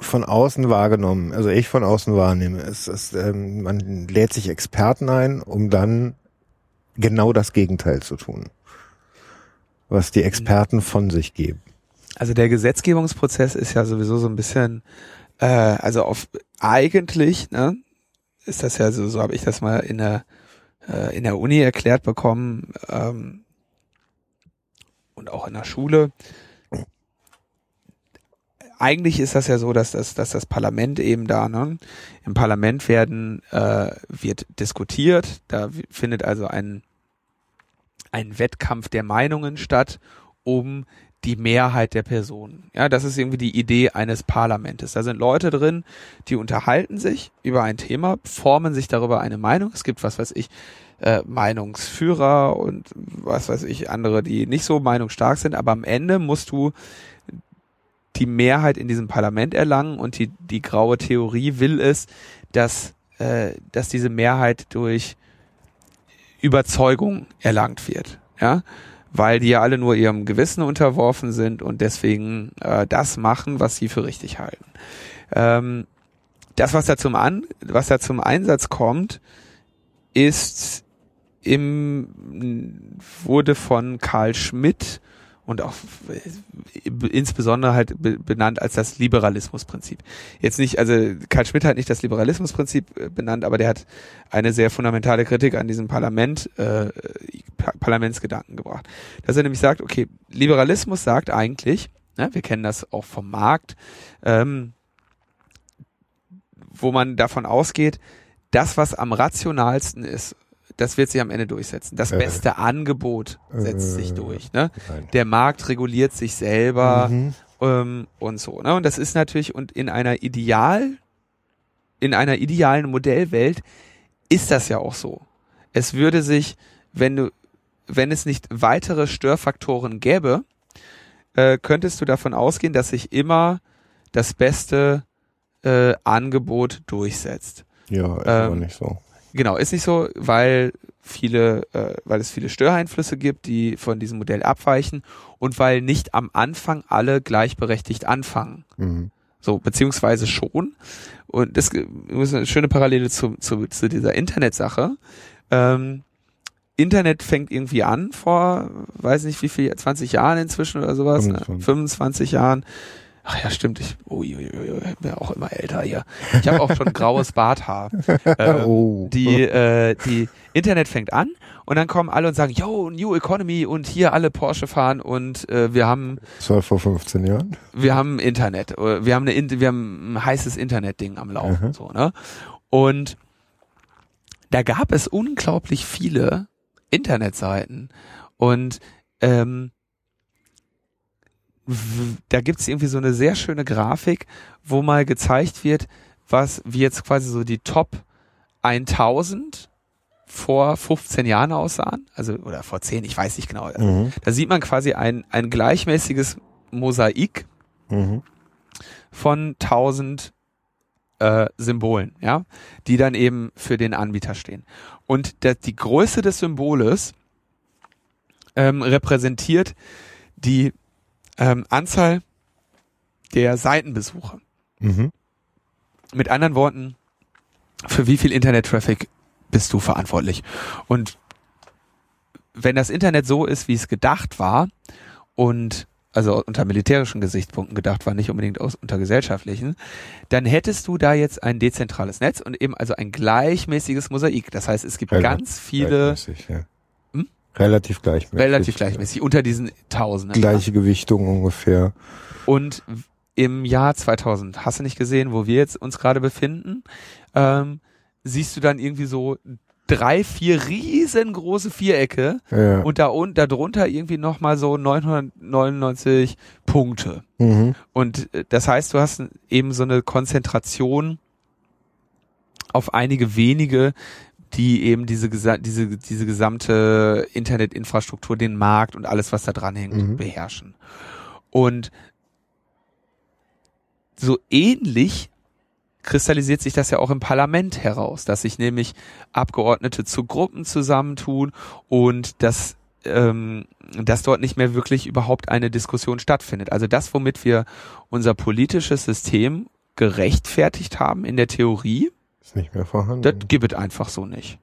von außen wahrgenommen, also ich von außen wahrnehme. Es ist, ähm, man lädt sich Experten ein, um dann genau das Gegenteil zu tun, was die Experten von sich geben. Also der Gesetzgebungsprozess ist ja sowieso so ein bisschen, äh, also auf eigentlich, ne, ist das ja so, so habe ich das mal in der äh, in der Uni erklärt bekommen ähm, und auch in der Schule. Eigentlich ist das ja so, dass das, dass das Parlament eben da, ne, im Parlament werden äh, wird diskutiert, da findet also ein ein Wettkampf der Meinungen statt, um die Mehrheit der Personen. Ja, das ist irgendwie die Idee eines Parlamentes. Da sind Leute drin, die unterhalten sich über ein Thema, formen sich darüber eine Meinung. Es gibt, was weiß ich, äh, Meinungsführer und was weiß ich, andere, die nicht so meinungsstark sind, aber am Ende musst du die Mehrheit in diesem Parlament erlangen und die, die graue Theorie will es, dass, äh, dass diese Mehrheit durch Überzeugung erlangt wird. Ja, weil die ja alle nur ihrem Gewissen unterworfen sind und deswegen äh, das machen, was sie für richtig halten. Ähm, das, was da zum An, was da zum Einsatz kommt, ist im wurde von Karl Schmidt und auch äh, insbesondere halt be- benannt als das Liberalismusprinzip. Jetzt nicht, also Karl Schmidt hat nicht das Liberalismusprinzip äh, benannt, aber der hat eine sehr fundamentale Kritik an diesem Parlament, äh, Pa- Parlamentsgedanken gebracht. Dass er nämlich sagt, okay, Liberalismus sagt eigentlich, ne, wir kennen das auch vom Markt, ähm, wo man davon ausgeht, das, was am rationalsten ist, das wird sich am Ende durchsetzen. Das Äh. beste Angebot setzt sich Äh. durch. Ne? Nein. Der Markt reguliert sich selber Mhm. ähm, und so. Ne? Und das ist natürlich, und in einer Ideal, in einer idealen Modellwelt ist das ja auch so. Es würde sich, wenn du, wenn es nicht weitere Störfaktoren gäbe, äh, könntest du davon ausgehen, dass sich immer das beste äh, Angebot durchsetzt. Ja, ist aber Ähm, nicht so. Genau, ist nicht so, weil viele, äh, weil es viele Störeinflüsse gibt, die von diesem Modell abweichen und weil nicht am Anfang alle gleichberechtigt anfangen. Mhm. So, beziehungsweise schon. Und das ist eine schöne Parallele zu, zu, zu dieser Internetsache. Ähm, Internet fängt irgendwie an vor, weiß nicht wie viel, 20 Jahren inzwischen oder sowas, 25. Ne? 25 Jahren. Ach ja, stimmt, ich ui, ui, ui, ui, bin auch immer älter hier. Ich habe auch schon graues Barthaar. *laughs* Ähm, Oh. Die, äh, die Internet fängt an und dann kommen alle und sagen, yo, New Economy und hier alle Porsche fahren und äh, wir haben Das war vor 15 Jahren. wir haben Internet, äh, wir haben eine In- wir haben ein heißes Internet-Ding am Laufen, Mhm. so, ne? Und da gab es unglaublich viele Internetseiten und ähm, da gibt's irgendwie so eine sehr schöne Grafik, wo mal gezeigt wird, was wie jetzt quasi so die Top 1000 vor 15 Jahren aussahen, also oder vor 10, ich weiß nicht genau. Also, Mhm. Da sieht man quasi ein, ein gleichmäßiges Mosaik Mhm. von 1000 äh, Symbolen, ja, die dann eben für den Anbieter stehen. Und der, die Größe des Symboles ähm, repräsentiert die ähm, Anzahl der Seitenbesuche. Mhm. Mit anderen Worten, für wie viel Internet-Traffic bist du verantwortlich? Und wenn das Internet so ist, wie es gedacht war und also unter militärischen Gesichtspunkten gedacht war, nicht unbedingt aus, unter gesellschaftlichen, dann hättest du da jetzt ein dezentrales Netz und eben also ein gleichmäßiges Mosaik. Das heißt, es gibt Rel- ganz viele ja. Relativ gleichmäßig. relativ gleichmäßig unter diesen Tausenden. Gleiche Gewichtung ungefähr. Und im Jahr 2000, hast du nicht gesehen, wo wir jetzt uns gerade befinden, ähm, siehst du dann irgendwie so drei, vier riesengroße Vierecke Ja. und da und darunter irgendwie nochmal so 999 Punkte. mhm. Und äh, das heißt, du hast eben so eine Konzentration auf einige wenige, die eben diese, diese, diese gesamte Internetinfrastruktur, den Markt und alles, was da dran hängt, Mhm. beherrschen. Und so ähnlich kristallisiert sich das ja auch im Parlament heraus, dass sich nämlich Abgeordnete zu Gruppen zusammentun und dass ähm, dass dort nicht mehr wirklich überhaupt eine Diskussion stattfindet. Also das, womit wir unser politisches System gerechtfertigt haben in der Theorie, Ist nicht mehr vorhanden. das gibt es einfach so nicht.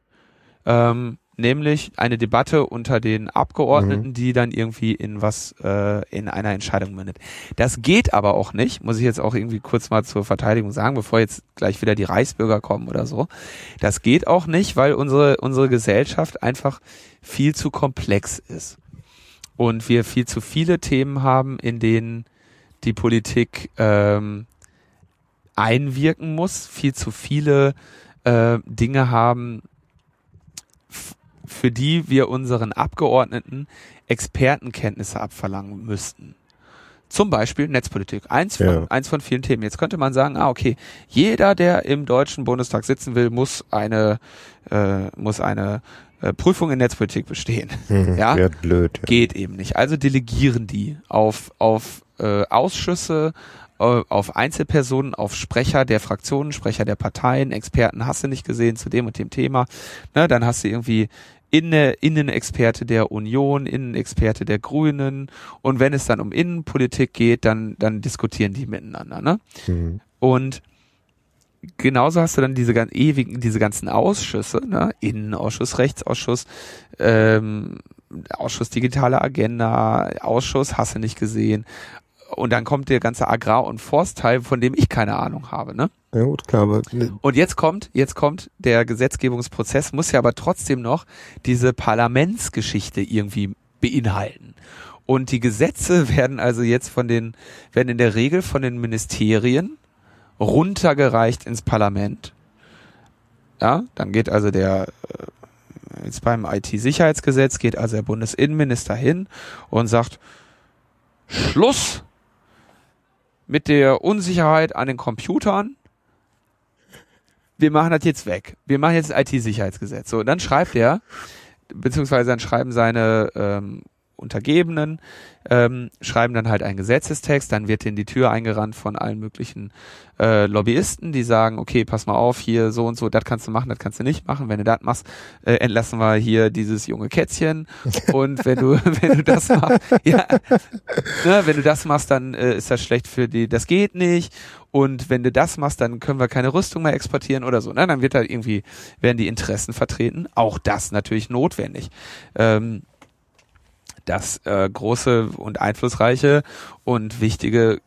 Ähm, nämlich eine Debatte unter den Abgeordneten, Mhm. die dann irgendwie in was, äh, in einer Entscheidung mündet. Das geht aber auch nicht, muss ich jetzt auch irgendwie kurz mal zur Verteidigung sagen, bevor jetzt gleich wieder die Reichsbürger kommen oder so. Das geht auch nicht, weil unsere, unsere Gesellschaft einfach viel zu komplex ist. Und wir viel zu viele Themen haben, in denen die Politik ähm, einwirken muss, viel zu viele äh, Dinge haben, für die wir unseren Abgeordneten Expertenkenntnisse abverlangen müssten. Zum Beispiel Netzpolitik. Eins von, Ja. eins von vielen Themen. Jetzt könnte man sagen, ah, okay, jeder, der im Deutschen Bundestag sitzen will, muss eine, äh, muss eine äh, Prüfung in Netzpolitik bestehen. *laughs* Mhm. Ja? Blöd. Ja. Geht eben nicht. Also delegieren die auf, auf äh, Ausschüsse, auf Einzelpersonen, auf Sprecher der Fraktionen, Sprecher der Parteien, Experten hast du nicht gesehen zu dem und dem Thema. Ne, dann hast du irgendwie Inne, Innenexperte der Union, Innenexperte der Grünen und wenn es dann um Innenpolitik geht, dann, dann diskutieren die miteinander. Ne? Mhm. Und genauso hast du dann diese ganz ewigen, diese ganzen Ausschüsse, ne? Innenausschuss, Rechtsausschuss, ähm, Ausschuss digitale Agenda, Ausschuss, hast du nicht gesehen. Und dann kommt der ganze Agrar- und Forstteil, von dem ich keine Ahnung habe, ne? Ja gut, klar, aber ne, Und jetzt kommt, jetzt kommt der Gesetzgebungsprozess, muss ja aber trotzdem noch diese Parlamentsgeschichte irgendwie beinhalten. Und die Gesetze *laughs* werden also jetzt von den, werden in der Regel von den Ministerien runtergereicht ins Parlament. Ja, dann geht also der, äh, jetzt beim IT-Sicherheitsgesetz geht also der Bundesinnenminister hin und sagt, Schluss mit der Unsicherheit an den Computern wir machen das jetzt weg. Wir machen jetzt das IT-Sicherheitsgesetz. So, und dann schreibt er, beziehungsweise dann schreiben seine ähm, Untergebenen, ähm, schreiben dann halt einen Gesetzestext, dann wird in die Tür eingerannt von allen möglichen äh, Lobbyisten, die sagen, okay, pass mal auf, hier so und so, das kannst du machen, das kannst du nicht machen. Wenn du das machst, äh, entlassen wir hier dieses junge Kätzchen. Und wenn du, *laughs* wenn du das machst, ja, ne, wenn du das machst, dann äh, ist das schlecht für die, das geht nicht. Und wenn du das machst, dann können wir keine Rüstung mehr exportieren oder so. Ne? Dann wird da irgendwie, werden die Interessen vertreten. Auch das natürlich notwendig. Ähm, dass äh, große und einflussreiche und wichtige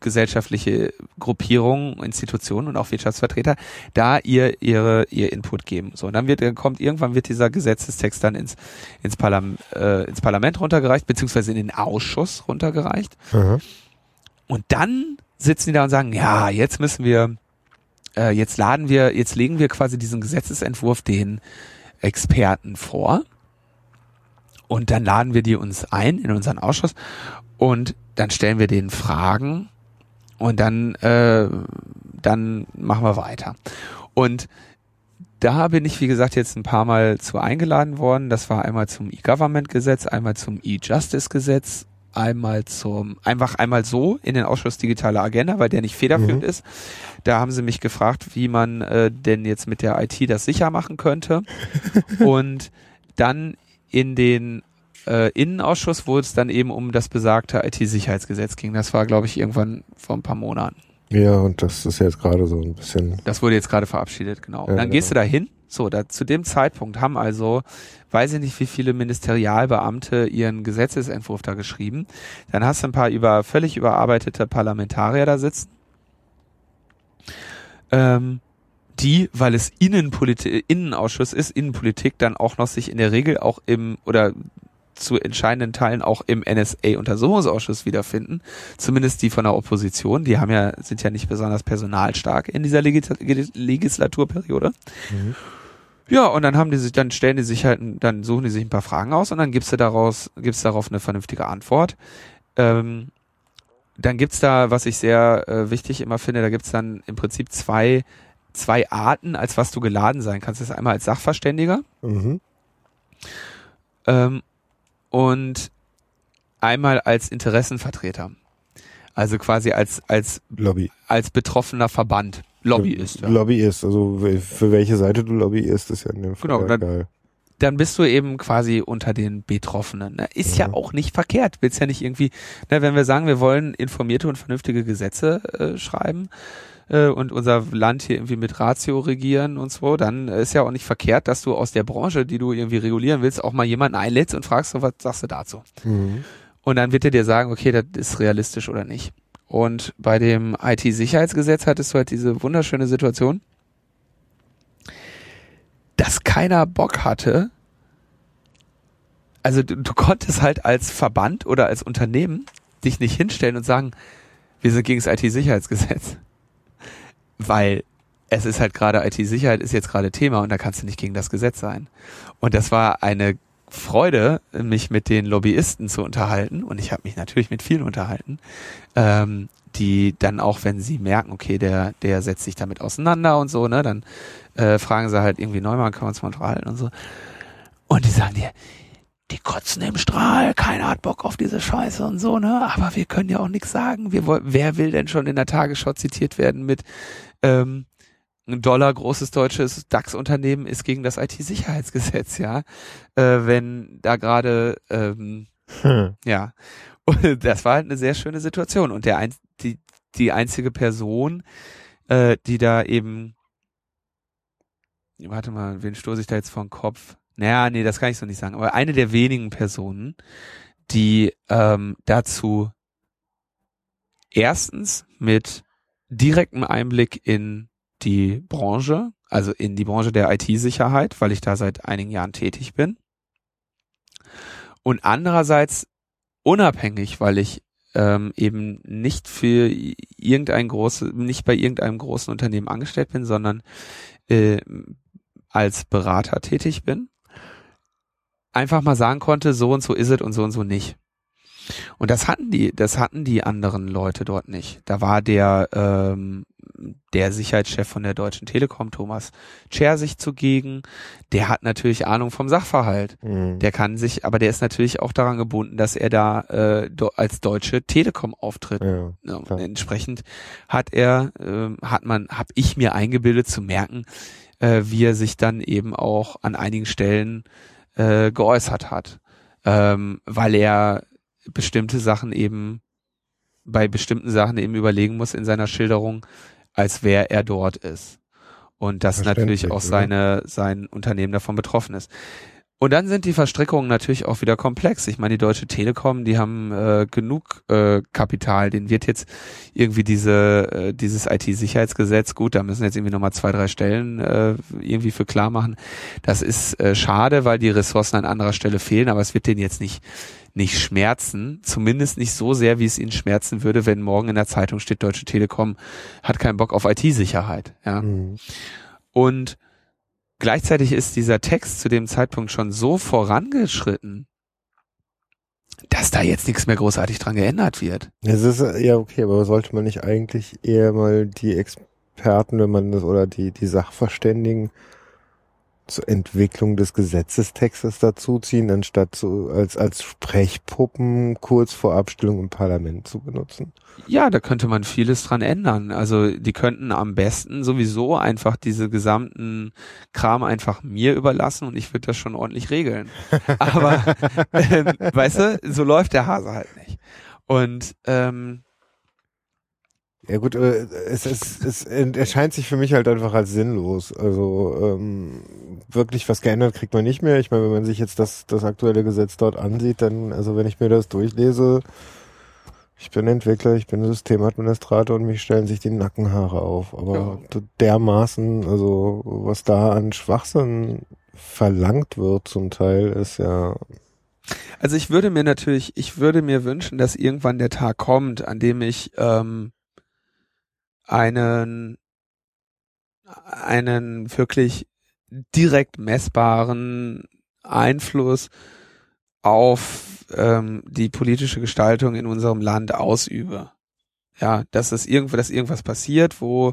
gesellschaftliche Gruppierungen, Institutionen und auch Wirtschaftsvertreter da ihr ihre ihr Input geben. So, und dann wird dann kommt irgendwann wird dieser Gesetzestext dann ins ins, Parlam, äh, ins Parlament runtergereicht beziehungsweise in den Ausschuss runtergereicht. Mhm. Und dann sitzen die da und sagen, ja, jetzt müssen wir, äh, jetzt laden wir, jetzt legen wir quasi diesen Gesetzesentwurf den Experten vor. Und dann laden wir die uns ein in unseren Ausschuss und dann stellen wir denen Fragen und dann, äh, dann machen wir weiter. Und da bin ich, wie gesagt, jetzt ein paar Mal zu eingeladen worden. Das war einmal zum E-Government-Gesetz, einmal zum E-Justice-Gesetz, einmal zum, einfach einmal so in den Ausschuss Digitale Agenda, weil der nicht federführend Mhm. ist. Da haben sie mich gefragt, wie man äh, denn jetzt mit der IT das sicher machen könnte. *laughs* Und dann in den äh, Innenausschuss, wo es dann eben um das besagte IT-Sicherheitsgesetz ging. Das war, glaube ich, irgendwann vor ein paar Monaten. Ja, und das ist jetzt gerade so ein bisschen. Das wurde jetzt gerade verabschiedet, genau. Ja, dann gehst du genau. da hin. So, da, zu dem Zeitpunkt haben also, weiß ich nicht, wie viele Ministerialbeamte ihren Gesetzesentwurf da geschrieben. Dann hast du ein paar über, völlig überarbeitete Parlamentarier da sitzen. Ähm, die, weil es Innenpolitik, Innenausschuss ist, Innenpolitik, dann auch noch sich in der Regel auch im, oder zu entscheidenden Teilen auch im NSA-Untersuchungsausschuss wiederfinden. Zumindest die von der Opposition. Die haben ja, sind ja nicht besonders personalstark in dieser Legis Legislaturperiode. Mhm. Ja, und dann haben die sich, dann stellen die sich halt, dann suchen die sich ein paar Fragen aus und dann gibst du daraus, gibt's darauf eine vernünftige Antwort. Ähm, dann gibt's da, was ich sehr äh, wichtig immer finde, da gibt's dann im Prinzip zwei, zwei Arten, als was du geladen sein kannst. Das ist einmal als Sachverständiger Mhm. ähm, und einmal als Interessenvertreter. Also quasi als, als, Lobby. als betroffener Verband. Lobbyist. Ja. Lobbyist, also für welche Seite du Lobbyist, ist ja in dem Fall Genau, dann- egal. dann bist du eben quasi unter den Betroffenen. Ne? Ist ja. Ja. auch nicht verkehrt. Willst ja nicht irgendwie, ne, wenn wir sagen, wir wollen informierte und vernünftige Gesetze äh, schreiben äh, und unser Land hier irgendwie mit Ratio regieren und so, dann ist ja auch nicht verkehrt, dass du aus der Branche, die du irgendwie regulieren willst, auch mal jemanden einlädst und fragst, so, was sagst du dazu? Mhm. Und dann wird er dir sagen, okay, das ist realistisch oder nicht. Und bei dem IT-Sicherheitsgesetz hattest du halt diese wunderschöne Situation, dass keiner Bock hatte. Also du, du konntest halt als Verband oder als Unternehmen dich nicht hinstellen und sagen, wir sind gegen das IT-Sicherheitsgesetz. Weil es ist halt gerade IT-Sicherheit ist jetzt gerade Thema und da kannst du nicht gegen das Gesetz sein. Und das war eine Freude, mich mit den Lobbyisten zu unterhalten. Und ich habe mich natürlich mit vielen unterhalten, ähm, die dann auch, wenn sie merken, okay, der, der setzt sich damit auseinander und so, ne, dann äh, fragen sie halt irgendwie Neumann, können wir uns mal unterhalten und so. Und die sagen dir, die kotzen im Strahl, keiner hat Bock auf diese Scheiße und so, ne? Aber wir können ja auch nichts sagen. Wir wer will denn schon in der Tagesschau zitiert werden mit ähm, ein Dollar großes deutsches DAX-Unternehmen ist gegen das IT-Sicherheitsgesetz, ja. Äh, wenn da gerade ähm, Hm. ja. Und *laughs* das war halt eine sehr schöne Situation. Und der ein, die, die einzige Person, äh, die da eben, warte mal, wen stoße ich da jetzt vor den Kopf? Naja, nee, das kann ich so nicht sagen. Aber eine der wenigen Personen, die ähm, dazu erstens mit direktem Einblick in die Branche, also in die Branche der IT-Sicherheit, weil ich da seit einigen Jahren tätig bin. Und andererseits unabhängig, weil ich ähm, eben nicht für irgendein großes, nicht bei irgendeinem großen Unternehmen angestellt bin, sondern äh, als Berater tätig bin, einfach mal sagen konnte, so und so ist es und so und so nicht. Und das hatten die, das hatten die anderen Leute dort nicht. Da war der, ähm, der Sicherheitschef von der Deutschen Telekom, Thomas Scher, sich zugegen. Der hat natürlich Ahnung vom Sachverhalt. Mhm. Der kann sich, aber der ist natürlich auch daran gebunden, dass er da äh, do, als Deutsche Telekom auftritt. ja. Entsprechend hat er, ähm, hat man, habe ich mir eingebildet zu merken, äh, wie er sich dann eben auch an einigen Stellen äh, geäußert hat, ähm, weil er bestimmte Sachen eben bei bestimmten Sachen eben überlegen muss in seiner Schilderung, als wer er dort ist. Und dass natürlich auch seine, sein Unternehmen davon betroffen ist. Und dann sind die Verstrickungen natürlich auch wieder komplex. Ich meine, die Deutsche Telekom, die haben äh, genug äh, Kapital. Den wird jetzt irgendwie diese äh, dieses IT-Sicherheitsgesetz gut. Da müssen jetzt irgendwie nochmal zwei drei Stellen äh, irgendwie für klar machen. Das ist äh, schade, weil die Ressourcen an anderer Stelle fehlen. Aber es wird denen jetzt nicht nicht schmerzen. Zumindest nicht so sehr, wie es ihnen schmerzen würde, wenn morgen in der Zeitung steht, Deutsche Telekom hat keinen Bock auf IT-Sicherheit. Ja. Mhm. Und gleichzeitig ist dieser Text zu dem Zeitpunkt schon so vorangeschritten, dass da jetzt nichts mehr großartig dran geändert wird. Es ist äh, ja okay, aber sollte man nicht eigentlich eher mal die Experten, wenn man das oder die die Sachverständigen zur Entwicklung des Gesetzestextes dazuziehen, anstatt so als als Sprechpuppen kurz vor Abstimmung im Parlament zu benutzen? Ja, da könnte man vieles dran ändern. Also die könnten am besten sowieso einfach diese gesamten Kram einfach mir überlassen und ich würde das schon ordentlich regeln. Aber *laughs* ähm, weißt du, so läuft der Hase halt nicht. Und ähm, Ja gut, äh, es, es, es erscheint sich für mich halt einfach als sinnlos. Also ähm, wirklich was geändert kriegt man nicht mehr. Ich meine, wenn man sich jetzt das, das aktuelle Gesetz dort ansieht, dann, also wenn ich mir das durchlese, ich bin Entwickler, ich bin Systemadministrator und mich stellen sich die Nackenhaare auf. Aber dermaßen, also was da an Schwachsinn verlangt wird zum Teil, ist ja Also ich würde mir natürlich, ich würde mir wünschen, dass irgendwann der Tag kommt, an dem ich ähm, einen einen wirklich direkt messbaren Einfluss auf ähm, die politische Gestaltung in unserem Land ausübe. Ja, dass es irgendwo, dass irgendwas passiert, wo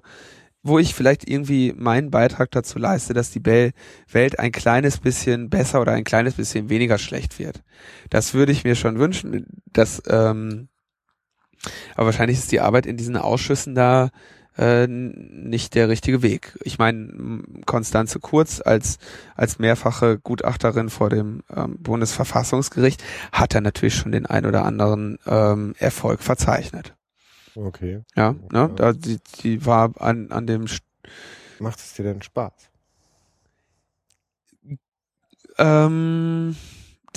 wo ich vielleicht irgendwie meinen Beitrag dazu leiste, dass die Welt ein kleines bisschen besser oder ein kleines bisschen weniger schlecht wird. Das würde ich mir schon wünschen, dass ähm, aber wahrscheinlich ist die Arbeit in diesen Ausschüssen da äh, nicht der richtige Weg. Ich meine, Konstanze Kurz als als mehrfache Gutachterin vor dem ähm, Bundesverfassungsgericht hat da natürlich schon den ein oder anderen ähm, Erfolg verzeichnet. okay. Ja, Ja. ne? Da, die, die war an, an dem St- Macht es dir denn Spaß? ähm,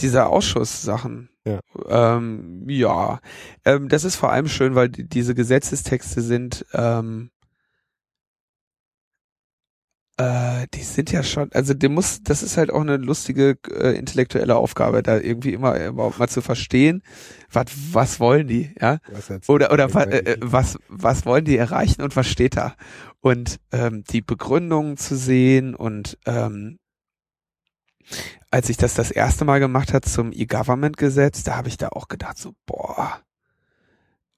dieser Ausschusssachen. Ja. Ähm, ja. Ähm, das ist vor allem schön, weil die, diese Gesetzestexte sind, ähm, äh, die sind ja schon, also der muss, das ist halt auch eine lustige äh, intellektuelle Aufgabe, da irgendwie immer überhaupt mal zu verstehen, was was wollen die, ja? Oder, oder wa, eigentlich? äh, was, was wollen die erreichen und was steht da? Und ähm, die Begründungen zu sehen und ähm, als ich das das erste Mal gemacht hat zum E-Government-Gesetz, da habe ich da auch gedacht so, boah,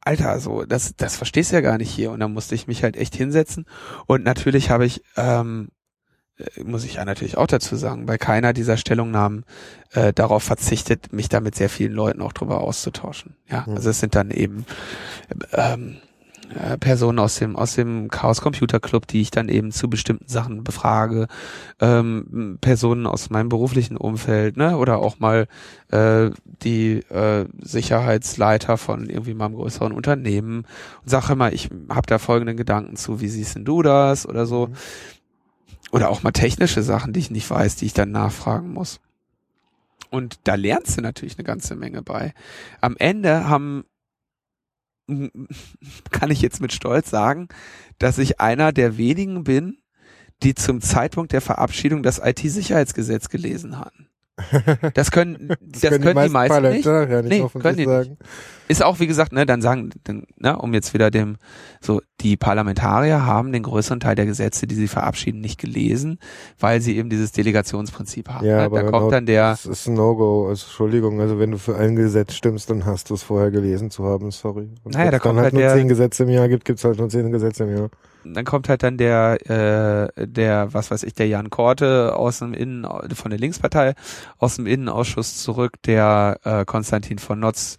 Alter, so, das, das verstehst du ja gar nicht hier. Und dann musste ich mich halt echt hinsetzen. Und natürlich habe ich, ähm, äh, muss ich ja natürlich auch dazu sagen, bei keiner dieser Stellungnahmen äh, darauf verzichtet, mich da mit sehr vielen Leuten auch drüber auszutauschen. Ja, Mhm. also es sind dann eben ähm, äh, Personen aus dem aus dem Chaos Computer Club, die ich dann eben zu bestimmten Sachen befrage, ähm, Personen aus meinem beruflichen Umfeld, ne, oder auch mal äh, die äh, Sicherheitsleiter von irgendwie meinem größeren Unternehmen und sage immer, ich habe da folgenden Gedanken zu, wie siehst denn du das oder so, Mhm. oder auch mal technische Sachen, die ich nicht weiß, die ich dann nachfragen muss. Und da lernst du natürlich eine ganze Menge bei. Am Ende haben *laughs* kann ich jetzt mit Stolz sagen, dass ich einer der wenigen bin, die zum Zeitpunkt der Verabschiedung das IT-Sicherheitsgesetz gelesen hatten. Das können, *laughs* das, können, die meisten nicht. Parlamentarier nicht Nee, offen können die sagen. Ist auch, wie gesagt, ne, dann sagen, dann, ne, um jetzt wieder dem, so, die Parlamentarier haben den größeren Teil der Gesetze, die sie verabschieden, nicht gelesen, weil sie eben dieses Delegationsprinzip haben. Ja, ne? aber Da genau kommt dann der, Das ist ein No-Go. Also, Entschuldigung, also wenn du für ein Gesetz stimmst, dann hast du es vorher gelesen zu haben, sorry. Und Naja, da es kommt dann halt halt nur der- zehn Gesetze im Jahr gibt, gibt's halt nur zehn Gesetze im Jahr. Dann kommt halt dann der, äh, der, was weiß ich, der Jan Korte aus dem Innen, von der Linkspartei, aus dem Innenausschuss zurück, der äh, Konstantin von Notz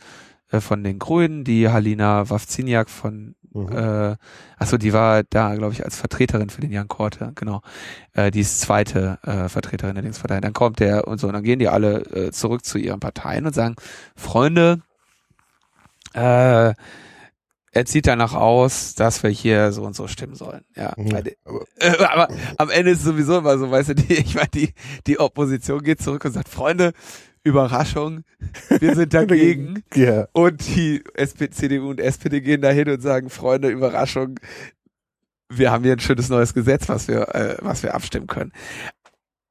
äh, von den Grünen, die Halina Wawziniak von Mhm. äh, achso, die war da, glaube ich, als Vertreterin für den Jan Korte, genau. Äh, die ist zweite äh, Vertreterin der Linkspartei. Dann kommt der und so, und dann gehen die alle äh, zurück zu ihren Parteien und sagen, Freunde, äh, er zieht danach aus, dass wir hier so und so stimmen sollen. Ja, Mhm. bei de- Aber- *laughs* äh, aber am Ende ist es sowieso immer so, weißt du, die, ich meine, die, die Opposition geht zurück und sagt, Freunde, Überraschung, wir sind *laughs* dagegen. Ja. Und die SP, CDU und SPD gehen dahin und sagen, Freunde, Überraschung, wir haben hier ein schönes neues Gesetz, was wir, äh, was wir abstimmen können.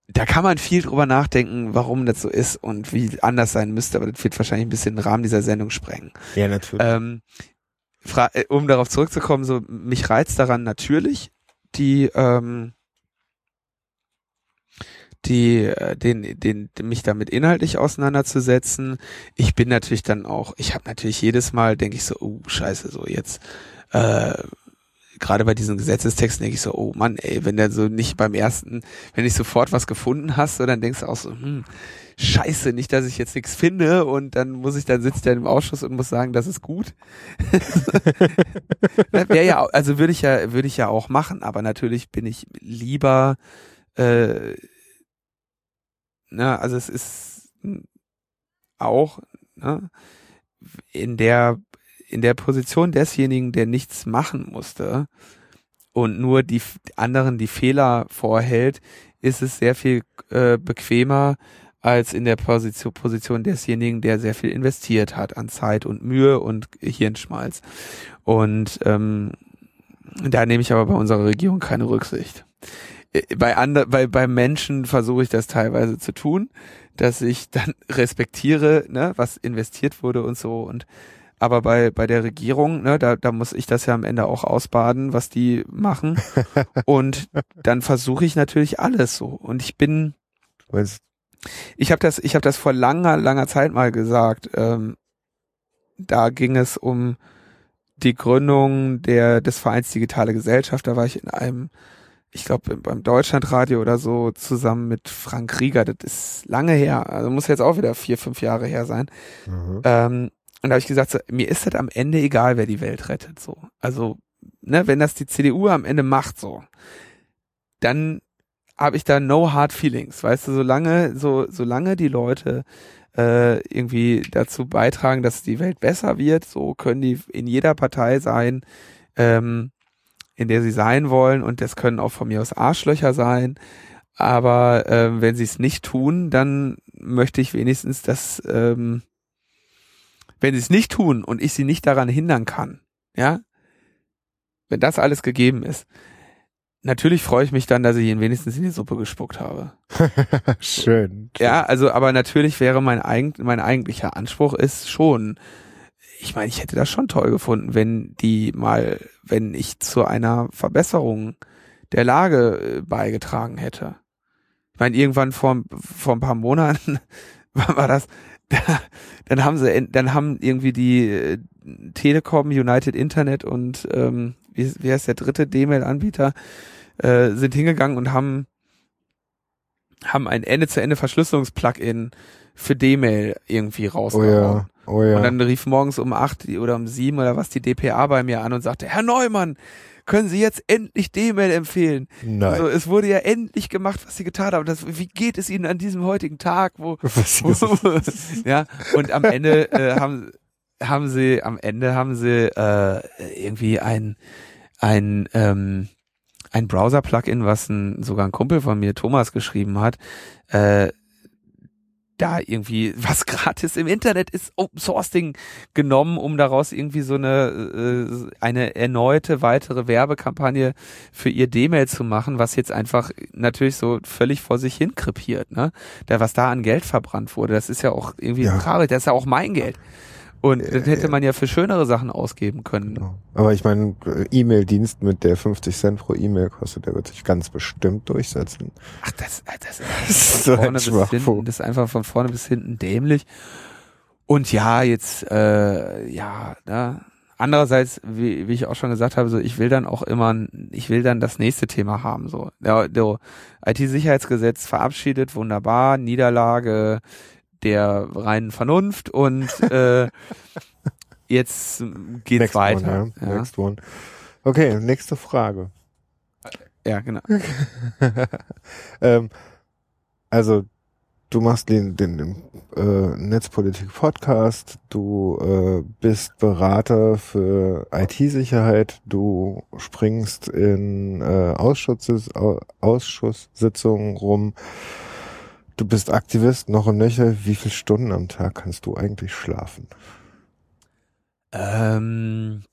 Da kann man viel drüber nachdenken, warum das so ist und wie anders sein müsste, aber das wird wahrscheinlich ein bisschen den Rahmen dieser Sendung sprengen. Ja, natürlich. Ähm, äh, um darauf zurückzukommen, so mich reizt daran natürlich die ähm, die äh, den den mich damit inhaltlich auseinanderzusetzen. Ich bin natürlich dann auch, ich habe natürlich jedes Mal denke ich so, oh Scheiße, so jetzt äh, gerade bei diesen Gesetzestexten denke ich so, oh Mann, ey, wenn der so nicht beim ersten, wenn nicht sofort was gefunden hast, so dann denkst du auch so, hm, Scheiße, nicht, dass ich jetzt nichts finde und dann muss ich, dann sitzt der im Ausschuss und muss sagen, das ist gut. *laughs* Wäre ja, also würde ich ja, würde ich ja auch machen, aber natürlich bin ich lieber, äh, na, also es ist auch ne, in der in der Position desjenigen, der nichts machen musste und nur die anderen die Fehler vorhält, ist es sehr viel äh, bequemer als in der Position, Position desjenigen, der sehr viel investiert hat an Zeit und Mühe und Hirnschmalz. Und ähm, da nehme ich aber bei unserer Regierung keine Rücksicht. Äh, Bei, ander, bei, bei Menschen versuche ich das teilweise zu tun, dass ich dann *laughs* respektiere, ne, was investiert wurde und so und aber bei, bei der Regierung, ne, da, da muss ich das ja am Ende auch ausbaden, was die machen. *laughs* Und dann versuche ich natürlich alles so. Und ich bin, Weil's- ich habe das, ich habe das vor langer, langer Zeit mal gesagt. Ähm, da ging es um die Gründung der des Vereins Digitale Gesellschaft. Da war ich in einem, ich glaube beim Deutschlandradio oder so zusammen mit Frank Rieger. Das ist lange her. Also muss jetzt auch wieder vier, fünf Jahre her sein. Mhm. Ähm, und da habe ich gesagt, so, mir ist das am Ende egal, wer die Welt rettet. So, also ne, wenn das die CDU am Ende macht, so, dann habe ich da no hard feelings, weißt du, solange so solange die Leute äh, irgendwie dazu beitragen, dass die Welt besser wird, so können die in jeder Partei sein, ähm, in der sie sein wollen und das können auch von mir aus Arschlöcher sein. Aber ähm, wenn sie es nicht tun, dann möchte ich wenigstens, dass ähm, wenn sie es nicht tun und ich sie nicht daran hindern kann, ja, wenn das alles gegeben ist, natürlich freue ich mich dann, dass ich ihn wenigstens in die Suppe gespuckt habe. *laughs* Schön. Ja, also, aber natürlich wäre mein, eigen, mein eigentlicher Anspruch ist schon, ich meine, ich hätte das schon toll gefunden, wenn die mal, wenn ich zu einer Verbesserung der Lage äh, beigetragen hätte. Ich meine, irgendwann vor, vor ein paar Monaten *laughs* war das, da, dann haben sie, dann haben irgendwie die äh, Telekom, United Internet und ähm, wie, wie heißt der dritte D-Mail-Anbieter, äh, sind hingegangen und haben haben ein Ende-zu-Ende-Verschlüsselungs-Plugin für D-Mail irgendwie Oh rausgehauen. ja. Oh ja. Und dann rief morgens um acht oder um sieben oder was die DPA bei mir an und sagte, Herr Neumann, können Sie jetzt endlich D-Mail empfehlen? Nein. Also es wurde ja endlich gemacht, was Sie getan haben. Das, wie geht es Ihnen an diesem heutigen Tag, wo, *laughs* Was wo *laughs* ja, und am Ende äh, haben haben sie am Ende haben sie äh, irgendwie ein ein ähm, ein Browser-Plugin, was ein, sogar ein Kumpel von mir, Thomas, geschrieben hat, äh, da irgendwie *laughs* was gratis im Internet ist, Open Source Ding genommen, um daraus irgendwie so eine äh, eine erneute weitere Werbekampagne für ihr D-Mail zu machen, was jetzt einfach natürlich so völlig vor sich hin krepiert, ne? Da was da an Geld verbrannt wurde, das ist ja auch irgendwie Ja. traurig, das ist ja auch mein Geld. Und Äh, das hätte ja. man ja für schönere Sachen ausgeben können. Genau. Aber ich meine, äh, E-Mail-Dienst mit der 50 Cent pro E-Mail kostet, der wird sich ganz bestimmt durchsetzen. Ach, das, das, Das ist *laughs* so vorne bis hinten, das ist einfach von vorne bis hinten dämlich. Und ja, jetzt, äh, ja, ne, andererseits, wie, wie ich auch schon gesagt habe, so ich will dann auch immer, ich will dann das nächste Thema haben. So, der, der IT-Sicherheitsgesetz verabschiedet, wunderbar, Niederlage der reinen Vernunft und äh, *laughs* jetzt geht's Next weiter. One, ja. ja. Next one. Okay, nächste Frage. ja, genau. *laughs* ähm, also du machst den, den, den äh, Netzpolitik-Podcast, du äh, bist Berater für IT-Sicherheit, du springst in äh, Ausschusses, Au- Ausschusssitzungen rum, du bist Aktivist noch und nöcher. Wie viele Stunden am Tag kannst du eigentlich schlafen? Ähm,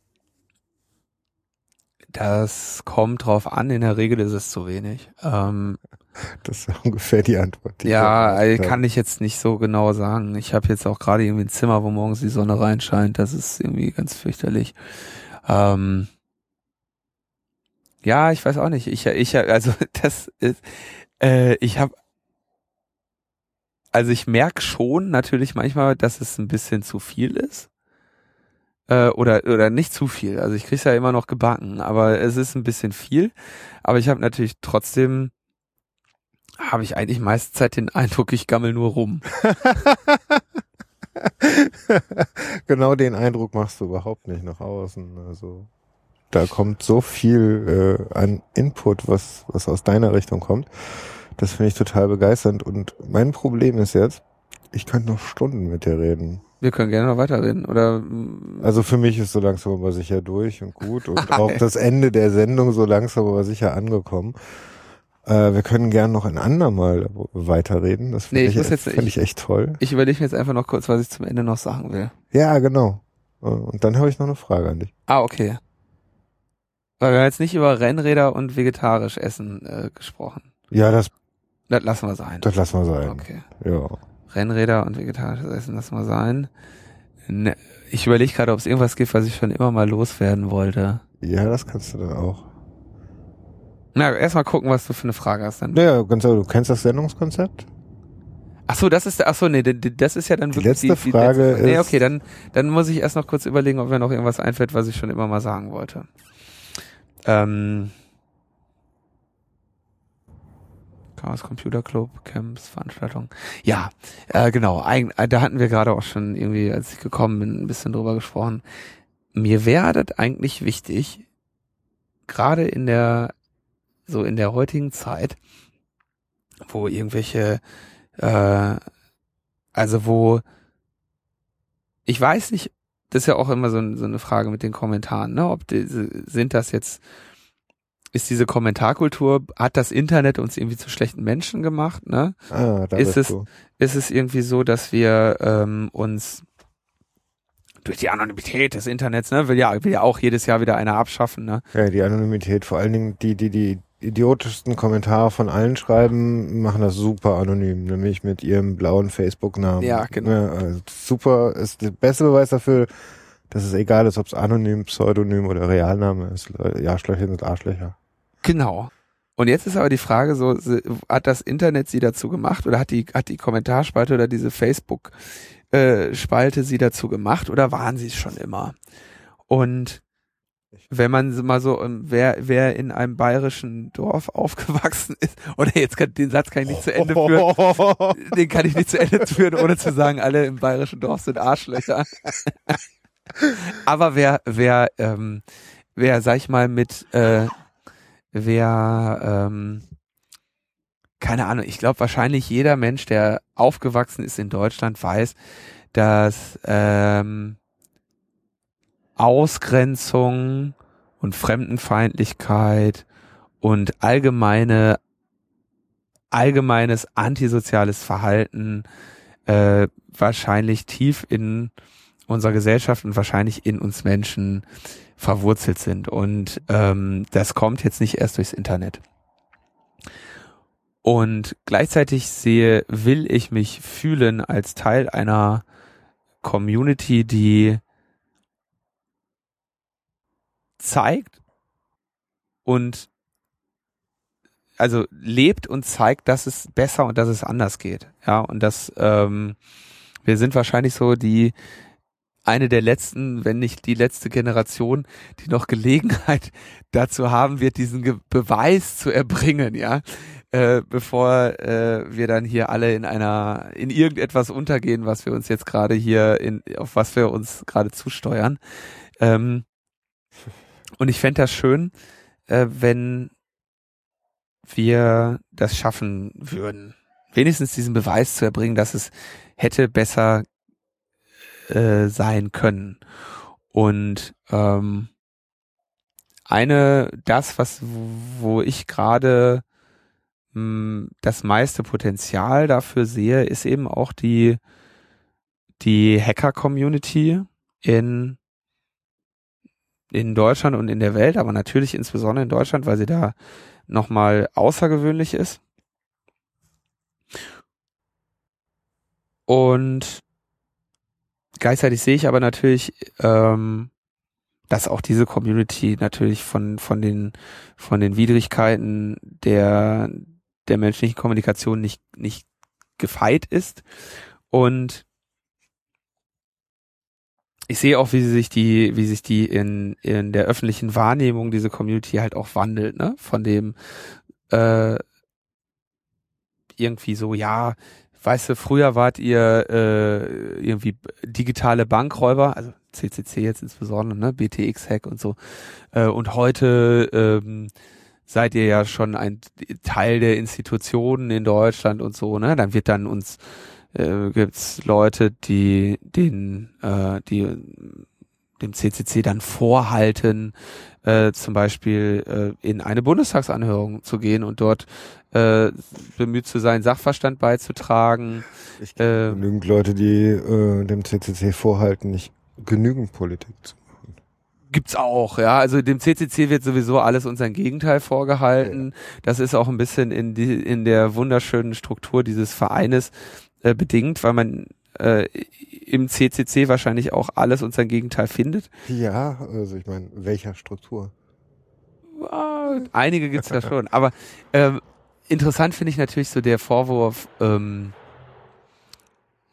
das kommt drauf an, in der Regel ist es zu wenig. Ähm, *laughs* Das ist ungefähr die Antwort. Die ja, ich äh, kann ich jetzt nicht so genau sagen. Ich habe jetzt auch gerade irgendwie ein Zimmer, wo morgens die Sonne reinscheint. Das ist irgendwie ganz fürchterlich. Ähm, ja, ich weiß auch nicht. Ich, ich, also *laughs* das ist, äh, ich habe, also ich merk schon natürlich manchmal, dass es ein bisschen zu viel ist. Äh, oder oder nicht zu viel. Also ich krieg's ja immer noch gebacken, aber es ist ein bisschen viel. Aber ich habe natürlich trotzdem habe ich eigentlich meiste Zeit den Eindruck, ich gammel nur rum. *laughs* genau den Eindruck machst du überhaupt nicht nach außen. Also da kommt so viel äh, an Input, was, was aus deiner Richtung kommt. Das finde ich total begeisternd. Und mein Problem ist jetzt, ich könnte noch Stunden mit dir reden. Wir können gerne noch weiterreden. Oder Also für mich ist so langsam aber sicher durch und gut und *laughs* auch das Ende der Sendung so langsam aber sicher angekommen. Äh, wir können gern noch ein andermal weiterreden. Das Nee, finde ich ich, muss jetzt- find ich echt toll. ich überlege mir jetzt einfach noch kurz, was ich zum Ende noch sagen will. Ja, genau. Und dann habe ich noch eine Frage an dich. Ah, okay. Weil wir haben jetzt nicht über Rennräder und vegetarisch Essen äh, gesprochen. Ja, das, Das lassen wir sein. das lassen wir sein. Okay. Ja. Rennräder und vegetarisches Essen lassen wir sein. Ne, ich überlege gerade, ob es irgendwas gibt, was ich schon immer mal loswerden wollte. Ja, das kannst du dann auch. Na, erstmal gucken, was du für eine Frage hast dann. Naja, ganz ehrlich, du kennst das Sendungskonzept? Ach so, das ist, ach so, nee, die- die- das ist ja dann Die wirklich letzte Frage letzte, Nee, okay, dann, dann muss ich erst noch kurz überlegen, ob mir noch irgendwas einfällt, was ich schon immer mal sagen wollte. Ähm, Chaos Computer Club, Camps, Veranstaltungen. Ja, äh, genau. Eig äh, da hatten wir gerade auch schon irgendwie, als ich gekommen bin, ein bisschen drüber gesprochen. Mir wäre das eigentlich wichtig, gerade in der, so in der heutigen Zeit, wo irgendwelche, äh, also wo, ich weiß nicht, das ist ja auch immer so, ein- so eine Frage mit den Kommentaren, ne? Ob diese, sind das jetzt, ist diese Kommentarkultur, hat das Internet uns irgendwie zu schlechten Menschen gemacht, ne? Ah, da Ist es- du. ist es irgendwie so, dass wir ähm, uns durch die Anonymität des Internets, ne, will ja, will ja auch jedes Jahr wieder einer abschaffen, ne? Ja, die Anonymität, vor allen Dingen die, die die idiotischsten Kommentare von allen schreiben, machen das super anonym, nämlich mit ihrem blauen Facebook-Namen. Ja, genau. Ja, also super, ist der beste Beweis dafür, dass es egal ist, ob es anonym, Pseudonym oder Realname ist. Ja, Arschlöcher sind Arschlöcher. Genau. Und jetzt ist aber die Frage so, hat das Internet sie dazu gemacht oder hat die, hat die Kommentarspalte oder diese Facebook äh, Spalte sie dazu gemacht oder waren sie es schon immer? Und wenn man mal so, ähm, wer, wer in einem bayerischen Dorf *laughs* aufgewachsen ist, oder jetzt kann, den Satz kann ich nicht zu Ende führen, *laughs* den kann ich nicht zu Ende führen, ohne zu sagen, alle im bayerischen Dorf sind Arschlöcher. *laughs* Aber wer, wer, ähm, wer, sag ich mal, mit, äh, wer, ähm, keine Ahnung, ich glaube wahrscheinlich jeder Mensch, der aufgewachsen ist in Deutschland, weiß, dass ähm, Ausgrenzung und Fremdenfeindlichkeit und allgemeine allgemeines antisoziales Verhalten äh, wahrscheinlich tief in unserer Gesellschaft und wahrscheinlich in uns Menschen verwurzelt sind. Und ähm, das kommt jetzt nicht erst durchs Internet. Und gleichzeitig sehe, will ich mich fühlen als Teil einer Community, die zeigt und also lebt und zeigt, dass es besser und dass es anders geht. Ja, und dass ähm, wir sind wahrscheinlich so die eine der letzten, wenn nicht die letzte Generation, die noch Gelegenheit *laughs* dazu haben wird, diesen Ge Beweis zu erbringen, ja, äh, bevor äh, wir dann hier alle in einer, in irgendetwas untergehen, was wir uns jetzt gerade hier in, auf was wir uns gerade zusteuern. Ähm, und ich fände das schön, äh, wenn wir das schaffen würden, wenigstens diesen Beweis zu erbringen, dass es hätte besser äh, sein können. Und ähm, eine, das, was, wo ich gerade hm, das meiste Potenzial dafür sehe, ist eben auch die, die Hacker-Community in, in Deutschland und in der Welt, aber natürlich insbesondere in Deutschland, weil sie da nochmal außergewöhnlich ist. Und gleichzeitig sehe ich aber natürlich, ähm, dass auch diese Community natürlich von, von den, von den Widrigkeiten der, der menschlichen Kommunikation nicht, nicht gefeit ist. Und ich sehe auch, wie sich die, wie sich die in, in der öffentlichen Wahrnehmung diese Community halt auch wandelt, ne? Von dem äh, irgendwie so, ja, weißt du, früher wart ihr äh, irgendwie digitale Bankräuber, also CCC jetzt insbesondere, ne, BTX-Hack und so. Äh, und heute ähm, seid ihr ja schon ein Teil der Institutionen in Deutschland und so, ne? Dann wird dann uns äh, gibt's Leute, die den, äh, die dem CCC dann vorhalten, äh, zum Beispiel äh, in eine Bundestagsanhörung zu gehen und dort äh, bemüht zu sein, Sachverstand beizutragen. Ich äh, genügend Leute, die äh, dem CCC vorhalten, nicht genügend Politik zu machen. Gibt's auch, ja. Also dem CCC wird sowieso alles und sein Gegenteil vorgehalten. Ja. Das ist auch ein bisschen in die in der wunderschönen Struktur dieses Vereines äh, bedingt, weil man äh, im CCC wahrscheinlich auch alles und sein Gegenteil findet. Ja, also ich meine, welcher Struktur? Einige gibt's da schon, aber ähm, interessant finde ich natürlich so der Vorwurf, ähm,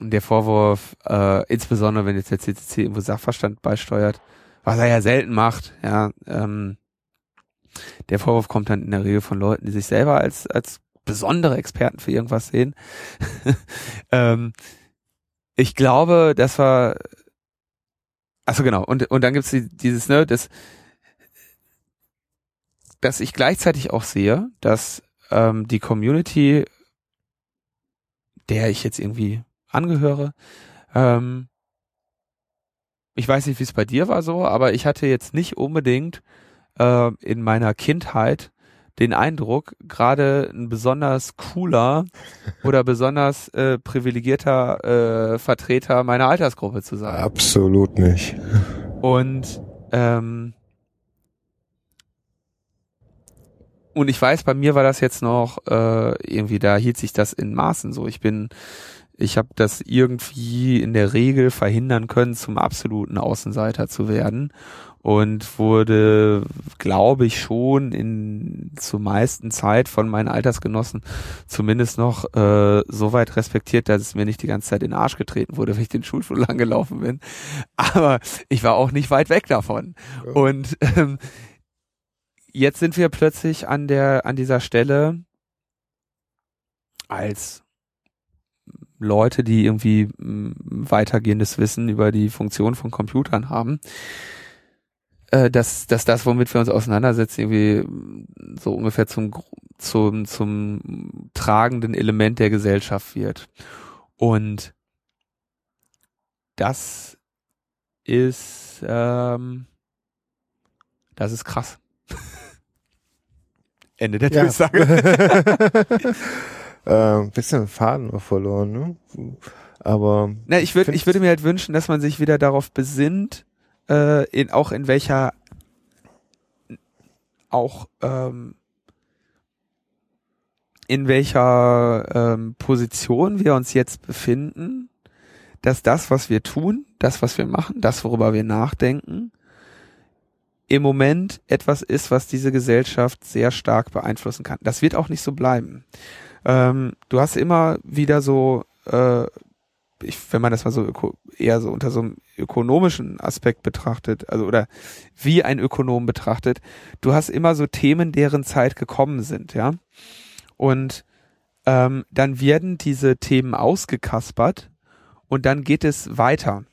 der Vorwurf, äh, insbesondere wenn jetzt der CCC irgendwo Sachverstand beisteuert, was er ja selten macht, ja, ähm, der Vorwurf kommt dann in der Regel von Leuten, die sich selber als, als besondere Experten für irgendwas sehen. *laughs* ähm, ich glaube, das war, also genau, und, und dann gibt's die, dieses, ne, das, dass ich gleichzeitig auch sehe, dass ähm, die Community, der ich jetzt irgendwie angehöre, ähm, ich weiß nicht, wie es bei dir war so, aber ich hatte jetzt nicht unbedingt äh, in meiner Kindheit den Eindruck, gerade ein besonders cooler oder besonders äh, privilegierter äh, Vertreter meiner Altersgruppe zu sein. Absolut nicht. Und ähm, und ich weiß, bei mir war das jetzt noch äh, irgendwie, da hielt sich das in Maßen so. Ich bin, ich habe das irgendwie in der Regel verhindern können, zum absoluten Außenseiter zu werden und wurde, glaube ich, schon in zur meisten Zeit von meinen Altersgenossen zumindest noch äh, so weit respektiert, dass es mir nicht die ganze Zeit in den Arsch getreten wurde, wenn ich den Schulflur *laughs* lang gelaufen bin. Aber ich war auch nicht weit weg davon. Ja. Und ähm, jetzt sind wir plötzlich an der an dieser Stelle als Leute, die irgendwie weitergehendes Wissen über die Funktion von Computern haben, äh, dass, dass das, womit wir uns auseinandersetzen, irgendwie so ungefähr zum, zum, zum tragenden Element der Gesellschaft wird. Und das ist, ähm, das ist krass. *laughs* Ende der ja. Durchsage. *laughs* äh, bisschen Faden noch verloren, ne? Aber. Na, ich würde, ich würde mir halt wünschen, dass man sich wieder darauf besinnt, äh, in, auch in welcher auch ähm, in welcher ähm, Position wir uns jetzt befinden, dass das, was wir tun, das, was wir machen, das, worüber wir nachdenken, im Moment etwas ist, was diese Gesellschaft sehr stark beeinflussen kann. Das wird auch nicht so bleiben. Ähm, du hast immer wieder so äh, ich, wenn man das mal so öko, eher so unter so einem ökonomischen Aspekt betrachtet, also oder wie ein Ökonom betrachtet, du hast immer so Themen, deren Zeit gekommen sind, ja. Und ähm, dann werden diese Themen ausgekaspert und dann geht es weiter.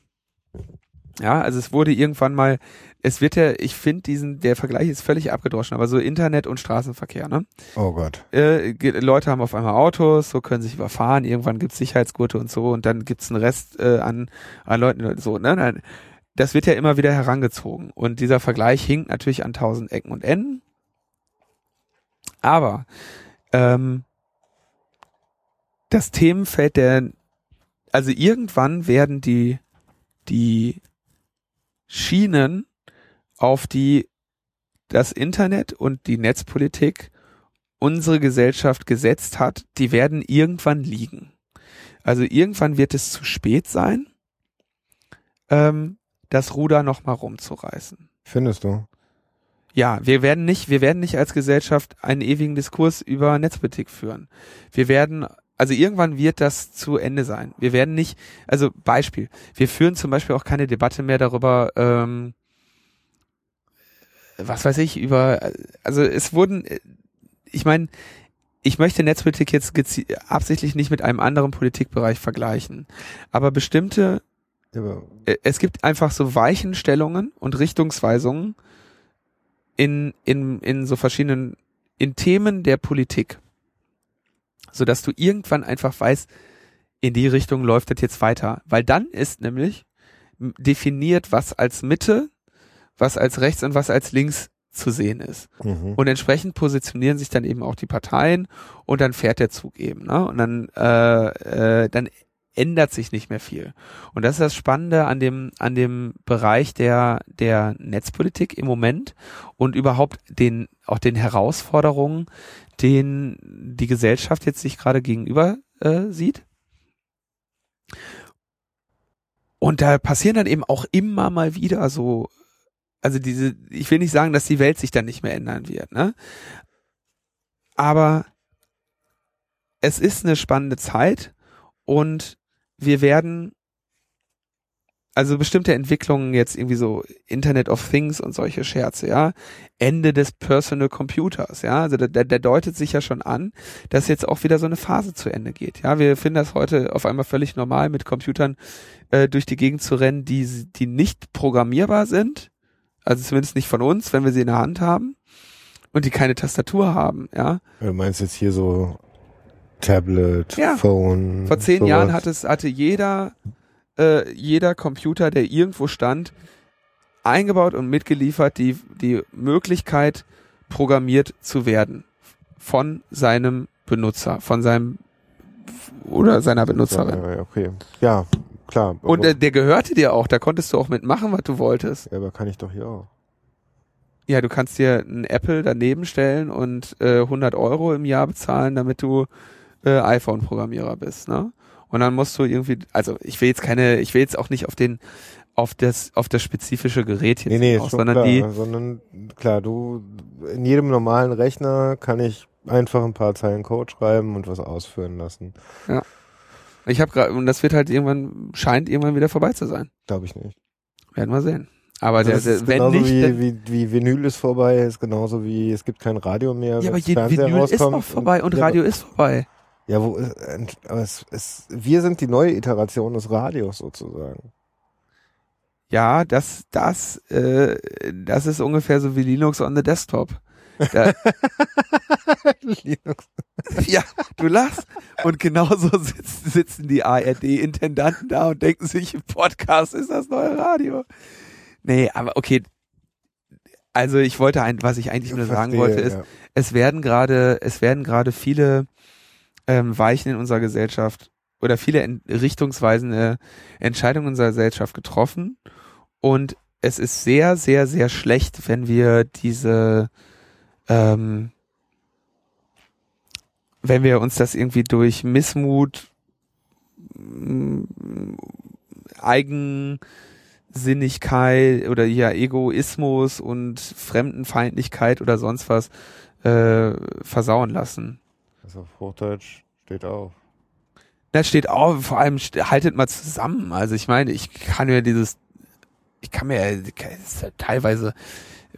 Ja, also es wurde irgendwann mal, es wird ja, ich finde diesen, der Vergleich ist völlig abgedroschen, aber so Internet und Straßenverkehr, ne? Oh Gott. Äh, Leute haben auf einmal Autos, so können sich überfahren, irgendwann gibt's Sicherheitsgurte und so und dann gibt's einen Rest äh, an, an Leuten, so, ne? Dann- Das wird ja immer wieder herangezogen und dieser Vergleich hinkt natürlich an tausend Ecken und Enden. Aber ähm, das Themenfeld der, also irgendwann werden die, die Schienen, auf die das Internet und die Netzpolitik unsere Gesellschaft gesetzt hat, die werden irgendwann liegen. Also irgendwann wird es zu spät sein, ähm, das Ruder nochmal rumzureißen. Findest du? Ja, wir werden nicht, wir werden nicht als Gesellschaft einen ewigen Diskurs über Netzpolitik führen. Wir werden, also irgendwann wird das zu Ende sein. Wir werden nicht, also Beispiel, wir führen zum Beispiel auch keine Debatte mehr darüber, ähm, was weiß ich, über, also es wurden, äh, ich meine, ich möchte Netzpolitik jetzt absichtlich nicht mit einem anderen Politikbereich vergleichen, aber bestimmte Ja, äh, es gibt einfach so Weichenstellungen und Richtungsweisungen in, in, in so verschiedenen, in Themen der Politik. So dass du irgendwann einfach weißt, in die Richtung läuft das jetzt weiter. Weil dann ist nämlich definiert, was als Mitte, was als rechts und was als links zu sehen ist. Mhm. Und entsprechend positionieren sich dann eben auch die Parteien und dann fährt der Zug eben. Ne? Und dann, äh, äh, dann ändert sich nicht mehr viel. Und das ist das Spannende an dem, an dem Bereich der, der Netzpolitik im Moment und überhaupt den, auch den Herausforderungen, denen die Gesellschaft jetzt sich gerade gegenüber äh, sieht. Und da passieren dann eben auch immer mal wieder so, also diese, ich will nicht sagen, dass die Welt sich dann nicht mehr ändern wird, ne? Aber es ist eine spannende Zeit und wir werden also bestimmte Entwicklungen jetzt irgendwie so Internet of Things und solche Scherze, ja, Ende des Personal Computers, ja, also da, da, da deutet sich ja schon an, dass jetzt auch wieder so eine Phase zu Ende geht, ja, wir finden das heute auf einmal völlig normal, mit Computern äh, durch die Gegend zu rennen, die die nicht programmierbar sind, also zumindest nicht von uns, wenn wir sie in der Hand haben und die keine Tastatur haben, ja. Du meinst jetzt hier so Tablet, Ja. Phone. Vor zehn sowas. Jahren hat es, hatte jeder, äh, jeder Computer, der irgendwo stand, eingebaut und mitgeliefert die, die Möglichkeit, programmiert zu werden von seinem Benutzer, von seinem oder seiner Benutzerin. Ja, okay. Ja, klar. Und äh, der gehörte dir auch, da konntest du auch mitmachen, was du wolltest. ja, aber kann ich doch hier auch. Ja, du kannst dir ein Apple daneben stellen und äh, 100 Euro im Jahr bezahlen, damit du äh, iPhone-Programmierer bist, ne? Und dann musst du irgendwie, also ich will jetzt keine, ich will jetzt auch nicht auf den, auf das, auf das spezifische Gerät jetzt Nee, nee, raus, sondern klar. die, Sondern klar, du, in jedem normalen Rechner kann ich einfach ein paar Zeilen Code schreiben und was ausführen lassen. ich habe gerade, und das wird halt irgendwann, scheint irgendwann wieder vorbei zu sein. Glaube ich nicht. Werden wir sehen. Aber Also der, der, wenn nicht, wie, wie, wie Vinyl ist vorbei, ist genauso wie es gibt kein Radio mehr. ja, aber Fernseher Vinyl ist noch vorbei und ja, Radio ist vorbei. Ja, wo, äh, aber es, es, wir sind die neue Iteration des Radios sozusagen. Ja, das, das, äh, das ist ungefähr so wie Linux on the Desktop. Da, *laughs* Linux. Ja, du lachst. Und genauso sitzen, sitzen die ARD-Intendanten da und denken sich, Podcast ist das neue Radio. Nee, aber okay. Also ich wollte ein, was ich eigentlich nur sagen Verstehe, wollte, ist, ja. es werden gerade, es werden gerade viele ähm, Weichen in unserer Gesellschaft oder viele en richtungsweisende Entscheidungen unserer Gesellschaft getroffen. Und es ist sehr, sehr, sehr schlecht, wenn wir diese ähm, wenn wir uns das irgendwie durch Missmut, mm, Eigensinnigkeit oder ja Egoismus und Fremdenfeindlichkeit oder sonst was äh, versauen lassen. Also auf Hochdeutsch steht auf. Da steht auch, vor allem haltet mal zusammen. Also ich meine, ich kann mir dieses, ich kann mir das ist halt teilweise,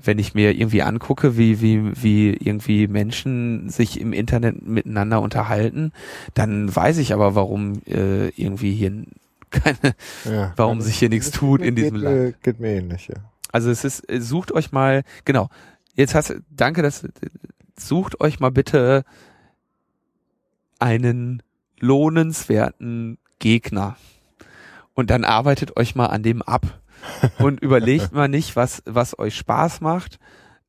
wenn ich mir irgendwie angucke, wie, wie, wie irgendwie Menschen sich im Internet miteinander unterhalten, dann weiß ich aber, warum äh, irgendwie hier keine, Ja. warum sich hier nichts tut in geht, diesem mir- Land. Geht mir ähnlich, ja. Also es ist, sucht euch mal, genau. Jetzt hast du, danke, dass, sucht euch mal bitte einen lohnenswerten Gegner. Und dann arbeitet euch mal an dem ab. *laughs* Und überlegt mal nicht, was, was euch Spaß macht,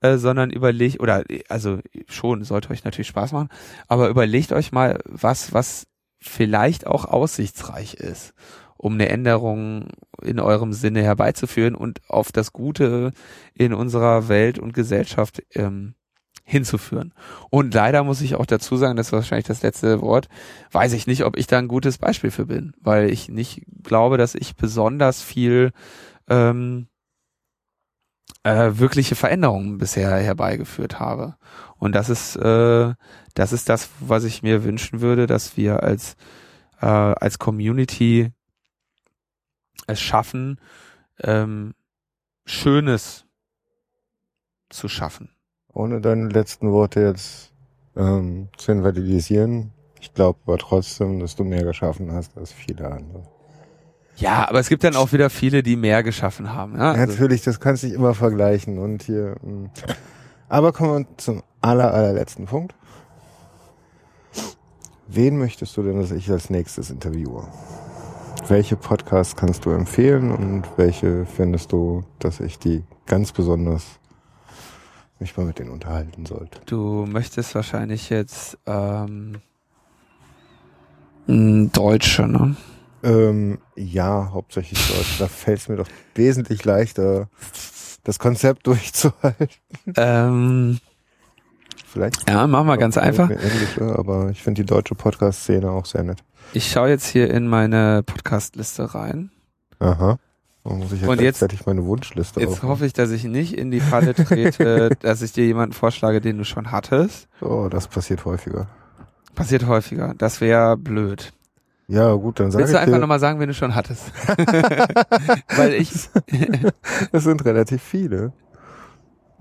äh, sondern überlegt, oder, also schon, sollte euch natürlich Spaß machen, aber überlegt euch mal, was, was vielleicht auch aussichtsreich ist, um eine Änderung in eurem Sinne herbeizuführen und auf das Gute in unserer Welt und Gesellschaft ähm, hinzuführen. Und leider muss ich auch dazu sagen, das ist wahrscheinlich das letzte Wort, weiß ich nicht, ob ich da ein gutes Beispiel für bin, weil ich nicht glaube, dass ich besonders viel ähm, äh, wirkliche Veränderungen bisher herbeigeführt habe. Und das ist äh, das ist das, was ich mir wünschen würde, dass wir als äh, als Community es schaffen, ähm, Schönes zu schaffen. Ohne deine letzten Worte jetzt ähm, zu invalidisieren, ich glaube aber trotzdem, dass du mehr geschaffen hast als viele andere. Ja, aber es gibt dann auch wieder viele, die mehr geschaffen haben. Ja? Also, Natürlich, das kannst du nicht immer vergleichen und hier. mh. Aber kommen wir zum aller, allerletzten Punkt. Wen möchtest du denn, dass ich als nächstes interviewe? Welche Podcasts kannst du empfehlen und welche findest du, dass ich die ganz besonders mich mal mit denen unterhalten sollte? du möchtest wahrscheinlich jetzt ähm, Deutsche, ne? Ähm, ja, hauptsächlich Deutsch. Da fällt es mir doch wesentlich leichter, das Konzept durchzuhalten. Ähm, Vielleicht ja, machen wir ganz einfach. englische, aber ich finde die deutsche Podcast-Szene auch sehr nett. Ich schaue jetzt hier in meine Podcast-Liste rein. Aha. Muss ich ja Und jetzt- gleichzeitig meine Wunschliste Jetzt aufmachen. hoffe ich, dass ich nicht in die Falle trete, *laughs* dass ich dir jemanden vorschlage, den du schon hattest. Oh, das passiert häufiger. Passiert häufiger. Das wäre blöd. Ja, gut, dann sage Willst ich du einfach nochmal sagen, wen du schon hattest? *laughs* Weil ich, es sind relativ viele.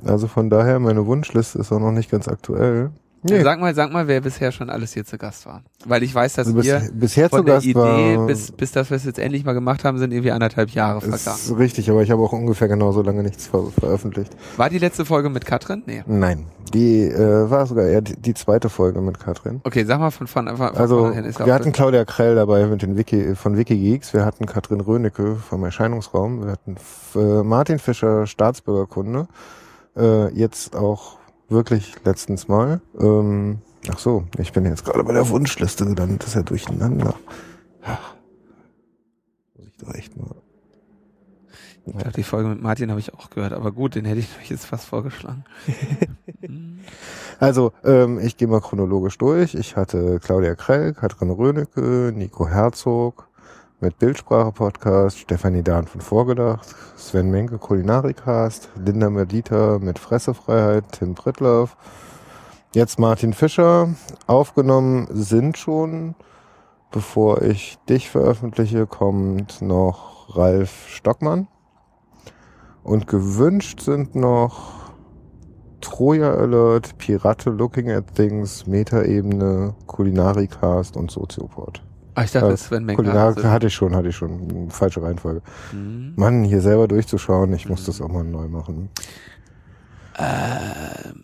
Also von daher, meine Wunschliste ist auch noch nicht ganz aktuell. Nee, sag mal, sag mal, wer bisher schon alles hier zu Gast war. Weil ich weiß, dass also bis, wir bisher zu von der Gast Idee bis, bis das wir es jetzt endlich mal gemacht haben, sind irgendwie anderthalb Jahre ist vergangen. richtig, aber ich habe auch ungefähr genauso lange nichts ver veröffentlicht. War die letzte Folge mit Katrin? Nee. Nein, die äh, war sogar eher die, die zweite Folge mit Katrin. Okay, sag mal von, von, von, von Also ist ja wir hatten Claudia Krell dabei mit den Wiki, von Wikigeeks, wir hatten Katrin Rönecke vom Erscheinungsraum, wir hatten äh, Martin Fischer Staatsbürgerkunde, äh, jetzt auch wirklich letztens mal. Ähm, ach so, ich bin jetzt gerade bei der Wunschliste gelandet, das ist ja durcheinander. Ach, Muss ich doch echt mal. Ich glaube, die Folge mit Martin habe ich auch gehört, aber gut, den hätte ich euch jetzt fast vorgeschlagen. *laughs* Hm. Also, ähm, ich gehe mal chronologisch durch. Ich hatte Claudia Krell, Katrin Rönecke, Nico Herzog mit Bildsprache-Podcast, Stefanie Dahn von Vorgedacht, Sven Menke Kulinarikast, Linda Medita mit Fressefreiheit, Tim Prittlaff, jetzt Martin Fischer. Aufgenommen sind schon, bevor ich dich veröffentliche, kommt noch Ralf Stockmann. Und gewünscht sind noch Troja Alert, Pirate Looking at Things, Metaebene, Kulinarikast und Soziopod. Ah, ich dachte, Äh, Sven. Kulinarik hatte ich schon, hatte ich schon. Falsche Reihenfolge. Hm. Mann, hier selber durchzuschauen, ich muss Mhm. das auch mal neu machen. Ähm,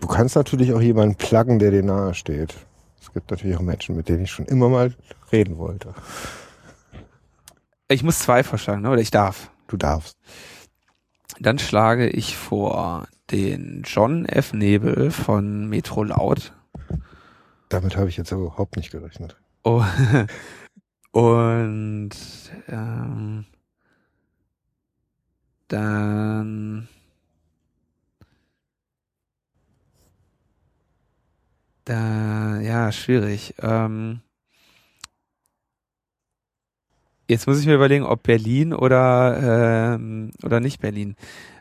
Du kannst natürlich auch jemanden pluggen, der dir nahe steht. Es gibt natürlich auch Menschen, mit denen ich schon immer mal reden wollte. ich muss zwei vorschlagen, ne? oder ich darf. Du darfst. Dann schlage ich vor den John F. Nebel von Metro Laut. Damit habe ich jetzt überhaupt nicht gerechnet. Oh. *laughs* Und ähm, dann da ja schwierig. Ähm, jetzt muss ich mir überlegen, ob Berlin oder ähm, oder nicht Berlin.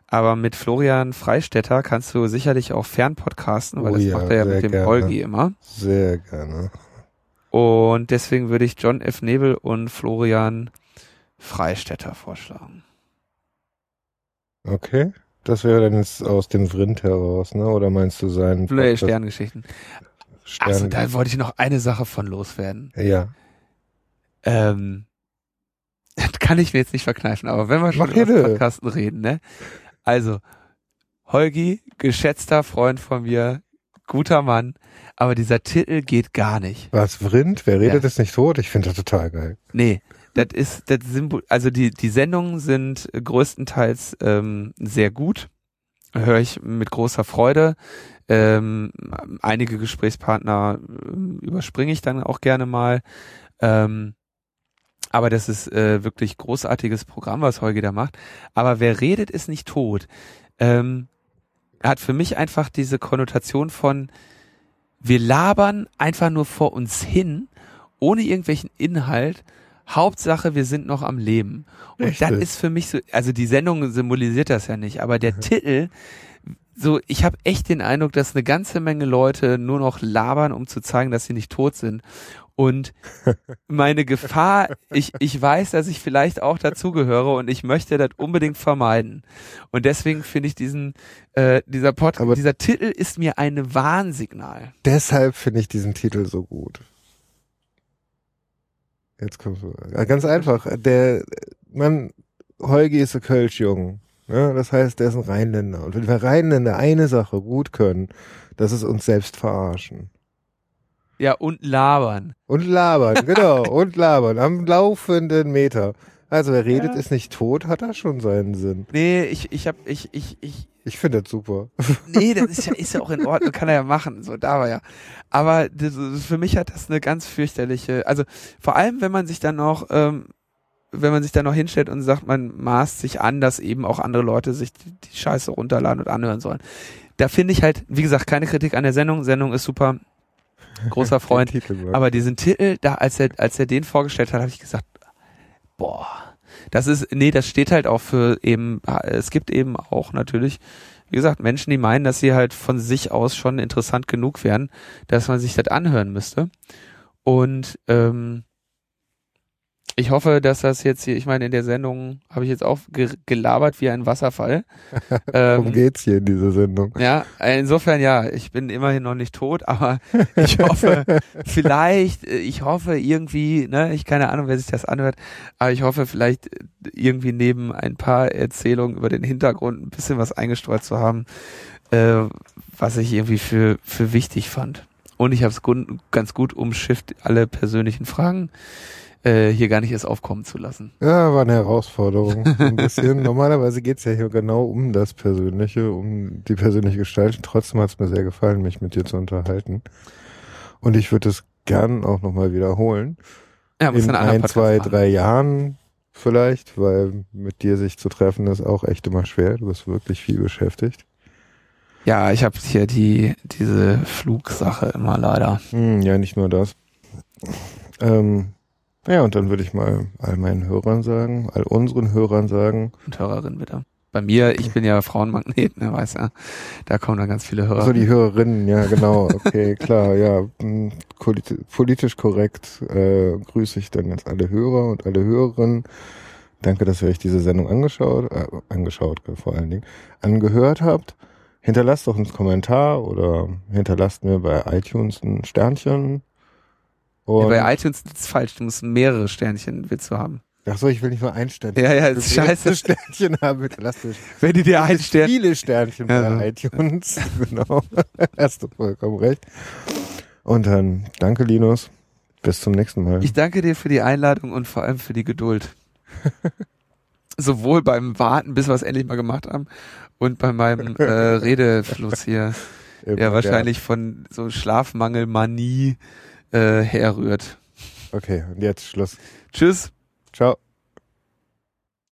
Aber mit Florian Freistetter kannst du sicherlich auch fernpodcasten, weil Oh das ja, macht er ja mit dem gerne. Holgi immer. Sehr gerne. Und deswegen würde ich John F. Nebel und Florian Freistetter vorschlagen. Okay. Das wäre dann jetzt aus dem Vrind heraus, ne? Oder meinst du sein Blöde Podcast- Sterngeschichten. Stern Achso, da wollte ich noch eine Sache von loswerden. Ja. Ähm, das kann ich mir jetzt nicht verkneifen, aber wenn wir schon Mach über. Podcasten reden, ne? Also, Holgi, geschätzter Freund von mir, guter Mann, aber dieser Titel geht gar nicht. Was, Vrind? Wer redet Ja. ist nicht tot? Ich finde das total geil. Nee, das ist, das Symbol, also die, die Sendungen sind größtenteils ähm, sehr gut. Höre ich mit großer Freude. Ähm, einige Gesprächspartner ähm, überspringe ich dann auch gerne mal. Ähm, aber das ist äh, wirklich großartiges Programm, was Holger da macht. Aber wer redet, ist nicht tot. Ähm, hat für mich einfach diese Konnotation von, wir labern einfach nur vor uns hin, ohne irgendwelchen Inhalt. Hauptsache, wir sind noch am Leben. Und das Richtig. ist für mich so, also die Sendung symbolisiert das ja nicht, aber der Titel, so, ich habe echt den Eindruck, dass eine ganze Menge Leute nur noch labern, um zu zeigen, dass sie nicht tot sind. Und meine Gefahr, ich, ich weiß, dass ich vielleicht auch dazugehöre und ich möchte das unbedingt vermeiden. Und deswegen finde ich diesen, äh, dieser Pod, Aber- dieser Titel ist mir ein Warnsignal. Deshalb finde ich diesen Titel so gut. Jetzt kommst du. Ganz einfach. Der, man, Holgi ist ein Kölsch-Jung. Ja, das heißt, der ist ein Rheinländer. Und wenn wir Rheinländer eine Sache gut können, das ist uns selbst verarschen. Ja, und labern. Und labern, genau. *laughs* und labern. Am laufenden Meter. Also wer redet, Ja. ist nicht tot, hat da schon seinen Sinn. Nee, ich, ich hab, ich, ich, ich, Ich finde das super. *laughs* nee, das ist ja, ist ja auch in Ordnung, kann er ja machen, so, da war ja. Aber das, für mich hat das eine ganz fürchterliche, also vor allem, wenn man sich dann noch, ähm, wenn man sich dann noch hinstellt und sagt, man maßt sich an, dass eben auch andere Leute sich die, die Scheiße runterladen und anhören sollen. Da finde ich halt, wie gesagt, keine Kritik an der Sendung. Sendung ist super. Großer Freund. Aber diesen Titel, da, als er, als er den vorgestellt hat, habe ich gesagt, boah, das ist, nee, das steht halt auch für eben, es gibt eben auch natürlich, wie gesagt, Menschen, die meinen, dass sie halt von sich aus schon interessant genug wären, dass man sich das anhören müsste. Und ähm, ich hoffe, dass das jetzt hier, ich meine, in der Sendung habe ich jetzt auch ge gelabert wie ein Wasserfall. *laughs* Worum ähm, geht's hier in dieser Sendung? ja, insofern ja, ich bin immerhin noch nicht tot, aber *laughs* ich hoffe, vielleicht, äh, ich hoffe irgendwie, ne, ich keine Ahnung, wer sich das anhört, aber ich hoffe vielleicht äh, irgendwie neben ein paar Erzählungen über den Hintergrund ein bisschen was eingestreut zu haben, äh, was ich irgendwie für, für wichtig fand. Und ich habe es ganz gut umschifft, alle persönlichen Fragen äh, hier gar nicht erst aufkommen zu lassen. Ja, war eine Herausforderung. Ein bisschen. *laughs* Normalerweise geht's ja hier genau um das Persönliche, um die persönliche Gestaltung. Trotzdem hat's mir sehr gefallen, mich mit dir zu unterhalten. Und ich würde es gern auch nochmal wiederholen. Ja, muss In ein, Podcast zwei, machen. drei Jahren vielleicht, weil mit dir sich zu treffen ist auch echt immer schwer. Du bist wirklich viel beschäftigt. Ja, ich habe hier die diese Flugsache immer leider. Hm, ja, nicht nur das. Ähm, ja, und dann würde ich mal all meinen Hörern sagen, all unseren Hörern sagen, Und Hörerin bitte. Bei mir, ich bin ja Frauenmagnet, ne, weiß ja. Da kommen dann ganz viele Hörer. Also die Hörerinnen, ja genau, okay, *laughs* klar, ja. politi- Politisch korrekt äh, grüße ich dann jetzt alle Hörer und alle Hörerinnen. Danke, dass ihr euch diese Sendung angeschaut, äh, angeschaut vor allen Dingen, angehört habt. Hinterlasst doch uns Kommentar oder hinterlasst mir bei iTunes ein Sternchen. Ja, Und, bei iTunes ist es falsch, du musst mehrere Sternchen willst du haben. ach so, ich will nicht nur ein Sternchen. Ja, ja, ist scheiße. Sternchen haben, bitte lasst mich Wenn die dir ein Stern. viele Sternchen Ja. bei iTunes. *laughs* genau. Hast du vollkommen recht. Und dann danke, Linus. Bis zum nächsten Mal. Ich danke dir für die Einladung und vor allem für die Geduld. *laughs* Sowohl beim Warten, bis wir es endlich mal gemacht haben, und bei meinem äh, *laughs* Redefluss hier, Immer der wahrscheinlich von so Schlafmangelmanie äh, herrührt. Okay, und jetzt Schluss. Tschüss. Ciao.